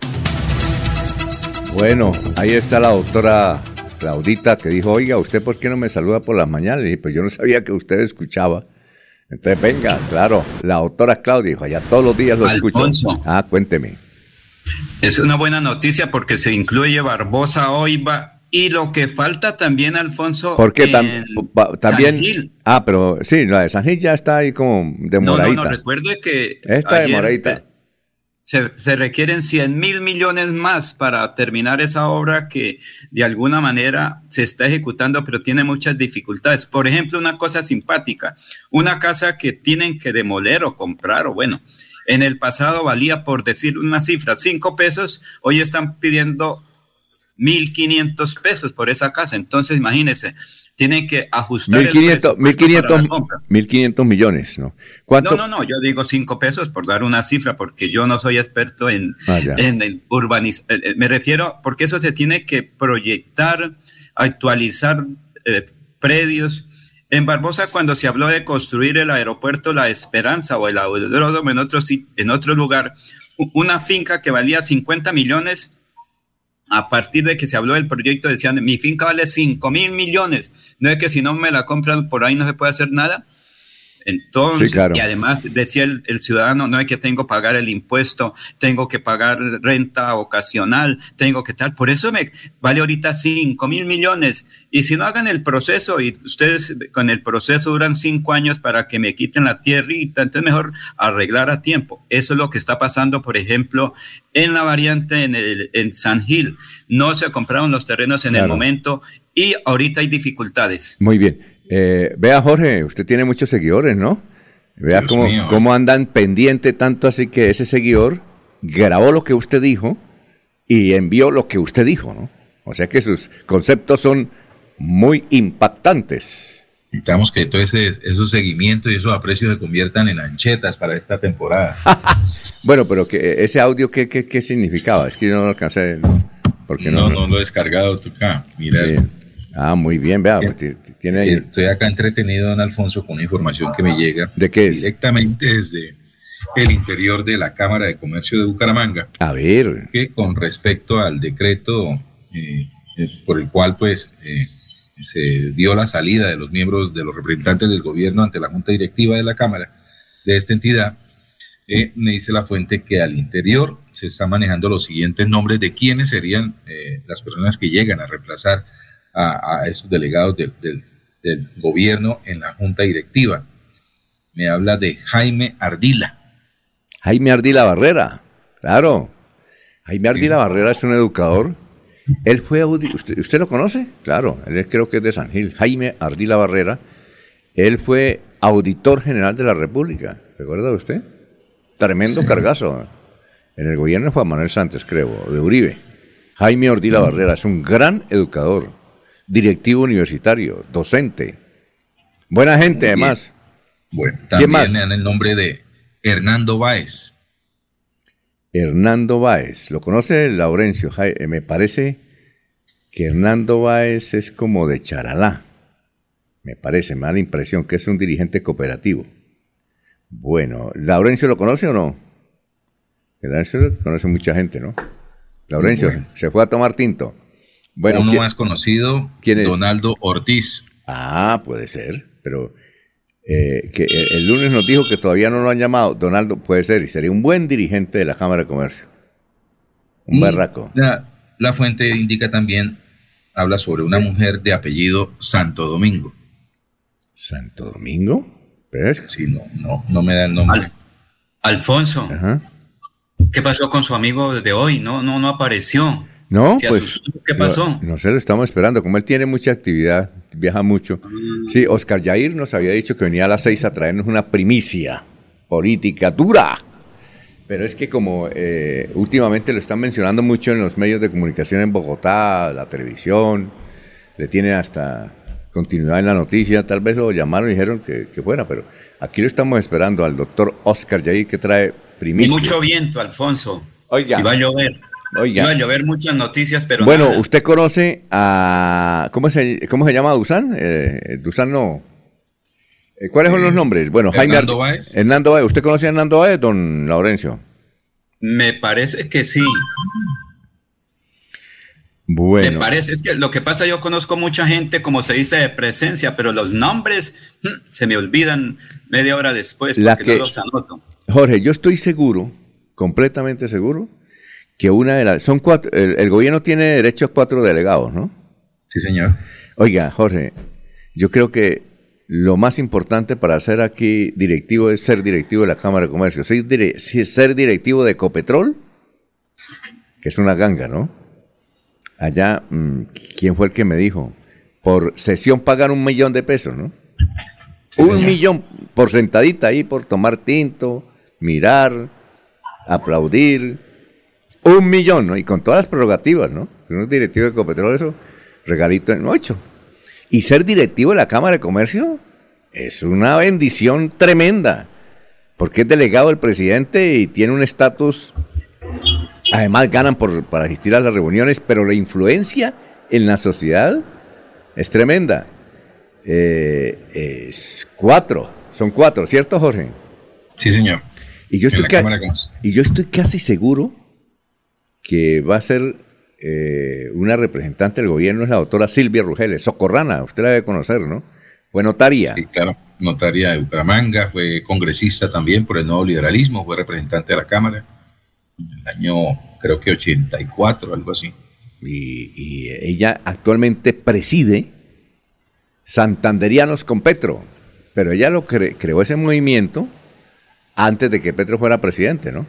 Bueno, ahí está la doctora Claudita que dijo, oiga, ¿usted por qué no me saluda por las mañanas? Dije, pues yo no sabía que usted escuchaba. Entonces, venga, claro, la doctora Claudia allá todos los días lo escucho. Alfonso. Ah, cuénteme. Es una buena noticia porque se incluye Barbosa, Oiva y lo que falta también, Alfonso. Porque tam- también... San Gil. Ah, pero sí, la de San Gil ya está ahí como No, no, demoradita. no, recuerde que. Esta ayer demoradita. Se, requieren 100 mil millones más para terminar esa obra que de alguna manera se está ejecutando, pero tiene muchas dificultades. Por ejemplo, una cosa simpática, una casa que tienen que demoler o comprar, o bueno, en el pasado valía, por decir una cifra, 5 pesos, hoy están pidiendo 1.500 pesos por esa casa. Entonces, imagínense, tienen que ajustar el 1500, presupuesto para la 1500, compra. 1500 millones, ¿no? ¿Cuánto? No, no, no, yo digo cinco pesos por dar una cifra, porque yo no soy experto en, Ah, en el urbanización. Me refiero, porque eso se tiene que proyectar, actualizar eh, predios. En Barbosa, cuando se habló de construir el aeropuerto La Esperanza o el aeródromo en otro, en otro lugar, una finca que valía 50 millones, a partir de que se habló del proyecto, decían, mi finca vale 5 mil millones, no es que si no me la compran por ahí no se puede hacer nada. Entonces, Sí, claro. y además decía el, el ciudadano, no es que tengo que pagar el impuesto, tengo que pagar renta ocasional, tengo que tal, por eso me vale ahorita 5 mil millones. Y si no hagan el proceso y ustedes con el proceso duran cinco años para que me quiten la tierrita, entonces mejor arreglar a tiempo. Eso es lo que está pasando, por ejemplo, en la variante en, el, en San Gil. No se compraron los terrenos en el momento y ahorita hay dificultades. Muy bien. Eh, vea, Jorge, usted tiene muchos seguidores, ¿no? Vea cómo, cómo andan pendiente tanto así que ese seguidor grabó lo que usted dijo y envió lo que usted dijo, ¿no? O sea que sus conceptos son muy impactantes. Necesitamos que todos esos seguimientos y esos aprecios se conviertan en anchetas para esta temporada. [LAUGHS] Bueno, pero que ese audio, ¿qué, qué, qué significaba? Es que yo no lo alcancé. ¿no? Porque no, no, lo he descargado, toca. Mira. Sí. Ah, muy bien, vea, pues, tiene ahí. Estoy acá entretenido, don Alfonso, con una información que me llega. ¿De qué es? Directamente desde el interior de la Cámara de Comercio de Bucaramanga. A ver, que con respecto al decreto eh, eh, por el cual pues eh, se dio la salida de los miembros de los representantes del gobierno ante la junta directiva de la cámara de esta entidad eh, me dice la fuente que al interior se están manejando los siguientes nombres de quiénes serían eh, las personas que llegan a reemplazar a, a esos delegados del, del- del gobierno en la junta directiva. Me habla de Jaime Ardila. Jaime Ardila Barrera, claro. Jaime Ardila Barrera es un educador. Él fue ¿Usted, usted lo conoce? Claro, él creo que es de San Gil. Jaime Ardila Barrera. Él fue auditor general de la República. ¿Recuerda usted? Tremendo cargazo. En el gobierno de Juan Manuel Santos, creo, de Uribe. Jaime Ardila Barrera es un gran educador, directivo universitario, docente. Buena gente, además. Bueno, ¿Quién también más? dan el nombre de Hernando Báez. Hernando Báez. ¿Lo conoce Laurencio? Eh, Me parece que Hernando Báez es como de Charalá. Me parece, me da la impresión que es un dirigente cooperativo. Bueno, ¿Laurencio lo conoce o no? Laurencio lo conoce mucha gente, ¿no? Laurencio, Bueno. se fue a tomar tinto. Bueno, Uno ¿quién- más conocido, quién es? Donaldo Ortiz. Ah, puede ser, pero eh, que el, el lunes nos dijo que todavía no lo han llamado. Donaldo puede ser y sería un buen dirigente de la Cámara de Comercio. Un Y barraco. La, la fuente indica también, habla sobre una mujer de apellido Santo Domingo. ¿Santo Domingo? ¿Pero es? Sí, no, no, no me da el nombre. Alfonso, ¿qué pasó con su amigo de hoy? No, no, no apareció. No, Se pues. asustó. ¿Qué pasó? No, no sé, lo estamos esperando. Como él tiene mucha actividad, viaja mucho. Sí, Oscar Yair nos había dicho que venía a las seis a traernos una primicia política dura. Pero es que como eh, últimamente lo están mencionando mucho en los medios de comunicación en Bogotá, la televisión, le tienen hasta continuidad en la noticia, tal vez lo llamaron y dijeron que, que fuera, pero aquí lo estamos esperando al doctor Oscar Yair que trae Y primicia. mucho viento, Alfonso. Oiga. Iba a llover. Oiga. A llover muchas noticias, pero bueno, nada. usted conoce a. ¿Cómo se, cómo se llama Dusan? Eh, Dusan no. Eh, ¿Cuáles son los nombres? Bueno, Jaime Hernando Ar- Báez. Hernando Báez. ¿Usted conoce a Hernando Báez, don Laurencio? Me parece que sí. Me Bueno. parece, es que lo que pasa, yo conozco mucha gente, como se dice, de presencia, pero los nombres hmm, se me olvidan media hora después La porque que- no los anoto. Jorge, yo estoy seguro, completamente seguro, que una de las. Son cuatro. El, el gobierno tiene derecho a cuatro delegados, ¿no? Sí, señor. Oiga, Jorge, yo creo que lo más importante para ser aquí directivo es ser directivo de la Cámara de Comercio. Ser, dire- ser directivo de Ecopetrol, que es una ganga, ¿no? Allá, mm, ¿quién fue el que me dijo? Por sesión pagan un millón de pesos, ¿no? un millón por sentadita ahí, por tomar tinto, mirar, aplaudir. Un millón, ¿no? Y con todas las prerrogativas, ¿no? Si uno es directivo de Ecopetrol, eso, regalito en ocho. Y ser directivo de la Cámara de Comercio es una bendición tremenda, porque es delegado del presidente y tiene un estatus, además ganan por, para asistir a las reuniones, pero la influencia en la sociedad es tremenda. Eh, es cuatro, son cuatro, ¿cierto Jorge? Sí, señor. Y yo estoy, y yo estoy casi seguro que va a ser eh, una representante del gobierno, es la doctora Silvia Rugeles, socorrana, usted la debe conocer, ¿no? Fue notaria. Sí, claro. Notaria de Bucaramanga, fue congresista también por el nuevo liberalismo, fue representante de la Cámara en el año, creo que 84, algo así. Y, y ella actualmente preside Santanderianos con Petro, pero ella lo cre- creó ese movimiento antes de que Petro fuera presidente, ¿no?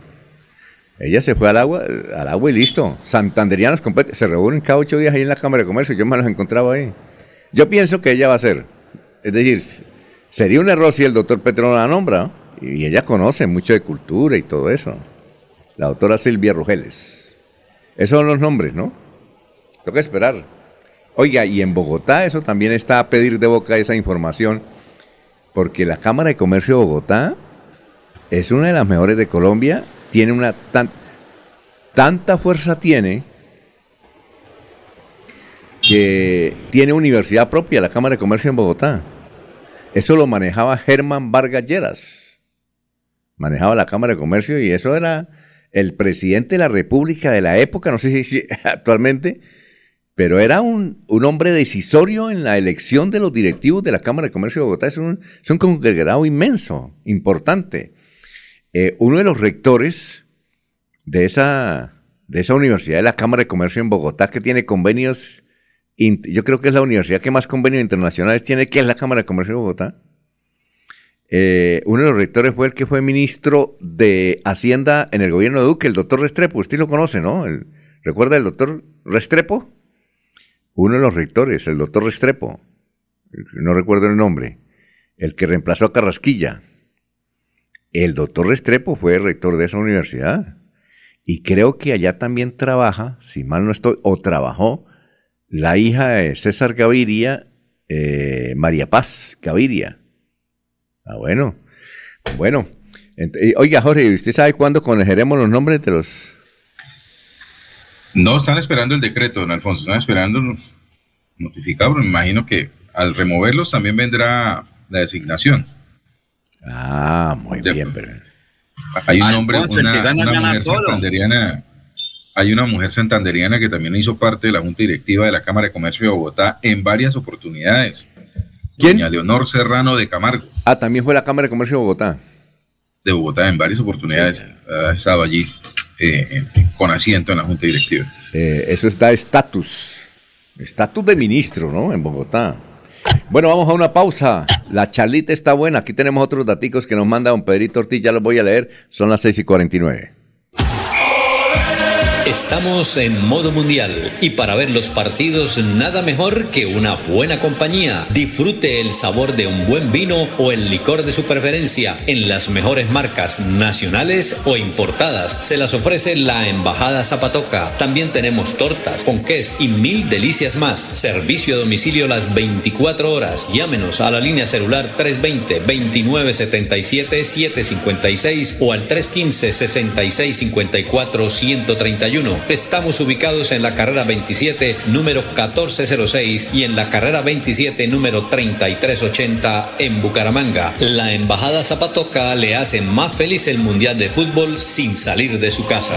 Ella se fue al agua, al agua y listo. Santanderianos con Petro, se reúnen cada ocho días ahí en la Cámara de Comercio, yo me los encontraba ahí. Yo pienso que ella va a ser, es decir, sería un error si el doctor Petro no la nombra, ¿no? y ella conoce mucho de cultura y todo eso. La doctora Silvia Rugeles. Esos son los nombres, ¿no? Toca esperar. Oiga, y en Bogotá eso también está a pedir de boca esa información, porque la Cámara de Comercio de Bogotá es una de las mejores de Colombia, tiene una tan, tanta fuerza tiene que tiene universidad propia, la Cámara de Comercio en Bogotá. Eso lo manejaba Germán Vargas Lleras. Manejaba la Cámara de Comercio y eso era el presidente de la República de la época, no sé si [LAUGHS] actualmente, pero era un, hombre decisorio en la elección de los directivos de la Cámara de Comercio de Bogotá. Es un, es un conglomerado inmenso, importante. Eh, uno de los rectores de esa, de esa universidad de la Cámara de Comercio en Bogotá, que tiene convenios, yo creo que es la universidad que más convenios internacionales tiene, que es la Cámara de Comercio de Bogotá. Eh, uno de los rectores fue el que fue ministro de Hacienda en el gobierno de Duque, el doctor Restrepo. Usted lo conoce, ¿no? ¿Recuerda el doctor Restrepo? Uno de los rectores, el doctor Restrepo, no recuerdo el nombre, el que reemplazó a Carrasquilla. El doctor Restrepo fue rector de esa universidad. Y creo que allá también trabaja, si mal no estoy, o trabajó, la hija de César Gaviria, eh, María Paz Gaviria. Ah, bueno. Bueno. Oiga, Jorge, ¿usted sabe cuándo conoceremos los nombres de los no están esperando el decreto, don Alfonso, están esperando notificado, me imagino que al removerlos también vendrá la designación. Ah, muy bien, pero... Hay un hombre, una, mujer santanderiana, hay una mujer santanderiana que también hizo parte de la Junta Directiva de la Cámara de Comercio de Bogotá en varias oportunidades. ¿Quién? Doña Leonor Serrano de Camargo. Ah, también fue la Cámara de Comercio de Bogotá. De Bogotá, en varias oportunidades ha estado allí. Eh, con asiento en la Junta Directiva. Eh, eso está estatus, estatus de ministro, ¿no? En Bogotá. Bueno, vamos a una pausa. La charlita está buena. Aquí tenemos otros datos que nos manda don Pedrito Ortiz. Ya los voy a leer. Son las 6 y 49. Estamos en modo mundial y para ver los partidos nada mejor que una buena compañía. Disfrute el sabor de un buen vino o el licor de su preferencia en las mejores marcas nacionales o importadas. Se las ofrece la Embajada Zapatoca. También tenemos tortas, ponqués y mil delicias más. Servicio a domicilio las 24 horas. Llámenos a la línea celular 320-2977-756 o al 315-6654-131 Estamos ubicados en la carrera 27, número 1406 y en la carrera 27, número 3380 en Bucaramanga. La Embajada Zapatoca le hace más feliz el Mundial de Fútbol sin salir de su casa.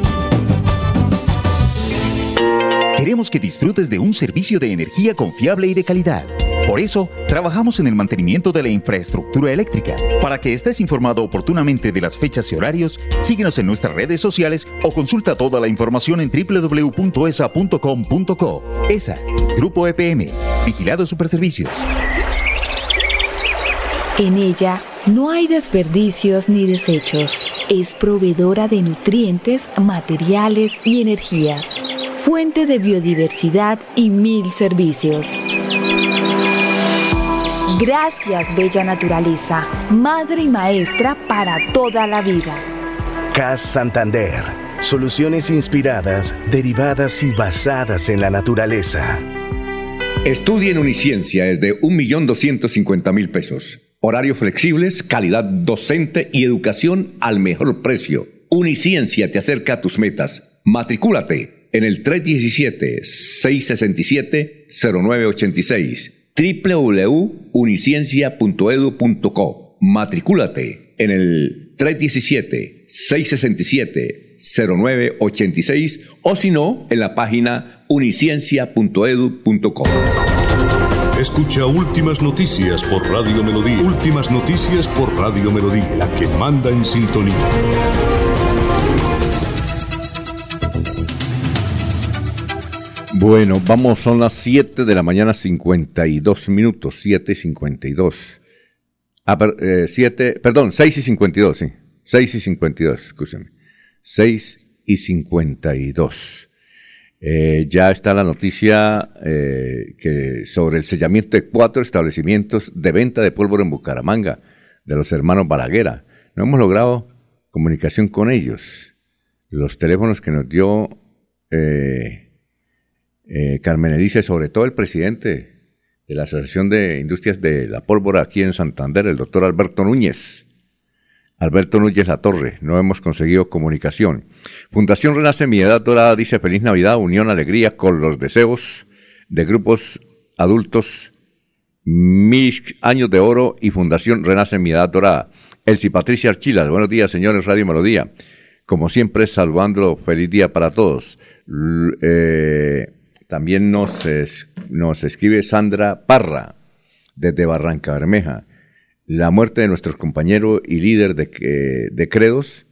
Queremos que disfrutes de un servicio de energía confiable y de calidad. Por eso, trabajamos en el mantenimiento de la infraestructura eléctrica. Para que estés informado oportunamente de las fechas y horarios, síguenos en nuestras redes sociales o consulta toda la información en www.esa.com.co. ESA, Grupo EPM, Vigilado Superservicios. En ella no hay desperdicios ni desechos. Es proveedora de nutrientes, materiales y energías fuente de biodiversidad y mil servicios. Gracias, bella naturaleza, madre y maestra para toda la vida. CAS Santander. Soluciones inspiradas, derivadas y basadas en la naturaleza. Estudia en Uniciencia es de 1.250.000 pesos. Horarios flexibles, calidad docente y educación al mejor precio. Uniciencia te acerca a tus metas. Matricúlate en el 317-667-0986 www.uniciencia.edu.co. Matricúlate en el 317-667-0986 o si no, en la página uniciencia.edu.co. Escucha Últimas Noticias por Radio Melodía. Últimas Noticias por Radio Melodía, la que manda en sintonía. Bueno, vamos, son las 7 de la mañana, 52 minutos, 7 y 52. Ah, per, 7, eh, perdón, 6 y 52, sí. 6 y 52, escúchame. 6 y 52. Eh, ya está la noticia eh, que sobre el sellamiento de cuatro establecimientos de venta de pólvora en Bucaramanga, de los hermanos Balaguera. No hemos logrado comunicación con ellos. Los teléfonos que nos dio eh, Carmen Elise, sobre todo el presidente de la Asociación de Industrias de la Pólvora aquí en Santander, el doctor Alberto Núñez. Alberto Núñez La Torre, no hemos conseguido comunicación. Fundación Renace Mi Edad Dorada dice Feliz Navidad, unión, alegría con los deseos de grupos adultos, Mis Años de Oro y Fundación Renace Mi Edad Dorada. Elsie Patricia Archilas, buenos días señores Radio Melodía. Como siempre, saludando, feliz día para todos. Eh, también nos, escribe Sandra Parra, desde Barranca Bermeja la muerte de nuestro compañero y líder de, de Credos,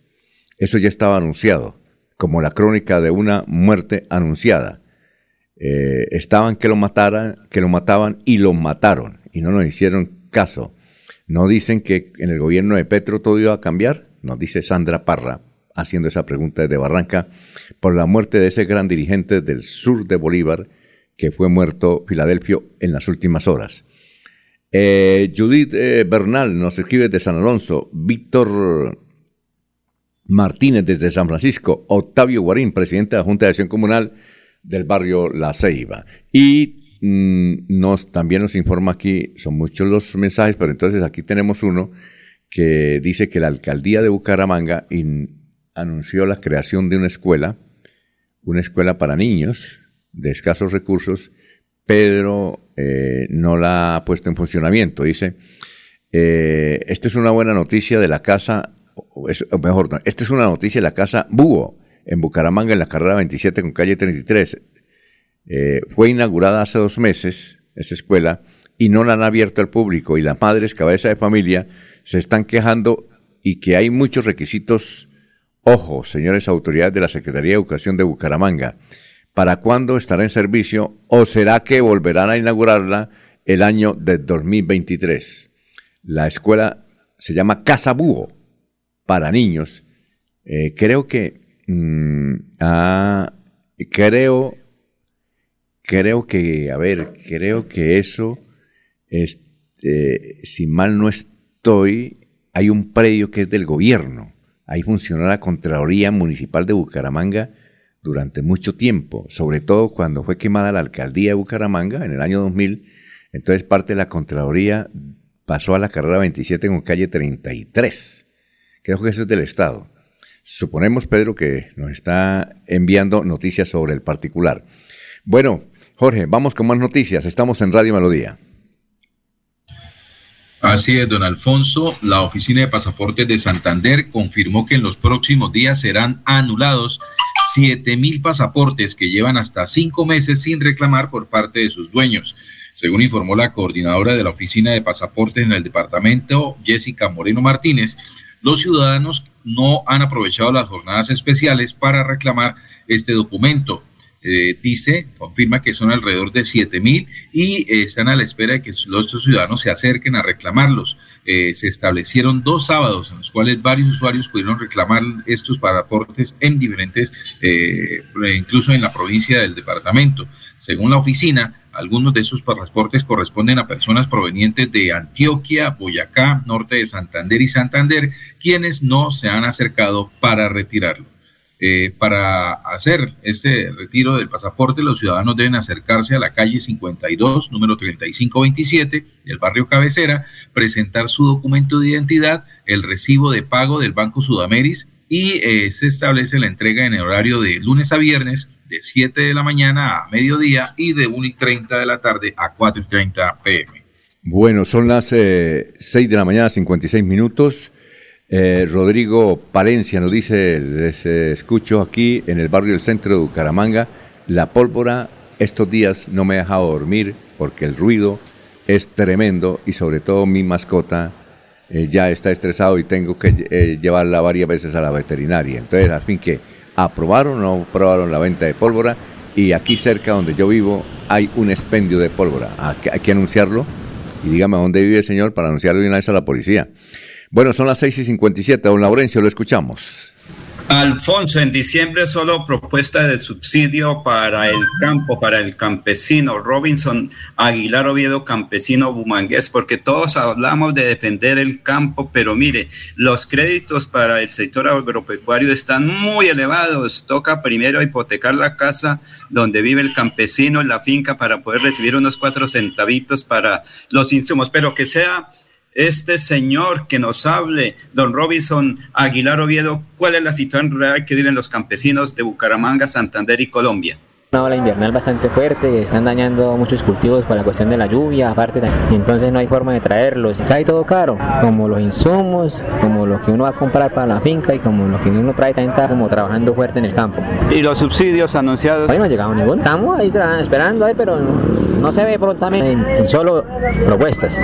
eso ya estaba anunciado, como la crónica de una muerte anunciada. Eh, estaban que lo mataran, que lo mataban y lo mataron, y no nos hicieron caso. No dicen que en el gobierno de Petro todo iba a cambiar, nos dice Sandra Parra, haciendo esa pregunta desde Barranca, por la muerte de ese gran dirigente del sur de Bolívar, que fue muerto Filadelfio en las últimas horas. Eh, Judith eh, Bernal nos escribe de San Alonso. Víctor Martínez desde San Francisco. Octavio Guarín, presidente de la Junta de Acción Comunal del barrio La Ceiba. Y mm, nos, también nos informa aquí, son muchos los mensajes, pero entonces aquí tenemos uno que dice que la alcaldía de Bucaramanga anunció la creación de una escuela, una escuela para niños de escasos recursos. Pedro eh, no la ha puesto en funcionamiento. Dice, eh, esta es una buena noticia de la casa, o mejor, esta es una noticia de la casa Búho, en Bucaramanga, en la carrera 27 con calle 33. Eh, fue inaugurada hace dos meses esa escuela y no la han abierto al público y las madres, cabeza de familia, se están quejando y que hay muchos requisitos. Ojo, señores autoridades de la Secretaría de Educación de Bucaramanga, para cuándo estará en servicio o será que volverán a inaugurarla el año de 2023. La escuela se llama Casa Búho para niños. Eh, creo que mm, ah, creo creo que a ver creo que eso es, eh, si mal no estoy hay un predio que es del gobierno ahí funciona la Contraloría Municipal de Bucaramanga durante mucho tiempo, sobre todo cuando fue quemada la alcaldía de Bucaramanga en el año 2000. Entonces parte de la Contraloría pasó a la carrera 27 con calle 33. Creo que eso es del Estado. Suponemos, Pedro, que nos está enviando noticias sobre el particular. Bueno, Jorge, vamos con más noticias. Estamos en Radio Melodía. Así es, don Alfonso. La Oficina de Pasaportes de Santander confirmó que en los próximos días serán anulados siete mil pasaportes que llevan hasta cinco meses sin reclamar por parte de sus dueños. Según informó la coordinadora de la Oficina de Pasaportes en el departamento, Jessica Moreno Martínez, los ciudadanos no han aprovechado las jornadas especiales para reclamar este documento. Eh, dice, confirma que son alrededor de 7 mil y eh, están a la espera de que los ciudadanos se acerquen a reclamarlos. Eh, se establecieron dos sábados en los cuales varios usuarios pudieron reclamar estos pasaportes en diferentes, incluso en la provincia del departamento. Según la oficina, algunos de esos pasaportes corresponden a personas provenientes de Antioquia, Boyacá, norte de Santander y Santander, quienes no se han acercado para retirarlo. Eh, para hacer este retiro del pasaporte, los ciudadanos deben acercarse a la calle 52, número 3527 del barrio Cabecera, presentar su documento de identidad, el recibo de pago del Banco Sudameris y eh, se establece la entrega en el horario de lunes a viernes de 7 de la mañana a mediodía y de 1 y 30 de la tarde a 4 y 30 pm. Bueno, son las 6 eh, de la mañana, 56 minutos. Eh, Rodrigo Palencia nos dice, les eh, escucho aquí en el barrio del centro de Bucaramanga, la pólvora estos días no me ha dejado dormir porque el ruido es tremendo y sobre todo mi mascota eh, ya está estresado y tengo que llevarla varias veces a la veterinaria. Entonces, al fin que aprobaron o no aprobaron la venta de pólvora y aquí cerca donde yo vivo hay un expendio de pólvora. Hay que, anunciarlo y dígame dónde vive el señor para anunciarlo de una vez a la policía. Bueno, son las 6 y 57. Don Laurencio, lo escuchamos. Alfonso, en diciembre solo propuesta de subsidio para el campo, para el campesino. Robinson Aguilar Oviedo, campesino bumangués, porque todos hablamos de defender el campo, pero mire, los créditos para el sector agropecuario están muy elevados. Toca primero hipotecar la casa donde vive el campesino la finca para poder recibir unos cuatro centavitos para los insumos, pero que sea este señor que nos hable, don Robinson Aguilar Oviedo, cuál es la situación real que viven los campesinos de Bucaramanga, Santander y Colombia una ola invernal bastante fuerte, están dañando muchos cultivos por la cuestión de la lluvia, aparte, y entonces no hay forma de traerlos. Cae todo caro, como los insumos, como lo que uno va a comprar para la finca y como lo que uno trae también está como trabajando fuerte en el campo. ¿Y los subsidios anunciados? Hoy no ha llegado ninguno. Estamos ahí esperando, ahí, pero no, se ve prontamente en, solo propuestas.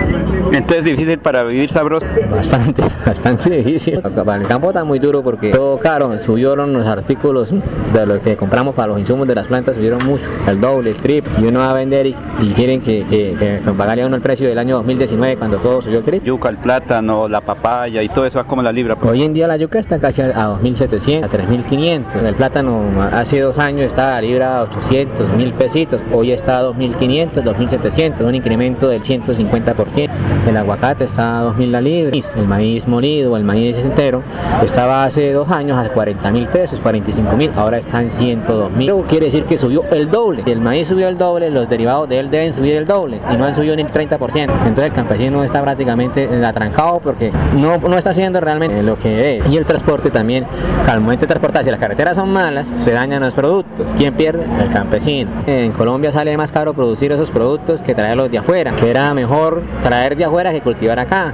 Entonces difícil para vivir sabroso. Bastante, [LAUGHS] bastante difícil. Para el campo está muy duro porque todo caro, subieron los artículos de lo que compramos para los insumos de las plantas subieron mucho, el doble, el trip, y uno va a vender y, quieren que, que, que pagarle uno el precio del año 2019 cuando todo subió el trip. Yuca, el plátano, la papaya y todo eso va como la libra. Hoy en día la yuca está casi a 2.700, a 3.500. El plátano hace dos años estaba a libra a 800, 1.000 pesitos. Hoy está a 2.500, 2.700, un incremento del 150%. El aguacate está a 2.000 la libra. El maíz molido, el maíz entero, estaba hace dos años a 40.000 pesos, 45.000, ahora está en 102.000. Quiere decir que subió el doble. El maíz subió el doble, los derivados de él deben subir el doble y no han subido ni el 30%. Entonces el campesino está prácticamente atrancado porque no, no está haciendo realmente lo que es. Y el transporte también, al momento de transportar, si las carreteras son malas, se dañan los productos. ¿Quién pierde? El campesino. En Colombia sale más caro producir esos productos que traerlos de afuera, que era mejor traer de afuera que cultivar acá.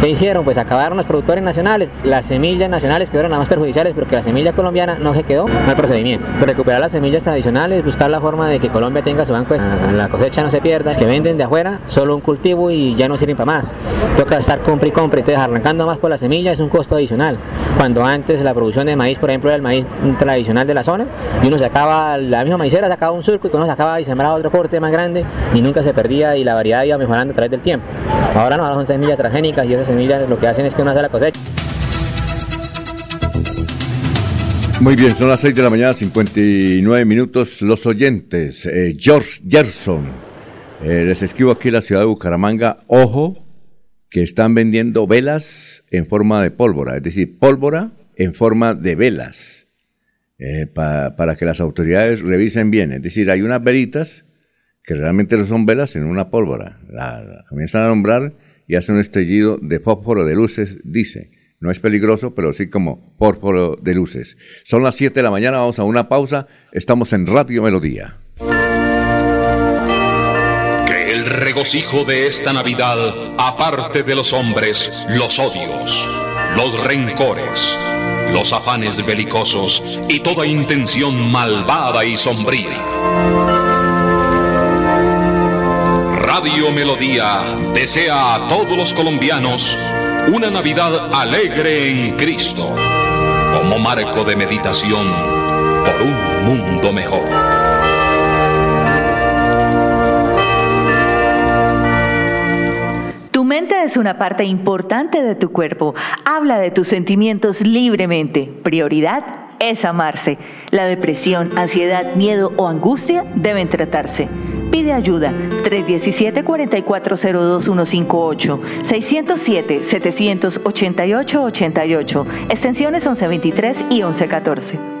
¿Qué hicieron? Pues acabaron los productores nacionales, las semillas nacionales quedaron las más perjudiciales porque la semilla colombiana no se quedó, no hay procedimiento. Recuperar las semillas tradicionales, buscar la forma de que Colombia tenga su banco, la cosecha no se pierda, que venden de afuera solo un cultivo y ya no sirven para más. Toca estar compra y compra, entonces arrancando más por la semilla es un costo adicional. Cuando antes la producción de maíz, por ejemplo, era el maíz tradicional de la zona y uno sacaba, la misma maicera sacaba un surco y cuando sacaba y sembraba otro corte más grande y nunca se perdía y la variedad iba mejorando a través del tiempo. Ahora no, ahora son semillas transgénicas y esas semillas lo que hacen es que uno hace la cosecha. Muy bien, son las 6 de la mañana, 59 minutos. Los oyentes, eh, George Gerson, eh, les escribo aquí en la ciudad de Bucaramanga, ojo, que están vendiendo velas en forma de pólvora, es decir, pólvora en forma de velas, eh, para que las autoridades revisen bien. Es decir, hay unas velitas que realmente no son velas, sino una pólvora. la comienzan a nombrar y hace un estallido de fósforo de luces, dice. No es peligroso, pero sí como fósforo de luces. Son las 7 de la mañana, vamos a una pausa. Estamos en Radio Melodía. Que el regocijo de esta Navidad aparte de los hombres los odios, los rencores, los afanes belicosos y toda intención malvada y sombría Radio Melodía desea a todos los colombianos una Navidad alegre en Cristo, como marco de meditación por un mundo mejor. Tu mente es una parte importante de tu cuerpo. Habla de tus sentimientos libremente. Prioridad es amarse. La depresión, ansiedad, miedo o angustia deben tratarse. Pide ayuda 317-4402158, 607-788-88, extensiones 1123 y 1114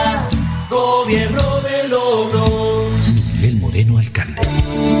Miguel Moreno, alcalde.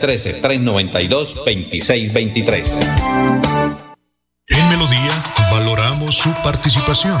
313-392-2623. En Melodía valoramos su participación.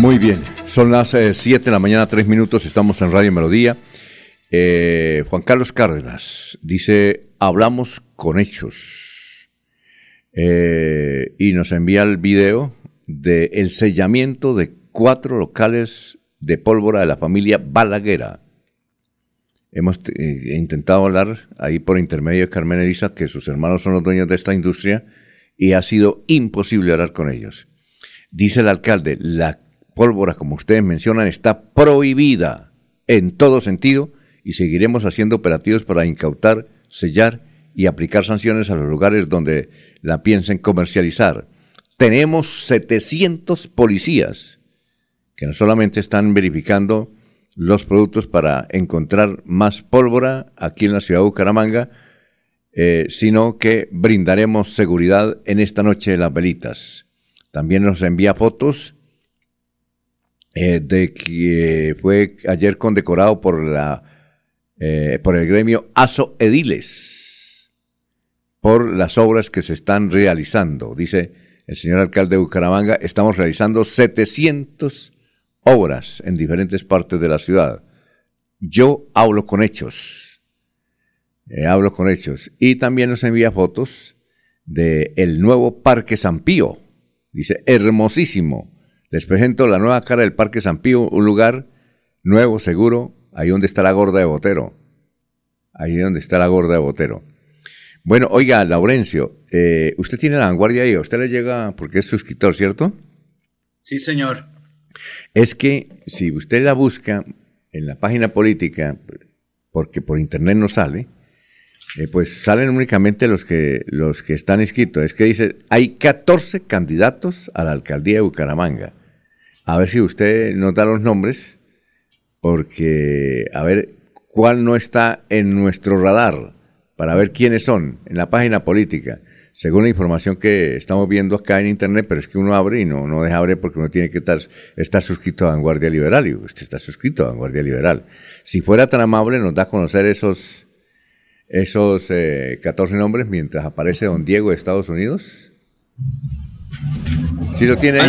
Muy bien, son las 7 eh, de la mañana, 3 minutos, estamos en Radio Melodía. Eh, Juan Carlos Cárdenas dice, hablamos con hechos. Eh, y nos envía el video del el sellamiento de cuatro locales de pólvora de la familia Balaguera. Hemos intentado hablar ahí por intermedio de Carmen Elisa, que sus hermanos son los dueños de esta industria, y ha sido imposible hablar con ellos. Dice el alcalde, la pólvora, como ustedes mencionan, está prohibida en todo sentido y seguiremos haciendo operativos para incautar, sellar y aplicar sanciones a los lugares donde la piensen comercializar. Tenemos 700 policías que no solamente están verificando los productos para encontrar más pólvora aquí en la ciudad de Bucaramanga, eh, sino que brindaremos seguridad en esta noche de las velitas. También nos envía fotos eh, de que fue ayer condecorado por, la, eh, por el gremio ASO Ediles por las obras que se están realizando. Dice el señor alcalde de Bucaramanga, estamos realizando 700 obras en diferentes partes de la ciudad. Yo hablo con hechos. Eh, hablo con hechos. Y también nos envía fotos del el nuevo Parque San Pío. Dice, hermosísimo les presento la nueva cara del Parque San Pío, un lugar nuevo, seguro, ahí donde está la gorda de Botero. Ahí donde está la gorda de Botero. Bueno, oiga, Laurencio, eh, usted tiene la vanguardia ahí, usted le llega porque es suscriptor, ¿cierto? Sí, señor. Es que si usted la busca en la página política, porque por internet no sale, eh, pues salen únicamente los que, los que están inscritos. Es que dice, hay 14 candidatos a la alcaldía de Bucaramanga a ver si usted nos da los nombres, porque a ver cuál no está en nuestro radar, para ver quiénes son en la página política, según la información que estamos viendo acá en internet, pero es que uno abre y no, no deja abrir porque uno tiene que estar, estar suscrito a Vanguardia Liberal, y usted está suscrito a Vanguardia Liberal. Si fuera tan amable, nos da a conocer esos, esos 14 eh, nombres mientras aparece don Diego de Estados Unidos. Si lo tiene.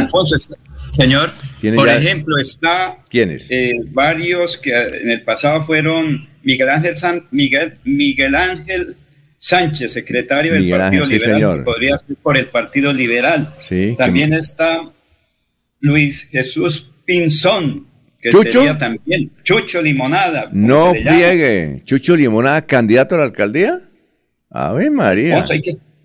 Señor, por ejemplo, está ¿Quiénes? Eh, varios que en el pasado fueron Miguel Ángel, Miguel, Miguel Ángel Sánchez, secretario del Partido Liberal, podría ser por el Partido Liberal. Sí, también está Luis Jesús Pinzón, que sería también Chucho Limonada. No pliegue, Chucho Limonada, candidato a la alcaldía. Ave María.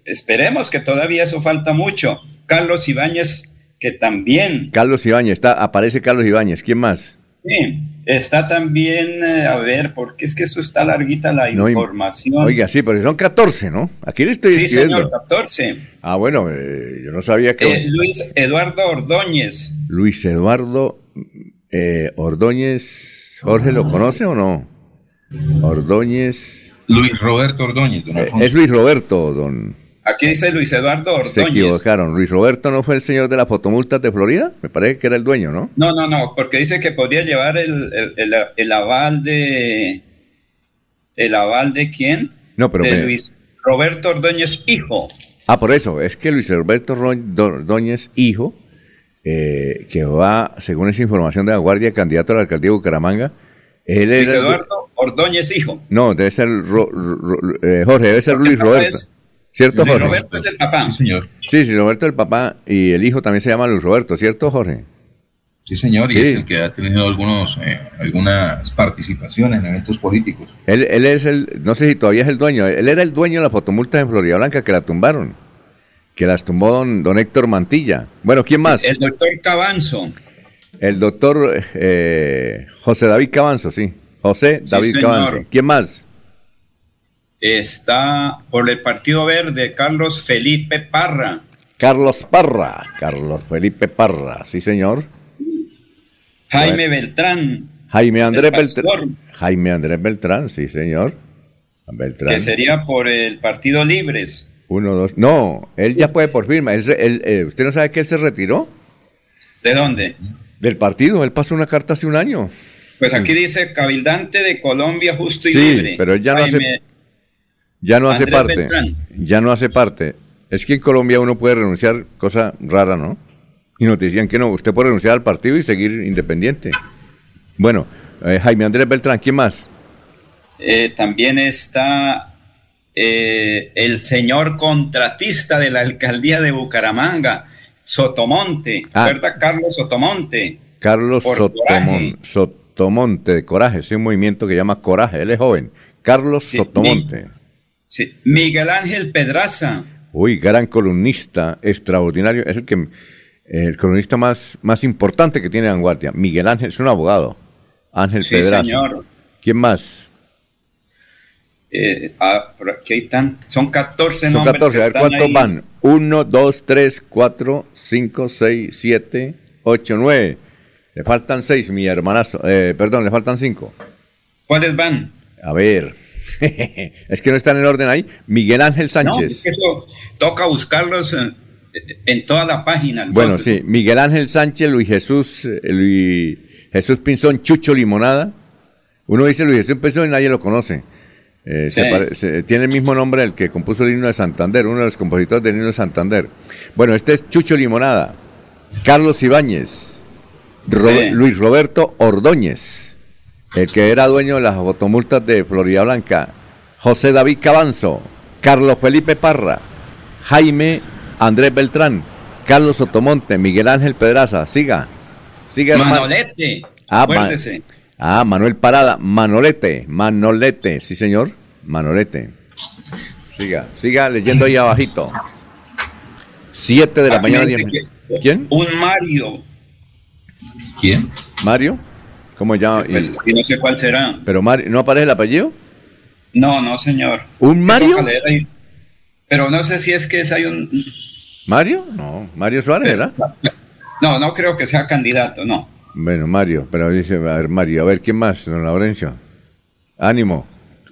esperemos que todavía eso falta mucho. Carlos Ibáñez que también... Carlos Ibáñez, está, aparece Carlos Ibáñez, ¿quién más? Sí, está también, eh, a ver, porque es que esto está larguita la información. Oiga, sí, pero son 14, ¿no? Aquí le estoy sí, señor, 14. Ah, bueno, eh, yo no sabía que... Eh, Luis Eduardo Ordóñez. Luis Eduardo Ordóñez, ¿Jorge lo conoce o no? Ordóñez... Luis Roberto Ordóñez. es Luis Roberto, don... Aquí dice Luis Eduardo Ordóñez. Se equivocaron. Luis Roberto no fue el señor de la fotomultas de Florida. Me parece que era el dueño, ¿no? No, no, no, porque dice que podría llevar el, el, aval de. ¿El aval de quién? No, pero. De Luis Roberto Ordóñez, hijo. Ah, por eso, es que Luis Alberto Ordóñez, hijo, eh, que va, según esa información de la Guardia, candidato a la alcaldía de Bucaramanga, él Luis Eduardo Ordóñez, hijo. No, debe ser eh, Jorge, debe ser Luis Roberto. ¿Cierto, Luis Jorge? Roberto es el papá. Sí, señor. Sí, sí, Roberto es el papá y el hijo también se llama Luis Roberto, ¿cierto, Jorge? Sí, señor, Sí. y es el que ha tenido algunos, eh, algunas participaciones en eventos políticos. Él, él es el, no sé si todavía es el dueño, él era el dueño de la fotomulta en Florida Blanca que la tumbaron, que las tumbó don, don Héctor Mantilla. Bueno, ¿quién más? El doctor Cabanzo. El doctor eh, José David Cabanzo, sí. José Sí, David señor. Cabanzo. ¿Quién más? Está por el Partido Verde Carlos Felipe Parra. Carlos Parra. Carlos Felipe Parra, sí, señor. Jaime Beltrán, Jaime Andrés. Beltrán. Jaime Andrés Beltrán, sí, señor. Beltrán. que sería por el Partido Libres. Uno, dos. No, él ya puede por firma. Él se- él, eh, ¿Usted no sabe que él se retiró ¿De dónde? del partido? Él pasó una carta hace un año. Pues aquí dice Cabildante de Colombia Justo y Sí, Libre. pero él ya no hace- Ya no hace Andrés parte. Beltrán. Ya no hace parte. Es que en Colombia uno puede renunciar, cosa rara, ¿no? Y nos decían que no, usted puede renunciar al partido y seguir independiente. Bueno, eh, Jaime Andrés Beltrán, ¿quién más? Eh, también está eh, el señor contratista de la alcaldía de Bucaramanga, Sotomonte. Ah. ¿Verdad, Carlos Sotomonte? Carlos Sotomon-. Sotomonte de Coraje, es un movimiento que llama Coraje, él es joven. Carlos Sí, Sotomonte. Sí. Miguel Ángel Pedraza. Uy, gran columnista, extraordinario. Es el que el columnista más, más importante que tiene Vanguardia. Miguel Ángel, es un abogado. Ángel Sí, Pedraza. señor. ¿Quién más? Eh, ah, por aquí hay tan- son 14 Son nombres. 14. que A ver cuántos van. 1, 2, 3, 4, 5, 6, 7, 8, 9. Le faltan 6, mi hermanazo. Eh, perdón, le faltan 5. ¿Cuáles van? A ver. [LAUGHS] es que no están en orden ahí. Miguel Ángel No, Sánchez. es que eso toca buscarlos en, en toda la página. Bueno, sí, Miguel Ángel Sánchez, Luis Jesús, eh, Luis Jesús Pinzón, Chucho Limonada. Uno dice Luis Jesús Pinzón y nadie lo conoce. Eh, Sí. tiene el mismo nombre del que compuso el himno de Santander, uno de los compositores del himno de Santander. Bueno, este es Chucho Limonada, Carlos Ibáñez, Ro- Sí. Luis Roberto Ordóñez, el que era dueño de las fotomultas de Florida Blanca, José David Cabanzo, Carlos Felipe Parra, Jaime Andrés Beltrán, Carlos Sotomonte, Miguel Ángel Pedraza, siga, siga. Manolete. Ah, ah, Manuel Parada, Manolete, Manolete, sí señor, Manolete. Siga, siga leyendo ahí abajito. Siete de la mañana. ¿Quién? Un Mario. ¿Quién? Mario. ¿Cómo llama? Y- Pues, y no sé cuál será. pero Mario, ¿no aparece el apellido? No, no, señor. ¿Un Mario? Pero no sé si es que es hay un. ¿Mario? No, Mario Suárez, ¿verdad? No, no creo que sea candidato, no. Bueno, Mario, pero dice, a ver, Mario, a ver, ¿quién más, don Laurencio? Ánimo,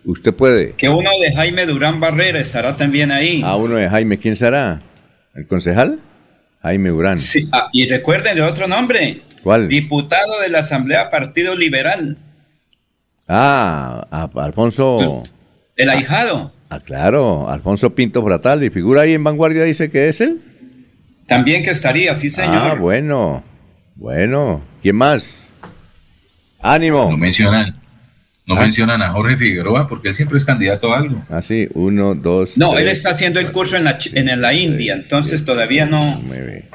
usted puede. Que uno de Jaime Durán Barrera estará también ahí. A uno de Jaime, ¿quién será? ¿El concejal? Jaime Urán. Sí, ah, y recuerden el otro nombre. ¿Cuál? Diputado de la Asamblea Partido Liberal. Ah, a- Alfonso. El ahijado. Ah, claro, Alfonso Pinto Fratal, y figura ahí en Vanguardia, dice que es él. También que estaría, sí, señor. Ah, bueno, bueno. ¿Quién más? Ánimo. No mencionan, no Ah. mencionan a Jorge Figueroa porque él siempre es candidato a algo. Ah, sí, uno, dos. No, él está haciendo el curso en la, Ch- en la India, entonces todavía no. nueve.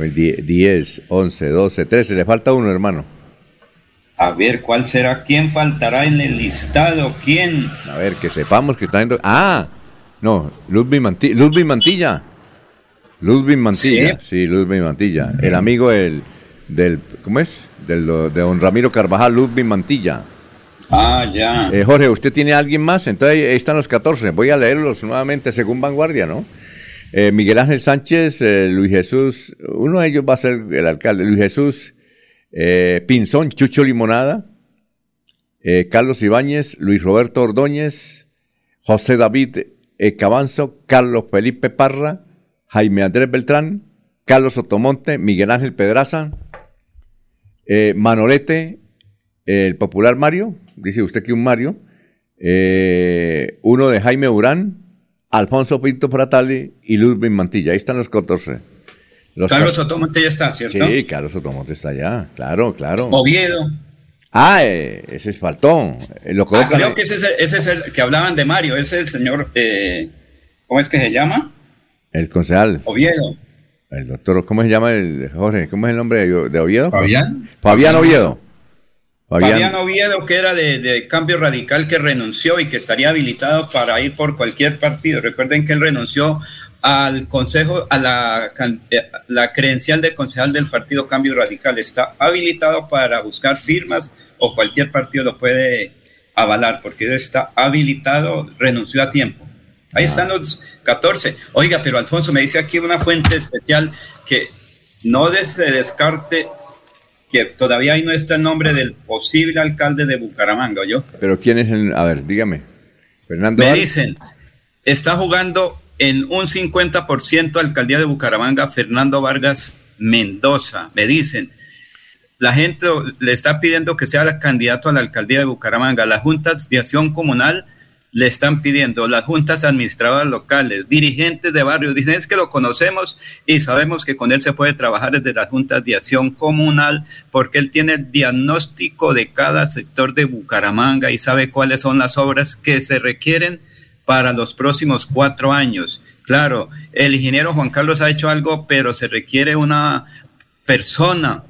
Pues die- 10, 11, 12, 13. Le falta uno, hermano. A ver, ¿cuál será? ¿Quién faltará en el listado? ¿Quién? A ver, que sepamos que está en... Ah, no, Ludwig Mantilla. Ludwig Mantilla. Ludwig Mantilla, sí, Ludwig Mantilla. El amigo del, del ¿cómo es? Del, de don Ramiro Carvajal, Ludwig Mantilla. Ah, ya. Eh, Jorge, ¿usted tiene alguien más? Entonces ahí están los 14. Voy a leerlos nuevamente según Vanguardia, ¿no? Eh, Miguel Ángel Sánchez, eh, Luis Jesús, uno de ellos va a ser el alcalde, Luis Jesús eh, Pinzón, Chucho Limonada, Carlos Ibáñez, Luis Roberto Ordóñez, José David Cabanzo, Carlos Felipe Parra, Jaime Andrés Beltrán, Carlos Otomonte, Miguel Ángel Pedraza, Manolete, el popular Mario, dice usted que un Mario, uno de Jaime Urán, Alfonso Pinto Pratali y Ludwig Mantilla. Ahí están los 14. Los Carlos ca- Sotomonte ya está, ¿cierto? Sí, Carlos Sotomonte está allá. Claro, claro. Oviedo. Ah, eh, ese es Faltón. Eh, Lo Ah, creo que ese es, el, ese es el que hablaban de Mario, ese es el señor, eh, ¿cómo es que se llama? el concejal. Oviedo. El doctor, ¿cómo se llama el Jorge? ¿Cómo es el nombre de, de Oviedo? ¿Fabián? Fabián Oviedo. Fabián. Fabián Oviedo, que era de, de Cambio Radical, que renunció y que estaría habilitado para ir por cualquier partido. Recuerden que él renunció al consejo, a la, eh, la credencial de concejal del partido Cambio Radical. Está habilitado para buscar firmas o cualquier partido lo puede avalar, porque él está habilitado, renunció a tiempo. Ahí están los 14. Oiga, pero Alfonso me dice aquí una fuente especial que no se descarte que todavía ahí no está el nombre del posible alcalde de Bucaramanga, ¿yo? Pero ¿quién es el...? A ver, dígame. Fernando. Me Ar- dicen, está jugando en un 50% alcaldía de Bucaramanga Fernando Vargas Mendoza. Me dicen, la gente le está pidiendo que sea el candidato a la alcaldía de Bucaramanga. Las juntas de acción comunal le están pidiendo, las juntas administradoras locales, dirigentes de barrios, dicen es que lo conocemos y sabemos que con él se puede trabajar desde las juntas de acción comunal porque él tiene el diagnóstico de cada sector de Bucaramanga y sabe cuáles son las obras que se requieren para los próximos cuatro años. Claro, el ingeniero Juan Carlos ha hecho algo, pero se requiere una persona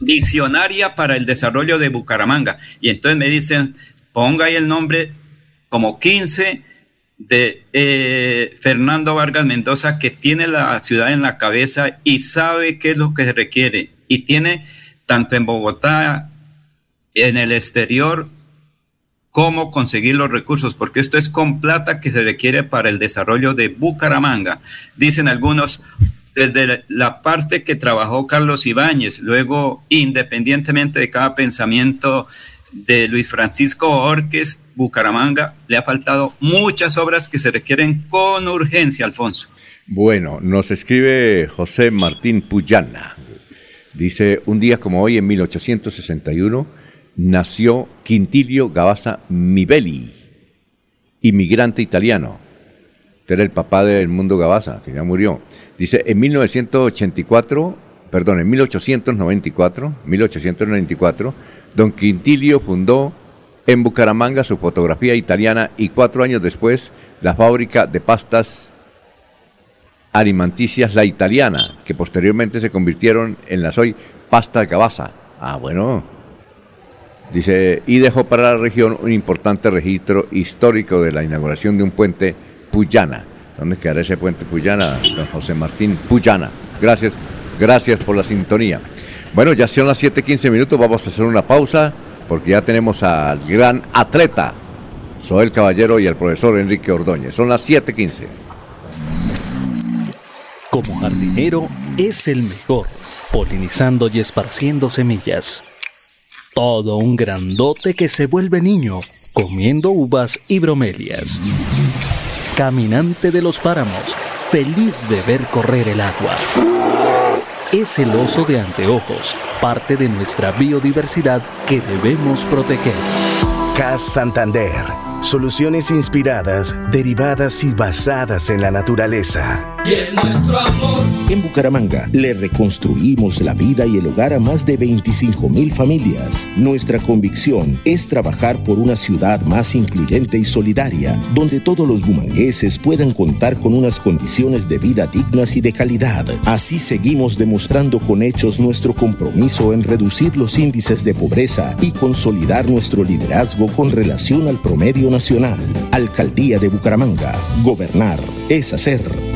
visionaria para el desarrollo de Bucaramanga. Y entonces me dicen, ponga ahí el nombre como 15 de eh, Fernando Vargas Mendoza, que tiene la ciudad en la cabeza y sabe qué es lo que se requiere. Y tiene tanto en Bogotá, en el exterior, cómo conseguir los recursos, porque esto es con plata que se requiere para el desarrollo de Bucaramanga. Dicen algunos, desde la parte que trabajó Carlos Ibáñez, luego independientemente de cada pensamiento de Luis Francisco Orques, Bucaramanga, le ha faltado muchas obras que se requieren con urgencia, Alfonso. Bueno, nos escribe José Martín Puyana. Dice, un día como hoy, en 1861, nació Quintilio Gavasa Mibeli, inmigrante italiano. Este era el papá del mundo Gavasa, que ya murió. Dice, en 1984, perdón, en 1894, 1894, don Quintilio fundó en Bucaramanga su fotografía italiana y cuatro años después la fábrica de pastas alimenticias La Italiana, que posteriormente se convirtieron en las hoy Pasta Gavasa. Ah, bueno. Dice, y dejó para la región un importante registro histórico de la inauguración de un puente Puyana. ¿Dónde quedará ese puente Puyana, don José Martín Puyana? Gracias, gracias por la sintonía. Bueno, ya son las 7:15 minutos, vamos a hacer una pausa porque ya tenemos al gran atleta, Soel Caballero y al profesor Enrique Ordóñez. Son las 7:15. Como jardinero es el mejor, polinizando y esparciendo semillas. Todo un grandote que se vuelve niño, comiendo uvas y bromelias. Caminante de los páramos, feliz de ver correr el agua. Es el oso de anteojos, parte de nuestra biodiversidad que debemos proteger. CAS Santander. Soluciones inspiradas, derivadas y basadas en la naturaleza. Y es nuestro amor. En Bucaramanga le reconstruimos la vida y el hogar a más de 25 mil familias. Nuestra convicción es trabajar por una ciudad más incluyente y solidaria, donde todos los bumangueses puedan contar con unas condiciones de vida dignas y de calidad. Así seguimos demostrando con hechos nuestro compromiso en reducir los índices de pobreza y consolidar nuestro liderazgo con relación al promedio nacional. Alcaldía de Bucaramanga. Gobernar es hacer.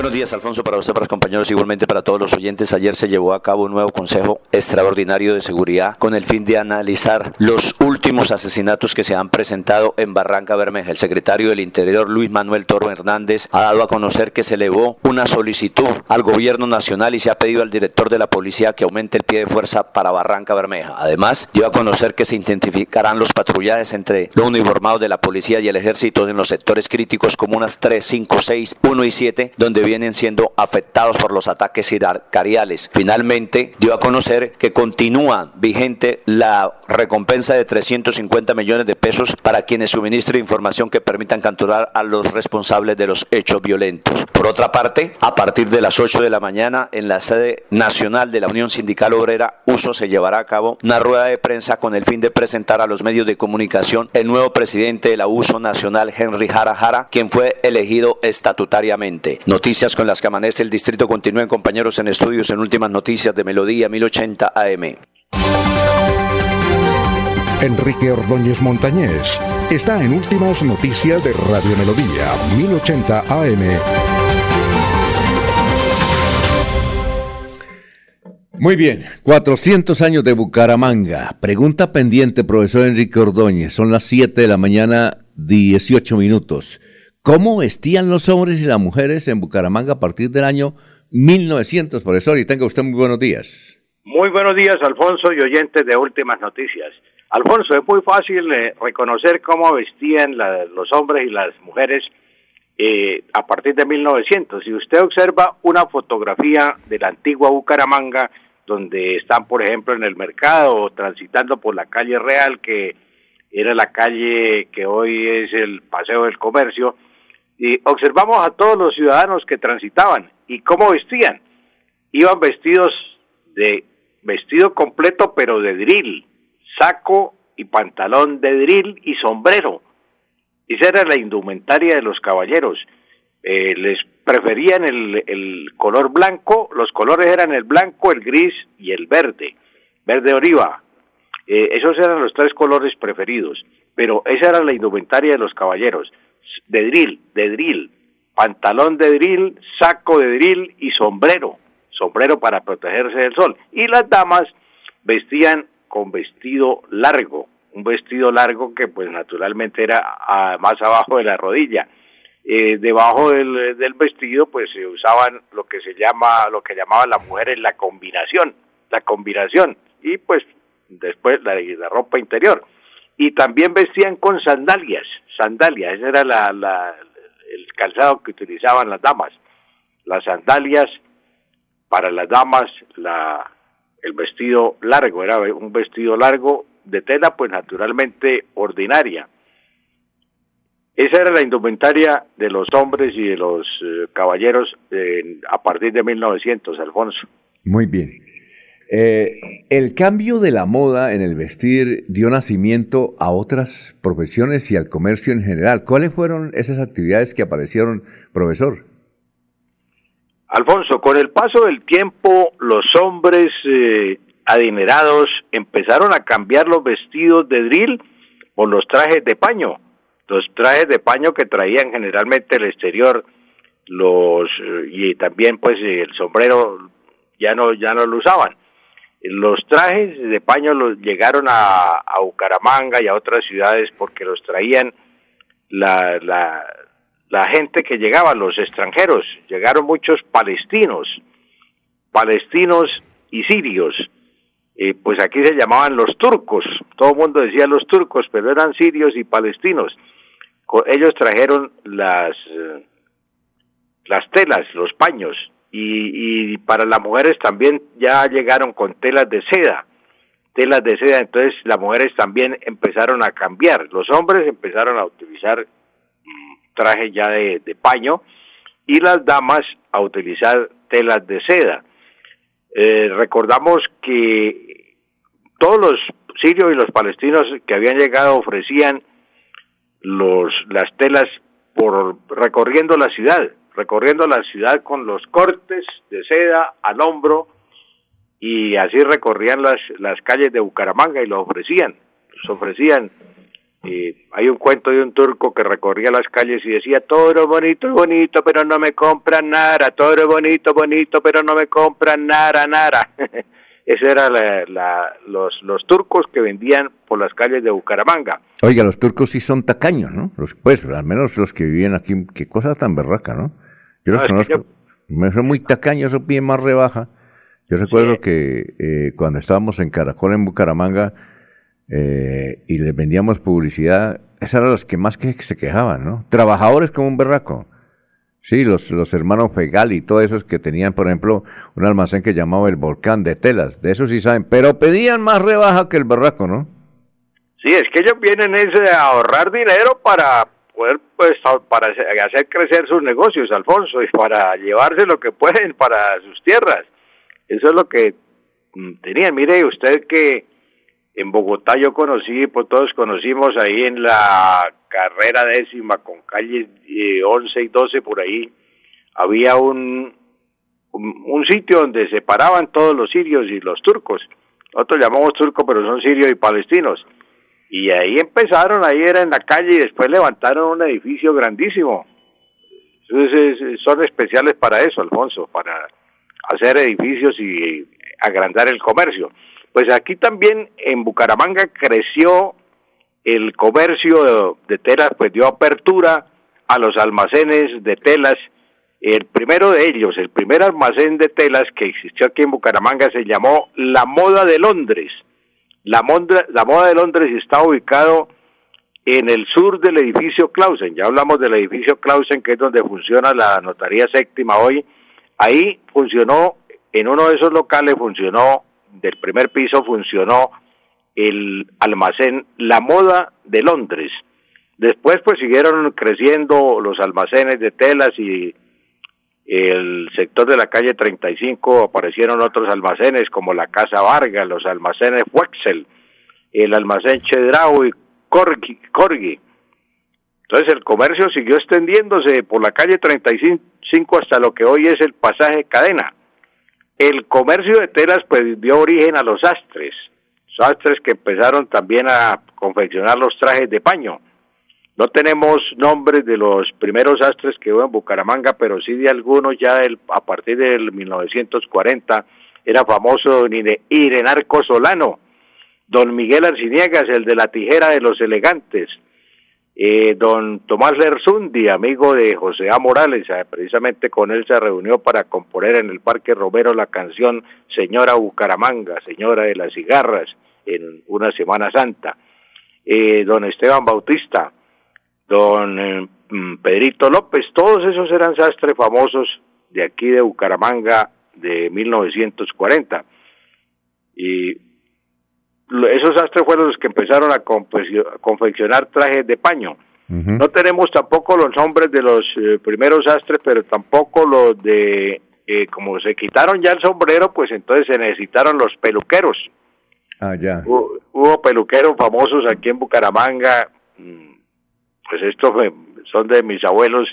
Buenos días, Alfonso, para usted, para los compañeros, igualmente para todos los oyentes. Ayer se llevó a cabo un nuevo Consejo Extraordinario de Seguridad con el fin de analizar los últimos asesinatos que se han presentado en Barranca Bermeja. El secretario del Interior, Luis Manuel Toro Hernández, ha dado a conocer que se elevó una solicitud al gobierno nacional y se ha pedido al director de la policía que aumente el pie de fuerza para Barranca Bermeja. Además, dio a conocer que se intensificarán los patrullajes entre los uniformados de la policía y el ejército en los sectores críticos comunas 3, 5, 6, 1 y 7, donde vienen siendo afectados por los ataques iracariales. Finalmente, dio a conocer que continúa vigente la recompensa de 350 millones de pesos para quienes suministren información que permitan capturar a los responsables de los hechos violentos. Por otra parte, a partir de las 8 de la mañana, en la sede nacional de la Unión Sindical Obrera, USO se llevará a cabo una rueda de prensa con el fin de presentar a los medios de comunicación el nuevo presidente de la USO Nacional, Henry Jara Jara, quien fue elegido estatutariamente. Noticias con las que amanece el distrito continúen compañeros en estudios en últimas noticias de Melodía 1080 AM. Enrique Ordóñez Montañés está en últimas noticias de Radio Melodía 1080 AM. Muy bien, 400 años de Bucaramanga. Pregunta pendiente, profesor Enrique Ordóñez. Son las 7 de la mañana, 18 minutos. ¿Cómo vestían los hombres y las mujeres en Bucaramanga a partir del año 1900, profesor? Y tenga usted muy buenos días. Muy buenos días, Alfonso y oyentes de Últimas Noticias. Alfonso, es muy fácil eh, reconocer cómo vestían los hombres y las mujeres eh, a partir de 1900. Si usted observa una fotografía de la antigua Bucaramanga, donde están, por ejemplo, en el mercado transitando por la calle Real, que era la calle que hoy es el Paseo del Comercio, y observamos a todos los ciudadanos que transitaban y cómo vestían. Iban vestidos de vestido completo pero de drill, saco y pantalón de drill y sombrero. Esa era la indumentaria de los caballeros. Eh, les preferían el, el color blanco, los colores eran el blanco, el gris y el verde, verde oliva. Eh, esos eran los tres colores preferidos, pero esa era la indumentaria de los caballeros de drill, de drill, pantalón de drill, saco de drill y sombrero, sombrero para protegerse del sol. Y las damas vestían con vestido largo, un vestido largo que pues naturalmente era más abajo de la rodilla. Eh, debajo del, del, vestido pues se usaban lo que se llama, lo que llamaban las mujeres la combinación, la combinación, y pues después la ropa interior. Y también vestían con sandalias, sandalias, ese era la, la, el calzado que utilizaban las damas. Las sandalias para las damas, la, el vestido largo, era un vestido largo de tela, pues naturalmente ordinaria. Esa era la indumentaria de los hombres y de los eh, caballeros eh, a partir de 1900, Alfonso. Muy bien. Eh, el cambio de la moda en el vestir dio nacimiento a otras profesiones y al comercio en general. ¿Cuáles fueron esas actividades que aparecieron, profesor? Alfonso, con el paso del tiempo, los hombres eh, adinerados empezaron a cambiar los vestidos de drill por los trajes de paño. Los trajes de paño que traían generalmente el exterior, los eh, y también pues el sombrero ya no ya no lo usaban los trajes de paño los llegaron a, a Bucaramanga y a otras ciudades porque los traían la, la, la gente que llegaba, los extranjeros. Llegaron muchos palestinos, palestinos y sirios. Pues aquí se llamaban los turcos. Todo el mundo decía los turcos, pero eran sirios y palestinos. Ellos trajeron las, eh, las telas, los paños, y, y para las mujeres también ya llegaron con telas de seda, telas de seda, entonces las mujeres también empezaron a cambiar, los hombres empezaron a utilizar mm, trajes ya de, paño y las damas a utilizar telas de seda. Eh, recordamos que todos los sirios y los palestinos que habían llegado ofrecían los las telas por recorriendo la ciudad recorriendo la ciudad con los cortes de seda al hombro y así recorrían las, las calles de Bucaramanga y lo ofrecían, los ofrecían Eh, hay un cuento de un turco que recorría las calles y decía, todo bonito, bonito, pero no me compran nada, todo bonito, bonito, pero no me compran nada, nada. [LAUGHS] Ese eran la, los, los turcos que vendían por las calles de Bucaramanga. Oiga, los turcos sí son tacaños, ¿no? Los, pues, al menos los que vivían aquí, qué cosa tan berraca, ¿no? Yo los conozco, son muy tacaños, son bien más rebaja. Yo recuerdo que eh, cuando estábamos en Caracol, en Bucaramanga, eh, y les vendíamos publicidad, esos eran los que más que se quejaban, ¿no? Trabajadores como un berraco. Sí, los, los hermanos Fegal y todos esos que tenían, por ejemplo, un almacén que llamaba el Volcán de Telas, de eso sí saben, pero pedían más rebaja que el berraco, ¿no? Sí, es que ellos vienen a ahorrar dinero para poder, pues, para hacer crecer sus negocios, Alfonso, y para llevarse lo que pueden para sus tierras. Eso es lo que mm, tenían. Mire, usted que en Bogotá yo conocí, pues todos conocimos ahí en la carrera décima con calles 11 y 12 por ahí, había un, un, sitio donde se paraban todos los sirios y los turcos. Nosotros llamamos turcos, pero son sirios y palestinos. Y ahí empezaron, ahí era en la calle y después levantaron un edificio grandísimo. Entonces, son especiales para eso, Alfonso, para hacer edificios y agrandar el comercio. Pues aquí también en Bucaramanga creció el comercio de telas, pues dio apertura a los almacenes de telas. El primero de ellos, el primer almacén de telas que existió aquí en Bucaramanga se llamó La Moda de Londres. La, Moda, la Moda de Londres está ubicado en el sur del edificio Clausen. Ya hablamos del edificio Clausen, que es donde funciona la notaría séptima hoy. Ahí funcionó, en uno de esos locales funcionó del primer piso funcionó el almacén La Moda de Londres. Después pues siguieron creciendo los almacenes de telas y el sector de la calle 35 aparecieron otros almacenes como la Casa Vargas, los almacenes Wexel, el almacén Chedraui y Corgi. Entonces el comercio siguió extendiéndose por la calle 35 hasta lo que hoy es el pasaje cadena. El comercio de telas pues dio origen a los sastres, sastres que empezaron también a confeccionar los trajes de paño. No tenemos nombres de los primeros sastres que hubo en Bucaramanga, pero sí de algunos ya a partir del 1940 era famoso don Irenarco Solano, don Miguel Arciniegas, el de la tijera de los elegantes, eh, don Tomás Lerzundi, amigo de José A. Morales, eh, precisamente con él se reunió para componer en el Parque Romero la canción Señora Bucaramanga, Señora de las Cigarras, en una Semana Santa. Eh, don Esteban Bautista, don mm, Pedrito López, todos esos eran sastres famosos de aquí de Bucaramanga de 1940. Y esos sastres fueron los que empezaron a confeccionar trajes de paño. No tenemos tampoco los nombres de los eh, primeros sastres, pero tampoco los de, eh, como se quitaron ya el sombrero, pues entonces se necesitaron los peluqueros. Ah, ya. Hubo, peluqueros famosos aquí en Bucaramanga, mm, pues estos son de mis abuelos.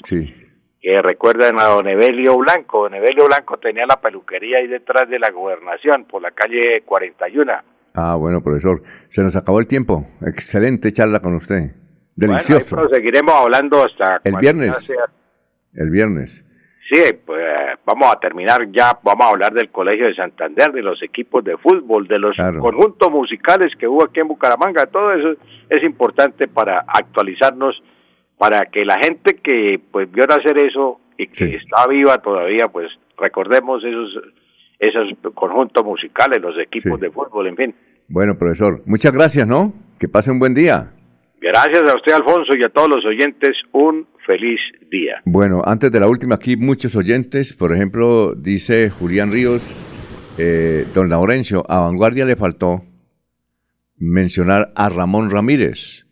Que recuerdan a don Evelio Blanco. Don Evelio Blanco tenía la peluquería ahí detrás de la gobernación, por la calle 41 Ah, bueno, profesor. Se nos acabó el tiempo. Excelente charla con usted. Delicioso. Bueno, seguiremos hablando hasta... El viernes. El viernes. Sí, pues vamos a terminar ya, vamos a hablar del Colegio de Santander, de los equipos de fútbol, de los conjuntos musicales que hubo aquí en Bucaramanga, todo eso es importante para actualizarnos, para que la gente que pues vio hacer eso y que está viva todavía, pues recordemos esos esos conjuntos musicales, los equipos de fútbol, en fin. Bueno, profesor, muchas gracias, ¿no? Que pase un buen día. Gracias a usted, Alfonso, y a todos los oyentes, un feliz día. Bueno, antes de la última, aquí muchos oyentes, por ejemplo, dice Julián Ríos, eh, don Laurencio, a Vanguardia le faltó mencionar a Ramón Ramírez,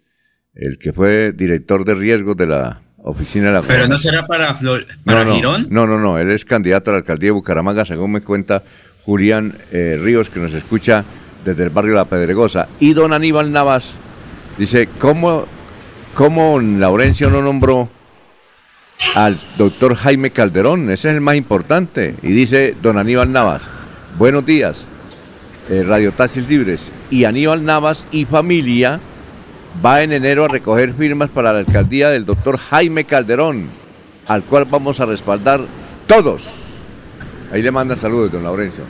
el que fue director de riesgos de la oficina de la... Pero no será para, para no, Girón. No, no, no, él es candidato a la alcaldía de Bucaramanga, según me cuenta Julián eh, Ríos, que nos escucha desde el barrio La Pedregosa. Y don Aníbal Navas dice, ¿cómo, cómo Laurencio no nombró al doctor Jaime Calderón? Ese es el más importante. Y dice don Aníbal Navas, buenos días, eh, Radio Taxis Libres. Y Aníbal Navas y familia va en enero a recoger firmas para la alcaldía del doctor Jaime Calderón, al cual vamos a respaldar todos. Ahí le mandan saludos, don Laurencio.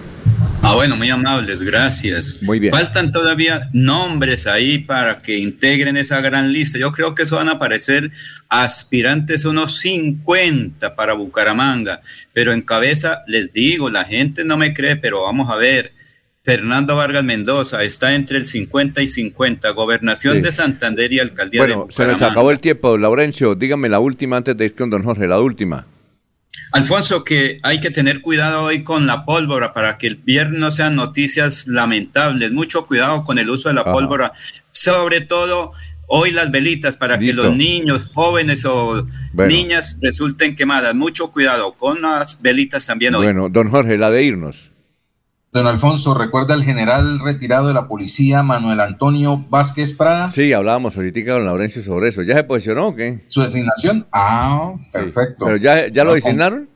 Ah, bueno, muy amables, gracias. Muy bien. Faltan todavía nombres ahí para que integren esa gran lista. Yo creo que eso van a aparecer aspirantes unos 50 para Bucaramanga, pero en cabeza les digo, la gente no me cree, pero vamos a ver. Fernando Vargas Mendoza está entre el 50 y 50, gobernación Sí. de Santander y alcaldía Bueno, de se nos Bucaramanga. acabó el tiempo, Laurencio. Dígame la última antes de ir con don Jorge, la última. Alfonso, que hay que tener cuidado hoy con la pólvora para que el viernes no sean noticias lamentables. Mucho cuidado con el uso de la Ajá. pólvora. Sobre todo hoy las velitas para Listo. que los niños, jóvenes o Bueno. niñas resulten quemadas. Mucho cuidado con las velitas también hoy. Bueno, don Jorge, la de irnos. Don Alfonso, ¿recuerda el general retirado de la policía, Manuel Antonio Vázquez Prada? Sí, hablábamos ahorita con Laurencio sobre eso. ¿Ya se posicionó o qué? ¿Su designación? Ah, perfecto. ¿Pero ya, ya lo Ah, designaron?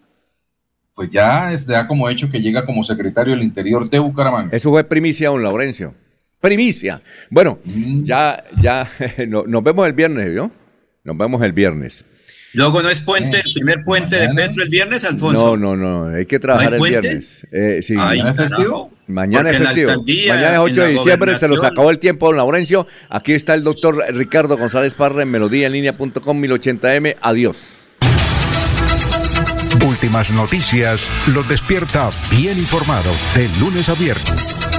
Pues ya es da como hecho que llega como secretario del Interior de Bucaramanga. Eso fue primicia, don Laurencio. Primicia. Bueno, Mm. ya, ya, [LAUGHS] no- nos vemos el viernes, ¿vio? Nos vemos el viernes. Luego no es puente, el primer puente de Petro el viernes, Alfonso. No, no, no, hay que trabajar ¿No hay el viernes. Eh, sí. Ay, ¿Mañana es festivo? Mañana Porque es festivo. Mañana es en 8 de diciembre, se nos acabó el tiempo, don Laurencio. Aquí está el doctor Ricardo González Parra en melodíaenlínea.com 1080m. Adiós. Últimas noticias los despierta bien informado de lunes a viernes.